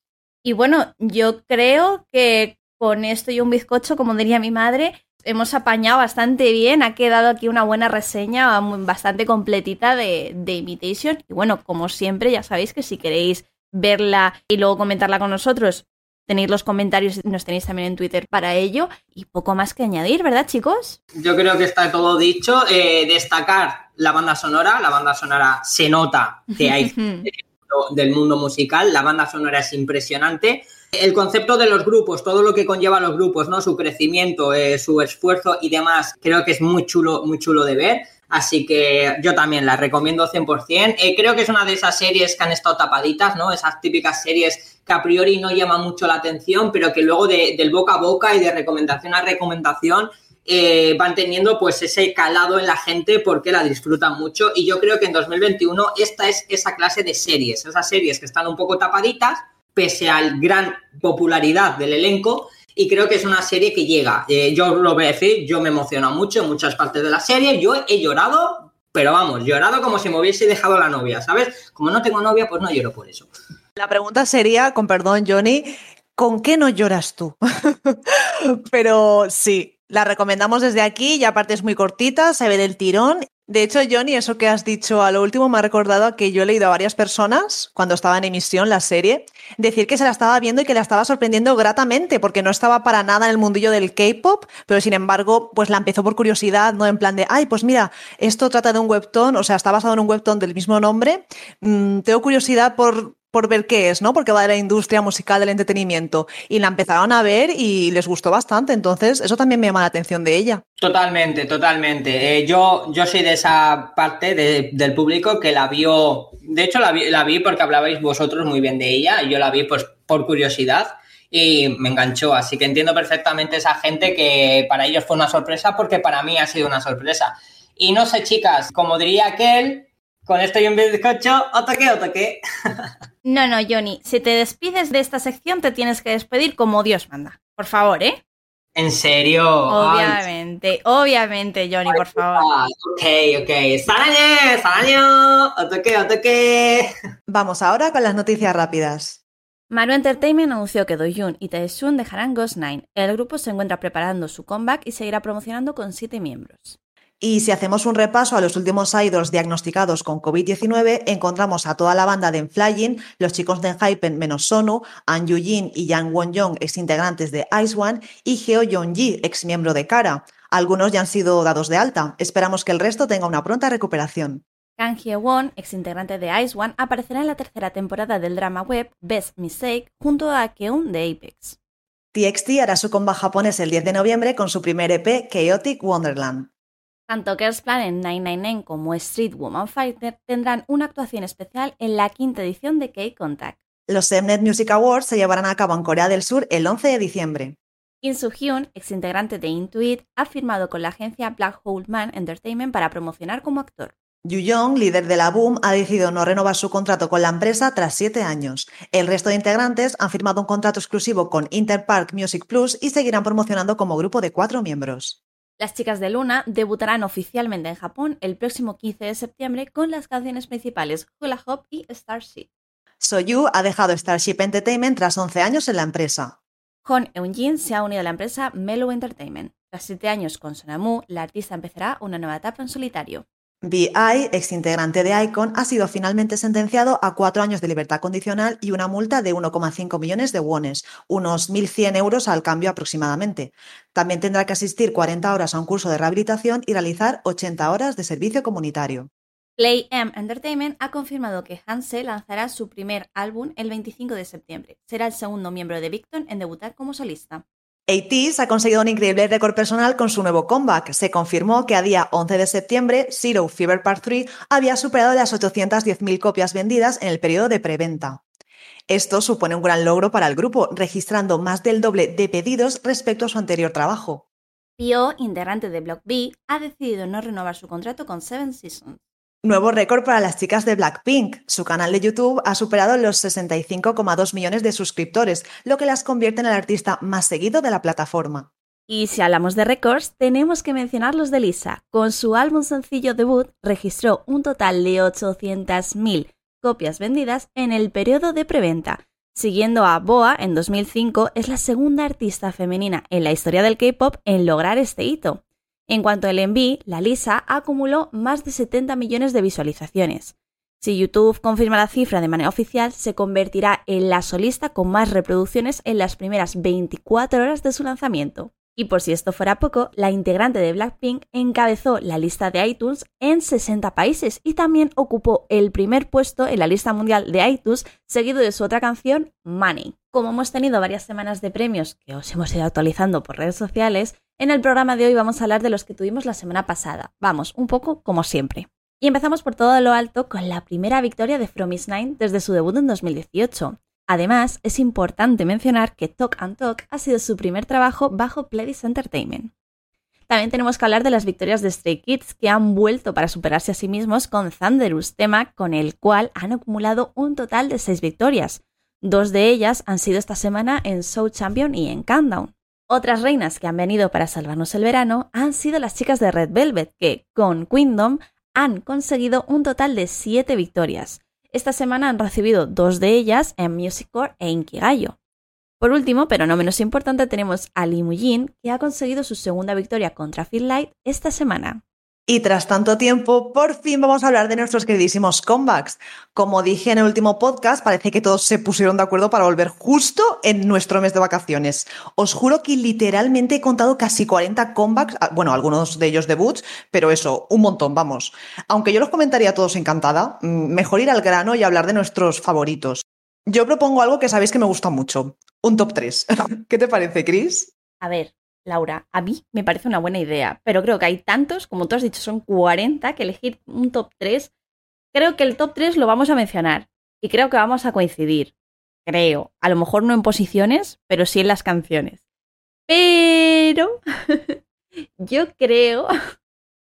Y bueno, yo creo que con esto y un bizcocho, como diría mi madre, hemos apañado bastante bien. Ha quedado aquí una buena reseña bastante completita de, de Imitation. Y bueno, como siempre, ya sabéis que si queréis verla y luego comentarla con nosotros, tenéis los comentarios nos tenéis también en Twitter para ello. Y poco más que añadir, ¿verdad, chicos? Yo creo que está todo dicho. Eh, destacar la banda sonora. La banda sonora se nota que hay del mundo musical. La banda sonora es impresionante. El concepto de los grupos, todo lo que conlleva los grupos, ¿no? Su crecimiento, eh, su esfuerzo y demás, creo que es muy chulo, muy chulo de ver. Así que yo también la recomiendo 100%. Eh, creo que es una de esas series que han estado tapaditas, ¿no? Esas típicas series que a priori no llaman mucho la atención, pero que luego de, del boca a boca y de recomendación a recomendación eh, van teniendo pues ese calado en la gente porque la disfrutan mucho. Y yo creo que en 2021 esta es esa clase de series, esas series que están un poco tapaditas, pese a la gran popularidad del elenco y creo que es una serie que llega. Eh, yo lo voy a decir, yo me emociono mucho en muchas partes de la serie. Yo he llorado, pero vamos, llorado como si me hubiese dejado la novia, ¿sabes? Como no tengo novia, pues no lloro por eso. La pregunta sería, con perdón, Johnny, ¿con qué no lloras tú? pero sí, La recomendamos desde aquí y aparte es muy cortita, se ve del tirón. De hecho, Johnny, eso que has dicho a lo último me ha recordado que yo he leído a varias personas, cuando estaba en emisión la serie, decir que se la estaba viendo y que la estaba sorprendiendo gratamente, porque no estaba para nada en el mundillo del K-pop, pero sin embargo, pues la empezó por curiosidad, ¿no? En plan de, ay, pues mira, esto trata de un webtoon, o sea, está basado en un webtoon del mismo nombre. Mm, tengo curiosidad por por ver qué es, ¿no? Porque va de la industria musical del entretenimiento. Y la empezaron a ver y les gustó bastante. Entonces, eso también me llama la atención de ella. Totalmente, totalmente. Eh, yo, yo soy de esa parte del público que la vio. De hecho, la vi, la vi porque hablabais vosotros muy bien de ella. Y yo la vi pues por curiosidad y me enganchó. Así que entiendo perfectamente esa gente que para ellos fue una sorpresa porque para mí ha sido una sorpresa. Y no sé, chicas, como diría aquel, con esto y un bizcocho, o toque o toque. No, no, Johnny, si te despides de esta sección te tienes que despedir como Dios manda. Por favor, ¿eh? ¿En serio? Obviamente, obviamente, Johnny, por favor. Ok, ok. ¡Sarañe! ¡Saraño! ¡Otoque, otoque! Vamos ahora con las noticias rápidas. Maru Entertainment anunció que Doyoon y Taesun dejarán Ghost Nine. El grupo se encuentra preparando su comeback y seguirá promocionando con siete miembros. Y si hacemos un repaso a los últimos idols diagnosticados con COVID-19, encontramos a toda la banda de Enflying, los chicos de Enhypen menos Sonu, An Yu-jin y Yang Won-young, ex integrantes de Ice One, y Geo Yong-ji, ex miembro de Kara. Algunos ya han sido dados de alta. Esperamos que el resto tenga una pronta recuperación. Kang Hye-won, ex integrante de Ice One, aparecerá en la tercera temporada del drama web Best Mistake junto a Keun de Apex. TXT hará su comba japonés el 10 de noviembre con su primer EP, Chaotic Wonderland. Tanto Girls Planet 999 como Street Woman Fighter tendrán una actuación especial en la quinta edición de K-Contact. Los Mnet Music Awards se llevarán a cabo en Corea del Sur el 11 de diciembre. Kim Soo-hyun, ex integrante de Intuit, ha firmado con la agencia Black Hole Man Entertainment para promocionar como actor. Yu Young, líder de la Boom, ha decidido no renovar su contrato con la empresa tras siete años. El resto de integrantes han firmado un contrato exclusivo con Interpark Music Plus y seguirán promocionando como grupo de cuatro miembros. Las chicas de Luna debutarán oficialmente en Japón el próximo 15 de septiembre con las canciones principales Hula Hop y Starship. Soyu ha dejado Starship Entertainment tras 11 años en la empresa. Hon Eun-jin se ha unido a la empresa Melo Entertainment. Tras 7 años con Sonamu, la artista empezará una nueva etapa en solitario. B.I., ex integrante de Icon, ha sido finalmente sentenciado a cuatro años de libertad condicional y una multa de 1,5 millones de wones, unos 1.100 euros al cambio aproximadamente. También tendrá que asistir 40 horas a un curso de rehabilitación y realizar 80 horas de servicio comunitario. Play M Entertainment ha confirmado que Hanse lanzará su primer álbum el 25 de septiembre. Será el segundo miembro de Victon en debutar como solista. ATEEZ ha conseguido un increíble récord personal con su nuevo comeback. Se confirmó que a día 11 de septiembre, Zero Fever Part 3 había superado las 810.000 copias vendidas en el periodo de preventa. Esto supone un gran logro para el grupo, registrando más del doble de pedidos respecto a su anterior trabajo. Pio, integrante de Block B, ha decidido no renovar su contrato con Seven Seasons. Nuevo récord para las chicas de Blackpink. Su canal de YouTube ha superado los 65,2 millones de suscriptores, lo que las convierte en el artista más seguido de la plataforma. Y si hablamos de récords, tenemos que mencionar los de Lisa. Con su álbum sencillo debut, registró un total de 800.000 copias vendidas en el periodo de preventa. Siguiendo a Boa en 2005, es la segunda artista femenina en la historia del K-pop en lograr este hito. En cuanto al enví, la Lisa acumuló más de 70 millones de visualizaciones. Si YouTube confirma la cifra de manera oficial, se convertirá en la solista con más reproducciones en las primeras 24 horas de su lanzamiento. Y por si esto fuera poco, la integrante de Blackpink encabezó la lista de iTunes en 60 países y también ocupó el primer puesto en la lista mundial de iTunes, seguido de su otra canción, Money. Como hemos tenido varias semanas de premios que os hemos ido actualizando por redes sociales, en el programa de hoy vamos a hablar de los que tuvimos la semana pasada. Vamos, un poco como siempre. Y empezamos por todo lo alto con la primera victoria de From Is Nine desde su debut en 2018. Además, es importante mencionar que Talk and Talk ha sido su primer trabajo bajo Pledis Entertainment. También tenemos que hablar de las victorias de Stray Kids que han vuelto para superarse a sí mismos con Thunderous, tema con el cual han acumulado un total de 6 victorias. Dos de ellas han sido esta semana en Show Champion y en Countdown. Otras reinas que han venido para salvarnos el verano han sido las chicas de Red Velvet, que con Queendom han conseguido un total de 7 victorias. Esta semana han recibido dos de ellas en Music Core e Inkigayo. Por último, pero no menos importante, tenemos a Limujin, que ha conseguido su segunda victoria contra Phil Light esta semana. Y tras tanto tiempo, por fin vamos a hablar de nuestros queridísimos comebacks. Como dije en el último podcast, parece que todos se pusieron de acuerdo para volver justo en nuestro mes de vacaciones. Os juro que literalmente he contado casi 40 comebacks, ah, bueno, algunos de ellos debuts, pero eso, un montón, vamos. Aunque yo los comentaría todos encantada, mm, mejor ir al grano y hablar de nuestros favoritos. Yo propongo algo que sabéis que me gusta mucho, un top 3. ¿Qué te parece, Chris? A ver, Laura, a mí me parece una buena idea, pero creo que hay tantos, como tú has dicho, son 40, que elegir un top 3. Creo que el top 3 lo vamos a mencionar y creo que vamos a coincidir. Creo. A lo mejor no en posiciones, pero sí en las canciones. Pero yo creo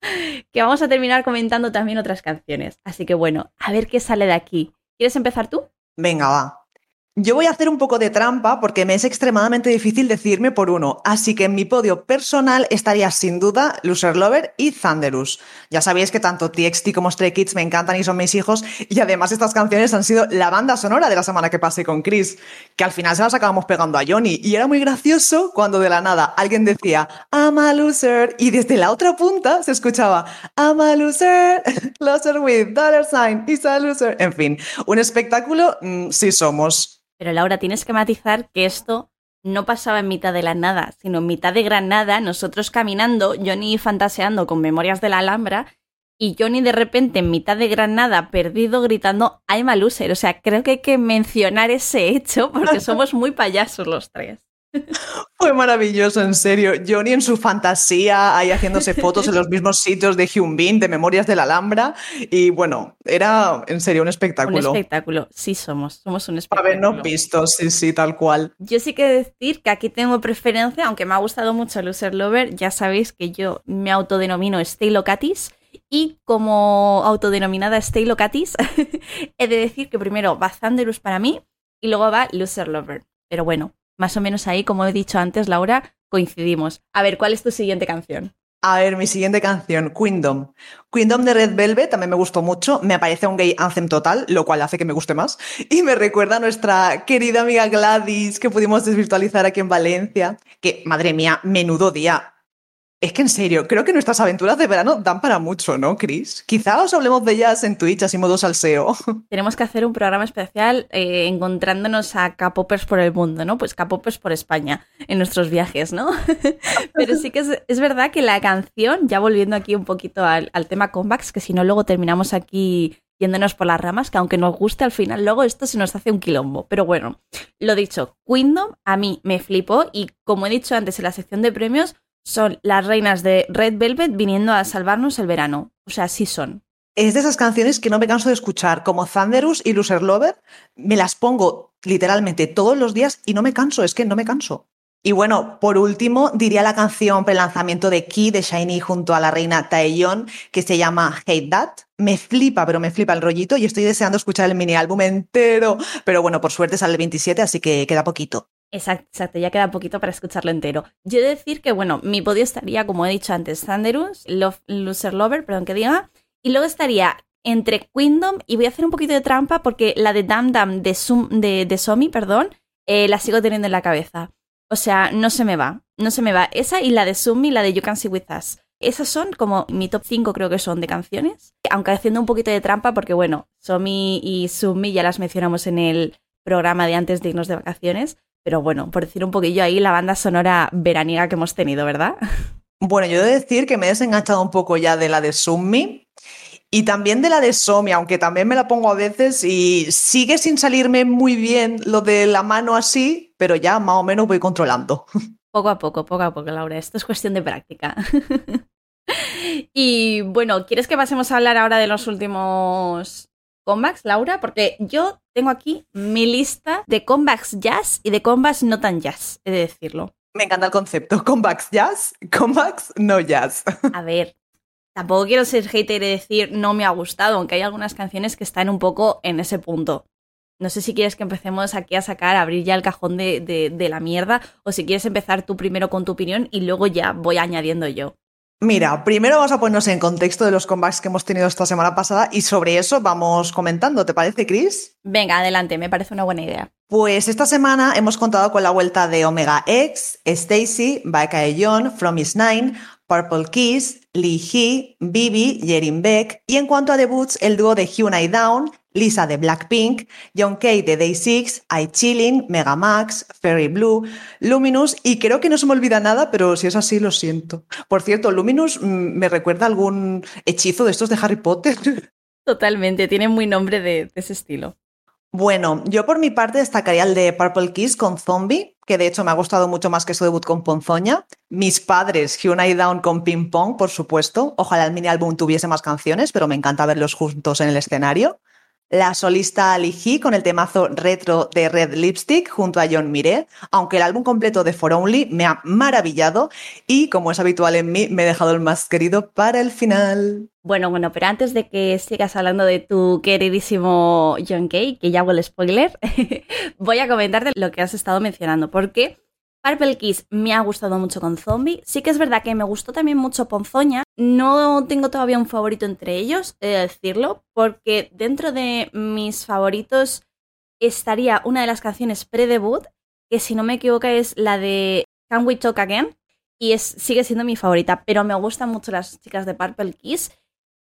que vamos a terminar comentando también otras canciones. Así que bueno, a ver qué sale de aquí. ¿Quieres empezar tú? Venga, va. Yo voy a hacer un poco de trampa porque me es extremadamente difícil decidirme por uno, así que en mi podio personal estaría sin duda Loser Lover y Thunderous. Ya sabéis que tanto TXT como Stray Kids me encantan y son mis hijos, y además estas canciones han sido la banda sonora de la semana que pasé con Chris, que al final se las acabamos pegando a Johnny, y era muy gracioso cuando de la nada alguien decía I'm a loser, y desde la otra punta se escuchaba I'm a loser, loser with dollar sign, is a loser. En fin, un espectáculo, mm, sí somos. Pero Laura, tienes que matizar que esto no pasaba en mitad de la nada, sino en mitad de Granada, nosotros caminando, Johnny fantaseando con memorias de la Alhambra, y Johnny de repente en mitad de Granada, perdido, gritando I'm a loser. O sea, creo que hay que mencionar ese hecho porque somos muy payasos los tres. Fue maravilloso, en serio. Johnny en su fantasía, ahí haciéndose fotos en los mismos sitios de Hyun de Memorias de la Alhambra. Y bueno, era en serio un espectáculo. Un espectáculo, sí somos, somos un espectáculo. Habernos visto, sí, sí, tal cual. Yo sí que decir que aquí tengo preferencia, aunque me ha gustado mucho Loser Lover, ya sabéis que yo me autodenomino Stay Locatis. Y como autodenominada Stay Locatis, he de decir que primero va Thunderous para mí y luego va Loser Lover. Pero bueno, más o menos ahí, como he dicho antes, Laura, coincidimos. A ver, ¿cuál es tu siguiente canción? A ver, mi siguiente canción, Queendom. Queendom de Red Velvet también me gustó mucho. Me parece un gay anthem total, lo cual hace que me guste más. Y me recuerda a nuestra querida amiga Gladys, que pudimos desvirtualizar aquí en Valencia. Que, madre mía, menudo día. Es que en serio, creo que nuestras aventuras de verano dan para mucho, ¿no, Chris? Quizá os hablemos de ellas en Twitch, así modo salseo. Tenemos que hacer un programa especial eh, encontrándonos a capopers por el mundo, ¿no? Pues capopers por España en nuestros viajes, ¿no? Pero sí que es, verdad que la canción, ya volviendo aquí un poquito al, al tema comebacks, que si no luego terminamos aquí yéndonos por las ramas, que aunque nos guste al final, luego esto se nos hace un quilombo. Pero bueno, lo dicho, Queendom a mí me flipó y como he dicho antes en la sección de premios, son las reinas de Red Velvet viniendo a salvarnos el verano. O sea, sí son. Es de esas canciones que no me canso de escuchar, como Thunderous y Loser Lover. Me las pongo literalmente todos los días y no me canso, es que no me canso. Y bueno, por último, diría la canción pre-lanzamiento de Key de Shiny junto a la reina Taeyeon, que se llama Hate That. Me flipa, pero me flipa el rollito y estoy deseando escuchar el mini álbum entero. Pero bueno, por suerte sale el 27, así que queda poquito. Exacto, exacto, ya queda poquito para escucharlo entero. Yo he de decir que, bueno, mi podio estaría, como he dicho antes, Thunderous, Love, Loser Lover, perdón que diga, y luego estaría entre Queendom y voy a hacer un poquito de trampa porque la de Dam Dam de, Somi, perdón, eh, la sigo teniendo en la cabeza. O sea, no se me va, no se me va. Esa y la de Sumi, la de You Can See With Us. Esas son como mi top 5 creo que son de canciones, aunque haciendo un poquito de trampa porque bueno, Somi y Sumi ya las mencionamos en el programa de antes de irnos de vacaciones, pero bueno, por decir un poquillo ahí la banda sonora veraniega que hemos tenido, ¿verdad? Bueno, yo he de decir que me he desenganchado un poco ya de la de Summi y también de la de Somi, aunque también me la pongo a veces y sigue sin salirme muy bien lo de la mano así, pero ya más o menos voy controlando. Poco a poco, poco a poco, Laura. Esto es cuestión de práctica. y bueno, ¿quieres que pasemos a hablar ahora de los últimos comebacks, Laura? Porque yo tengo aquí mi lista de comebacks jazz y de comebacks no tan jazz, he de decirlo. Me encanta el concepto. Comebacks jazz, comebacks no jazz. A ver, tampoco quiero ser hater y decir no me ha gustado, aunque hay algunas canciones que están un poco en ese punto. No sé si quieres que empecemos aquí a sacar, a abrir ya el cajón de, de, de la mierda, o si quieres empezar tú primero con tu opinión y luego ya voy añadiendo yo. Mira, primero vamos a ponernos en contexto de los comebacks que hemos tenido esta semana pasada y sobre eso vamos comentando. ¿Te parece, Chris? Venga, adelante, me parece una buena idea. Pues esta semana hemos contado con la vuelta de Omega X, Stacy, Baekhyun, From Is Nine, Purple Kiss, Lee Hee, Bibi, Yerin Beck y en cuanto a debuts, el dúo de Hyunai Down, Lisa de Blackpink, John Kay de Day6, I Chilling, Megamax, Fairy Blue, Luminous y creo que no se me olvida nada, pero si es así lo siento. Por cierto, Luminous mm, me recuerda algún hechizo de estos de Harry Potter. Totalmente, tiene muy nombre de, de ese estilo. Bueno, yo por mi parte destacaría el de Purple Kiss con Zombie, que de hecho me ha gustado mucho más que su debut con Ponzoña. Mis padres, Hyunai Down con Ping Pong, por supuesto. Ojalá el mini álbum tuviese más canciones, pero me encanta verlos juntos en el escenario la solista Ali con el temazo retro de Red Lipstick junto a John Mire, aunque el álbum completo de For Only me ha maravillado y, como es habitual en mí, me he dejado el más querido para el final. Bueno, bueno, pero antes de que sigas hablando de tu queridísimo John Kay, que ya el spoiler, voy a comentarte lo que has estado mencionando, porque Purple Kiss me ha gustado mucho con Zombie. Sí que es verdad que me gustó también mucho Ponzoña. No tengo todavía un favorito entre ellos, he de decirlo, porque dentro de mis favoritos estaría una de las canciones pre-debut, que si no me equivoco es la de Can We Talk Again, y es, sigue siendo mi favorita, pero me gustan mucho las chicas de Purple Kiss.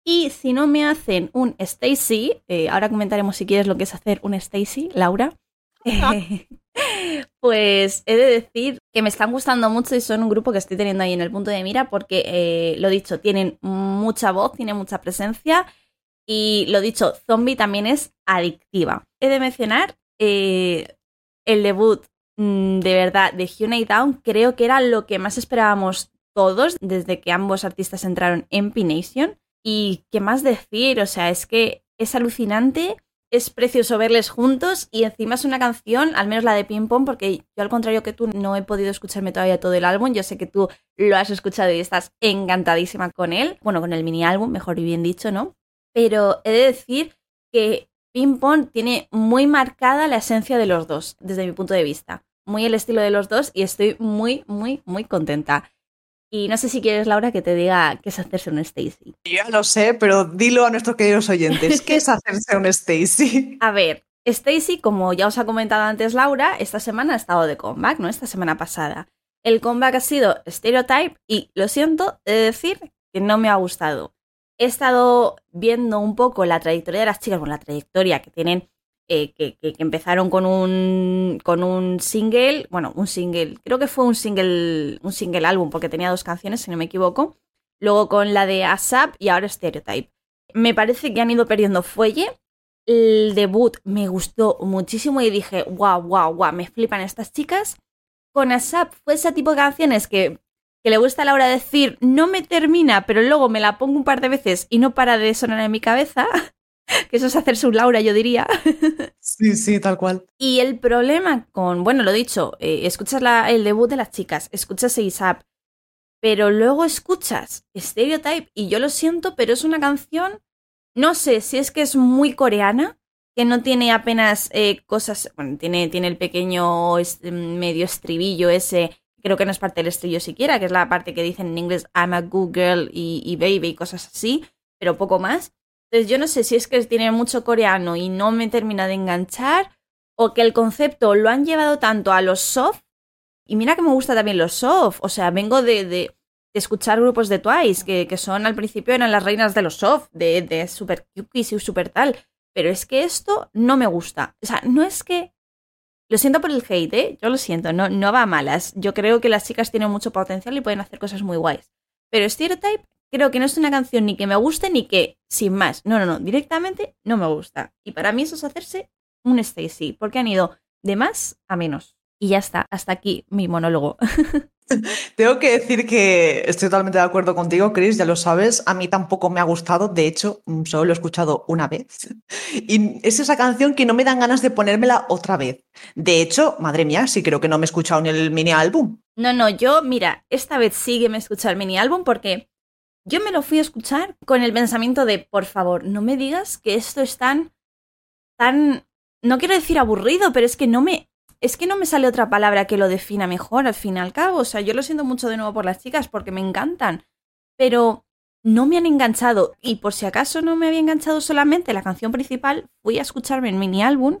Y si no me hacen un Stacy, eh, ahora comentaremos si quieres lo que es hacer un Stacy, Laura. Pues he de decir que me están gustando mucho y son un grupo que estoy teniendo ahí en el punto de mira porque, eh, lo dicho, tienen mucha voz, tienen mucha presencia y lo dicho, Zombie también es adictiva. He de mencionar eh, el debut mm, de verdad de Hyunai Down, creo que era lo que más esperábamos todos desde que ambos artistas entraron en P-Nation. Y qué más decir, o sea, es que es alucinante es precioso verles juntos y encima es una canción, al menos la de Ping Pong, porque yo al contrario que tú no he podido escucharme todavía todo el álbum, yo sé que tú lo has escuchado y estás encantadísima con él, bueno, con el mini álbum, mejor y bien dicho, ¿no? Pero he de decir que Ping Pong tiene muy marcada la esencia de los dos, desde mi punto de vista, muy el estilo de los dos y estoy muy, muy, muy contenta. Y no sé si quieres, Laura, que te diga qué es hacerse un Stacy. Ya lo sé, pero dilo a nuestros queridos oyentes. ¿Qué es hacerse un Stacy? A ver, Stacy, como ya os ha comentado antes Laura, esta semana ha estado de comeback, ¿no? Esta semana pasada. El comeback ha sido Stereotype y lo siento de decir que no me ha gustado. He estado viendo un poco la trayectoria de las chicas, bueno, la trayectoria que tienen eh, que, empezaron con un, con un single, bueno, un single, creo que fue un single, un single álbum porque tenía dos canciones, si no me equivoco, luego con la de ASAP y ahora Stereotype. Me parece que han ido perdiendo fuelle. El debut me gustó muchísimo y dije, wow, wow, wow, me flipan estas chicas. Con ASAP fue ese tipo de canciones que, que le gusta a Laura decir, no me termina, pero luego me la pongo un par de veces y no para de sonar en mi cabeza. que eso es hacerse un Laura, yo diría. Sí, sí, tal cual. Y el problema con, bueno, lo dicho, eh, escuchas el debut de las chicas, escuchas ASAP, pero luego escuchas Stereotype y yo lo siento, pero es una canción, no sé si es que es muy coreana, que no tiene apenas eh, cosas, bueno, tiene, tiene el pequeño medio estribillo ese, creo que no es parte del estribillo siquiera, que es la parte que dicen en inglés I'm a good girl y, y baby y cosas así, pero poco más. Entonces yo no sé si es que tiene mucho coreano y no me termina de enganchar o que el concepto lo han llevado tanto a los soft. Y mira que me gusta también los soft. O sea, vengo de, escuchar grupos de Twice que, que, son al principio eran las reinas de los soft, de, de super cookies y super tal. Pero es que esto no me gusta. O sea, no es que... Lo siento por el hate, ¿eh? Yo lo siento, no, no va a malas. Yo creo que las chicas tienen mucho potencial y pueden hacer cosas muy guays. Pero Stereotype creo que no es una canción ni que me guste ni que sin más. No, no, no, directamente no me gusta. Y para mí eso es hacerse un Stacy, porque han ido de más a menos. Y ya está, hasta aquí mi monólogo. Tengo que decir que estoy totalmente de acuerdo contigo, Chris, ya lo sabes. A mí tampoco me ha gustado, de hecho, mm, solo lo he escuchado una vez. Y es esa canción que no me dan ganas de ponérmela otra vez. De hecho, madre mía, sí creo que no me he escuchado ni el mini álbum. No, no, yo, mira, esta vez sí que me he escuchado el mini álbum porque yo me lo fui a escuchar con el pensamiento de, por favor, no me digas que esto es tan, tan, no quiero decir aburrido, pero es que no me, es que no me sale otra palabra que lo defina mejor al fin y al cabo. O sea, yo lo siento mucho de nuevo por las chicas porque me encantan. pero no me han enganchado. Y por si acaso no me había enganchado solamente la canción principal, fui a escucharme el mini álbum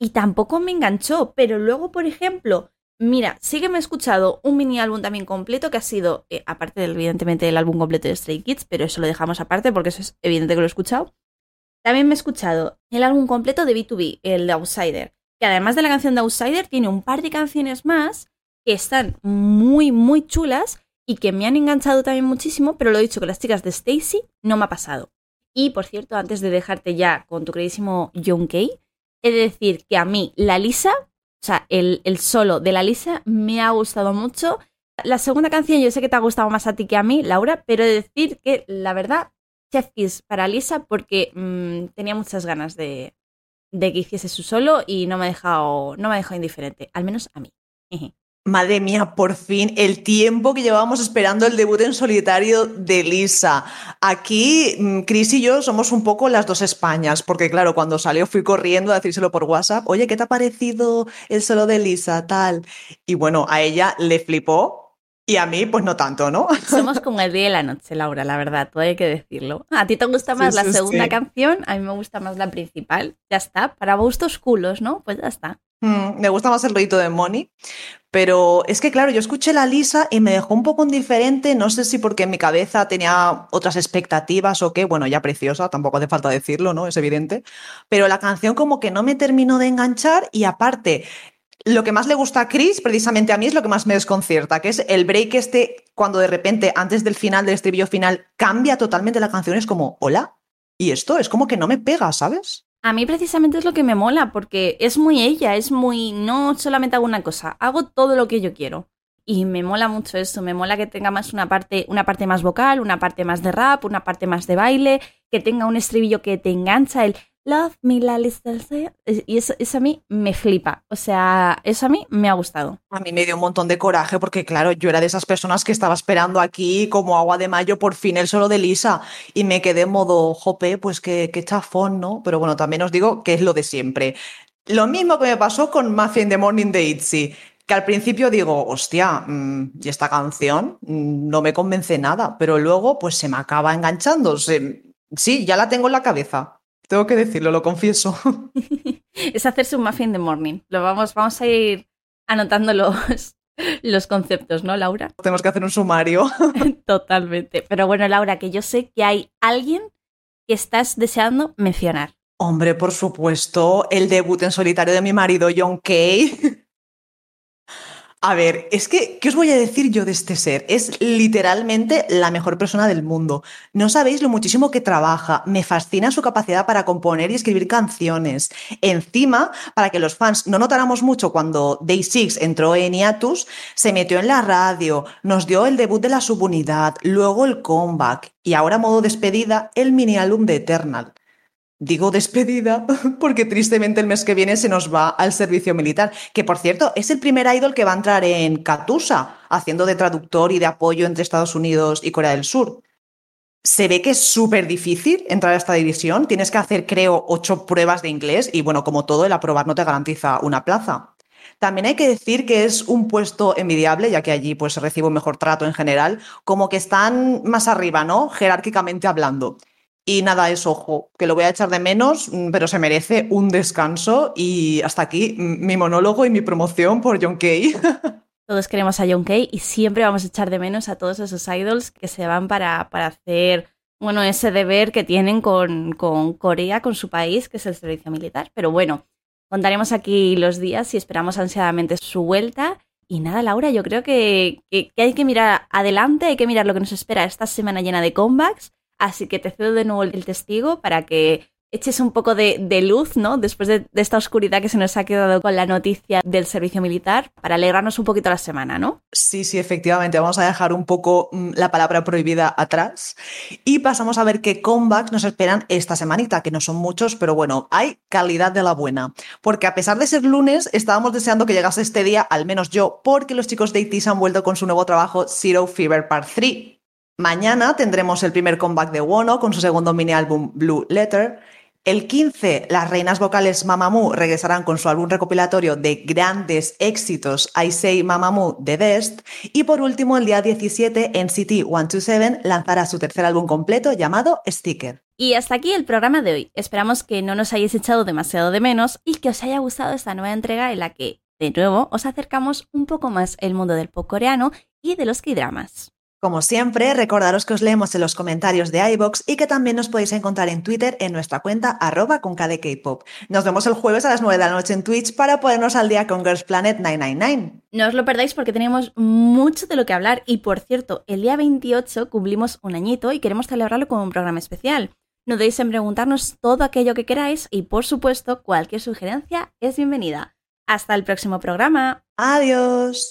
y tampoco me enganchó. Pero luego, por ejemplo, mira, sí que me he escuchado un mini álbum también completo que ha sido, eh, aparte del, evidentemente del álbum completo de Stray Kids, pero eso lo dejamos aparte porque eso es evidente que lo he escuchado. También me he escuchado el álbum completo de B2B, el de Outsider, que además de la canción de Outsider tiene un par de canciones más que están muy, muy chulas y que me han enganchado también muchísimo, pero lo he dicho que las chicas de Stacy no me ha pasado. Y por cierto, antes de dejarte ya con tu queridísimo John Kay, he de decir que a mí la Lisa, o sea, el, el solo de la Lisa me ha gustado mucho. La segunda canción yo sé que te ha gustado más a ti que a mí, Laura, pero he de decir que la verdad Chef Kiss para Lisa porque mm, tenía muchas ganas de, que hiciese su solo y no me ha dejado, no me ha dejado indiferente, al menos a mí. Madre mía, por fin, el tiempo que llevábamos esperando el debut en solitario de Lisa. Aquí, mm, Chris y yo somos un poco las dos Españas, porque claro, cuando salió fui corriendo a decírselo por WhatsApp, oye, ¿qué te ha parecido el solo de Lisa? Tal. Y bueno, a ella le flipó, y a mí, pues no tanto, ¿no? Somos como el día y la noche, Laura, la verdad, todo hay que decirlo. A ti te gusta más la segunda canción, a mí me gusta más la principal. Ya está, para gustos culos, ¿no? Pues ya está. Mm, me gusta más el rollito de Money, pero es que claro, yo escuché la Lisa y me dejó un poco indiferente, no sé si porque en mi cabeza tenía otras expectativas o qué, bueno, ya preciosa, tampoco hace falta decirlo, ¿no? Es evidente, pero la canción como que no me terminó de enganchar y aparte lo que más le gusta a Chris, precisamente a mí, es lo que más me desconcierta, que es el break este, cuando de repente, antes del final, del estribillo final, cambia totalmente la canción, es como, hola, y esto es como que no me pega, ¿sabes? A mí precisamente es lo que me mola, porque es muy ella, es muy, no solamente hago una cosa, hago todo lo que yo quiero. Y me mola mucho eso, me mola que tenga más una parte, una parte más vocal, una parte más de rap, una parte más de baile, que tenga un estribillo que te engancha, el Love Me, la lista Y eso, a mí me flipa. O sea, eso a mí me ha gustado. A mí me dio un montón de coraje porque, claro, yo era de esas personas que estaba esperando aquí como agua de mayo por fin el solo de Lisa y me quedé en modo, jope, pues qué, qué chafón, ¿no? Pero bueno, también os digo que es lo de siempre. Lo mismo que me pasó con Mafia in the Morning de Itzy, que al principio digo, hostia, mm, y esta canción mm, no me convence nada, pero luego pues se me acaba enganchando. sí, ya la tengo en la cabeza. Tengo que decirlo, lo confieso. es hacerse un muffin de morning. Lo vamos, vamos a ir anotando los, los conceptos, ¿no, Laura? Tenemos que hacer un sumario. Totalmente. Pero bueno, Laura, que yo sé que hay alguien que estás deseando mencionar. Hombre, por supuesto, el debut en solitario de mi marido, John Kay. A ver, es que, ¿qué os voy a decir yo de este ser? Es literalmente la mejor persona del mundo. No sabéis lo muchísimo que trabaja. Me fascina su capacidad para componer y escribir canciones. Encima, para que los fans no notáramos mucho cuando Day Six entró en Iatus, se metió en la radio, nos dio el debut de la subunidad, luego el comeback y ahora, modo despedida, el mini álbum de Eternal. Digo despedida porque tristemente el mes que viene se nos va al servicio militar, que por cierto es el primer idol que va a entrar en Katusa, haciendo de traductor y de apoyo entre Estados Unidos y Corea del Sur. Se ve que es súper difícil entrar a esta división, tienes que hacer creo ocho pruebas de inglés y bueno, como todo, el aprobar no te garantiza una plaza. También hay que decir que es un puesto envidiable, ya que allí pues recibo mejor trato en general, como que están más arriba, ¿no? Jerárquicamente hablando. Y nada, es ojo, que lo voy a echar de menos, mm, pero se merece un descanso. Y hasta aquí mi monólogo y mi promoción por John Kay. Todos queremos a John Kay y siempre vamos a echar de menos a todos esos idols que se van para, para hacer, bueno, ese deber que tienen con, con Corea, con su país, que es el servicio militar. Pero bueno, contaremos aquí los días y esperamos ansiadamente su vuelta. Y nada, Laura, yo creo que, que hay que mirar adelante, hay que mirar lo que nos espera esta semana llena de comebacks Así que te cedo de nuevo el testigo para que eches un poco de, luz, ¿no? Después de, esta oscuridad que se nos ha quedado con la noticia del servicio militar, para alegrarnos un poquito la semana, ¿no? Sí, sí, efectivamente. Vamos a dejar un poco mm, la palabra prohibida atrás y pasamos a ver qué comebacks nos esperan esta semanita, que no son muchos, pero bueno, hay calidad de la buena. Porque a pesar de ser lunes, estábamos deseando que llegase este día, al menos yo, porque los chicos de ITIS han vuelto con su nuevo trabajo Zero Fever Part 3. Mañana tendremos el primer comeback de Wono con su segundo mini álbum Blue Letter. El 15, las reinas vocales Mamamoo regresarán con su álbum recopilatorio de grandes éxitos I Say Mamamoo The Best. Y por último, el día 17, NCT 127 lanzará su tercer álbum completo llamado Sticker. Y hasta aquí el programa de hoy. Esperamos que no nos hayáis echado demasiado de menos y que os haya gustado esta nueva entrega en la que, de nuevo, os acercamos un poco más el mundo del pop coreano y de los K-dramas. Como siempre, recordaros que os leemos en los comentarios de iBox y que también nos podéis encontrar en Twitter en nuestra cuenta arroba con KDKpop. Nos vemos el jueves a las 9 de la noche en Twitch para ponernos al día con Girls Planet 999. No os lo perdáis porque tenemos mucho de lo que hablar y por cierto, el día 28 cumplimos un añito y queremos celebrarlo con un programa especial. No debéis en preguntarnos todo aquello que queráis y por supuesto cualquier sugerencia es bienvenida. Hasta el próximo programa. Adiós.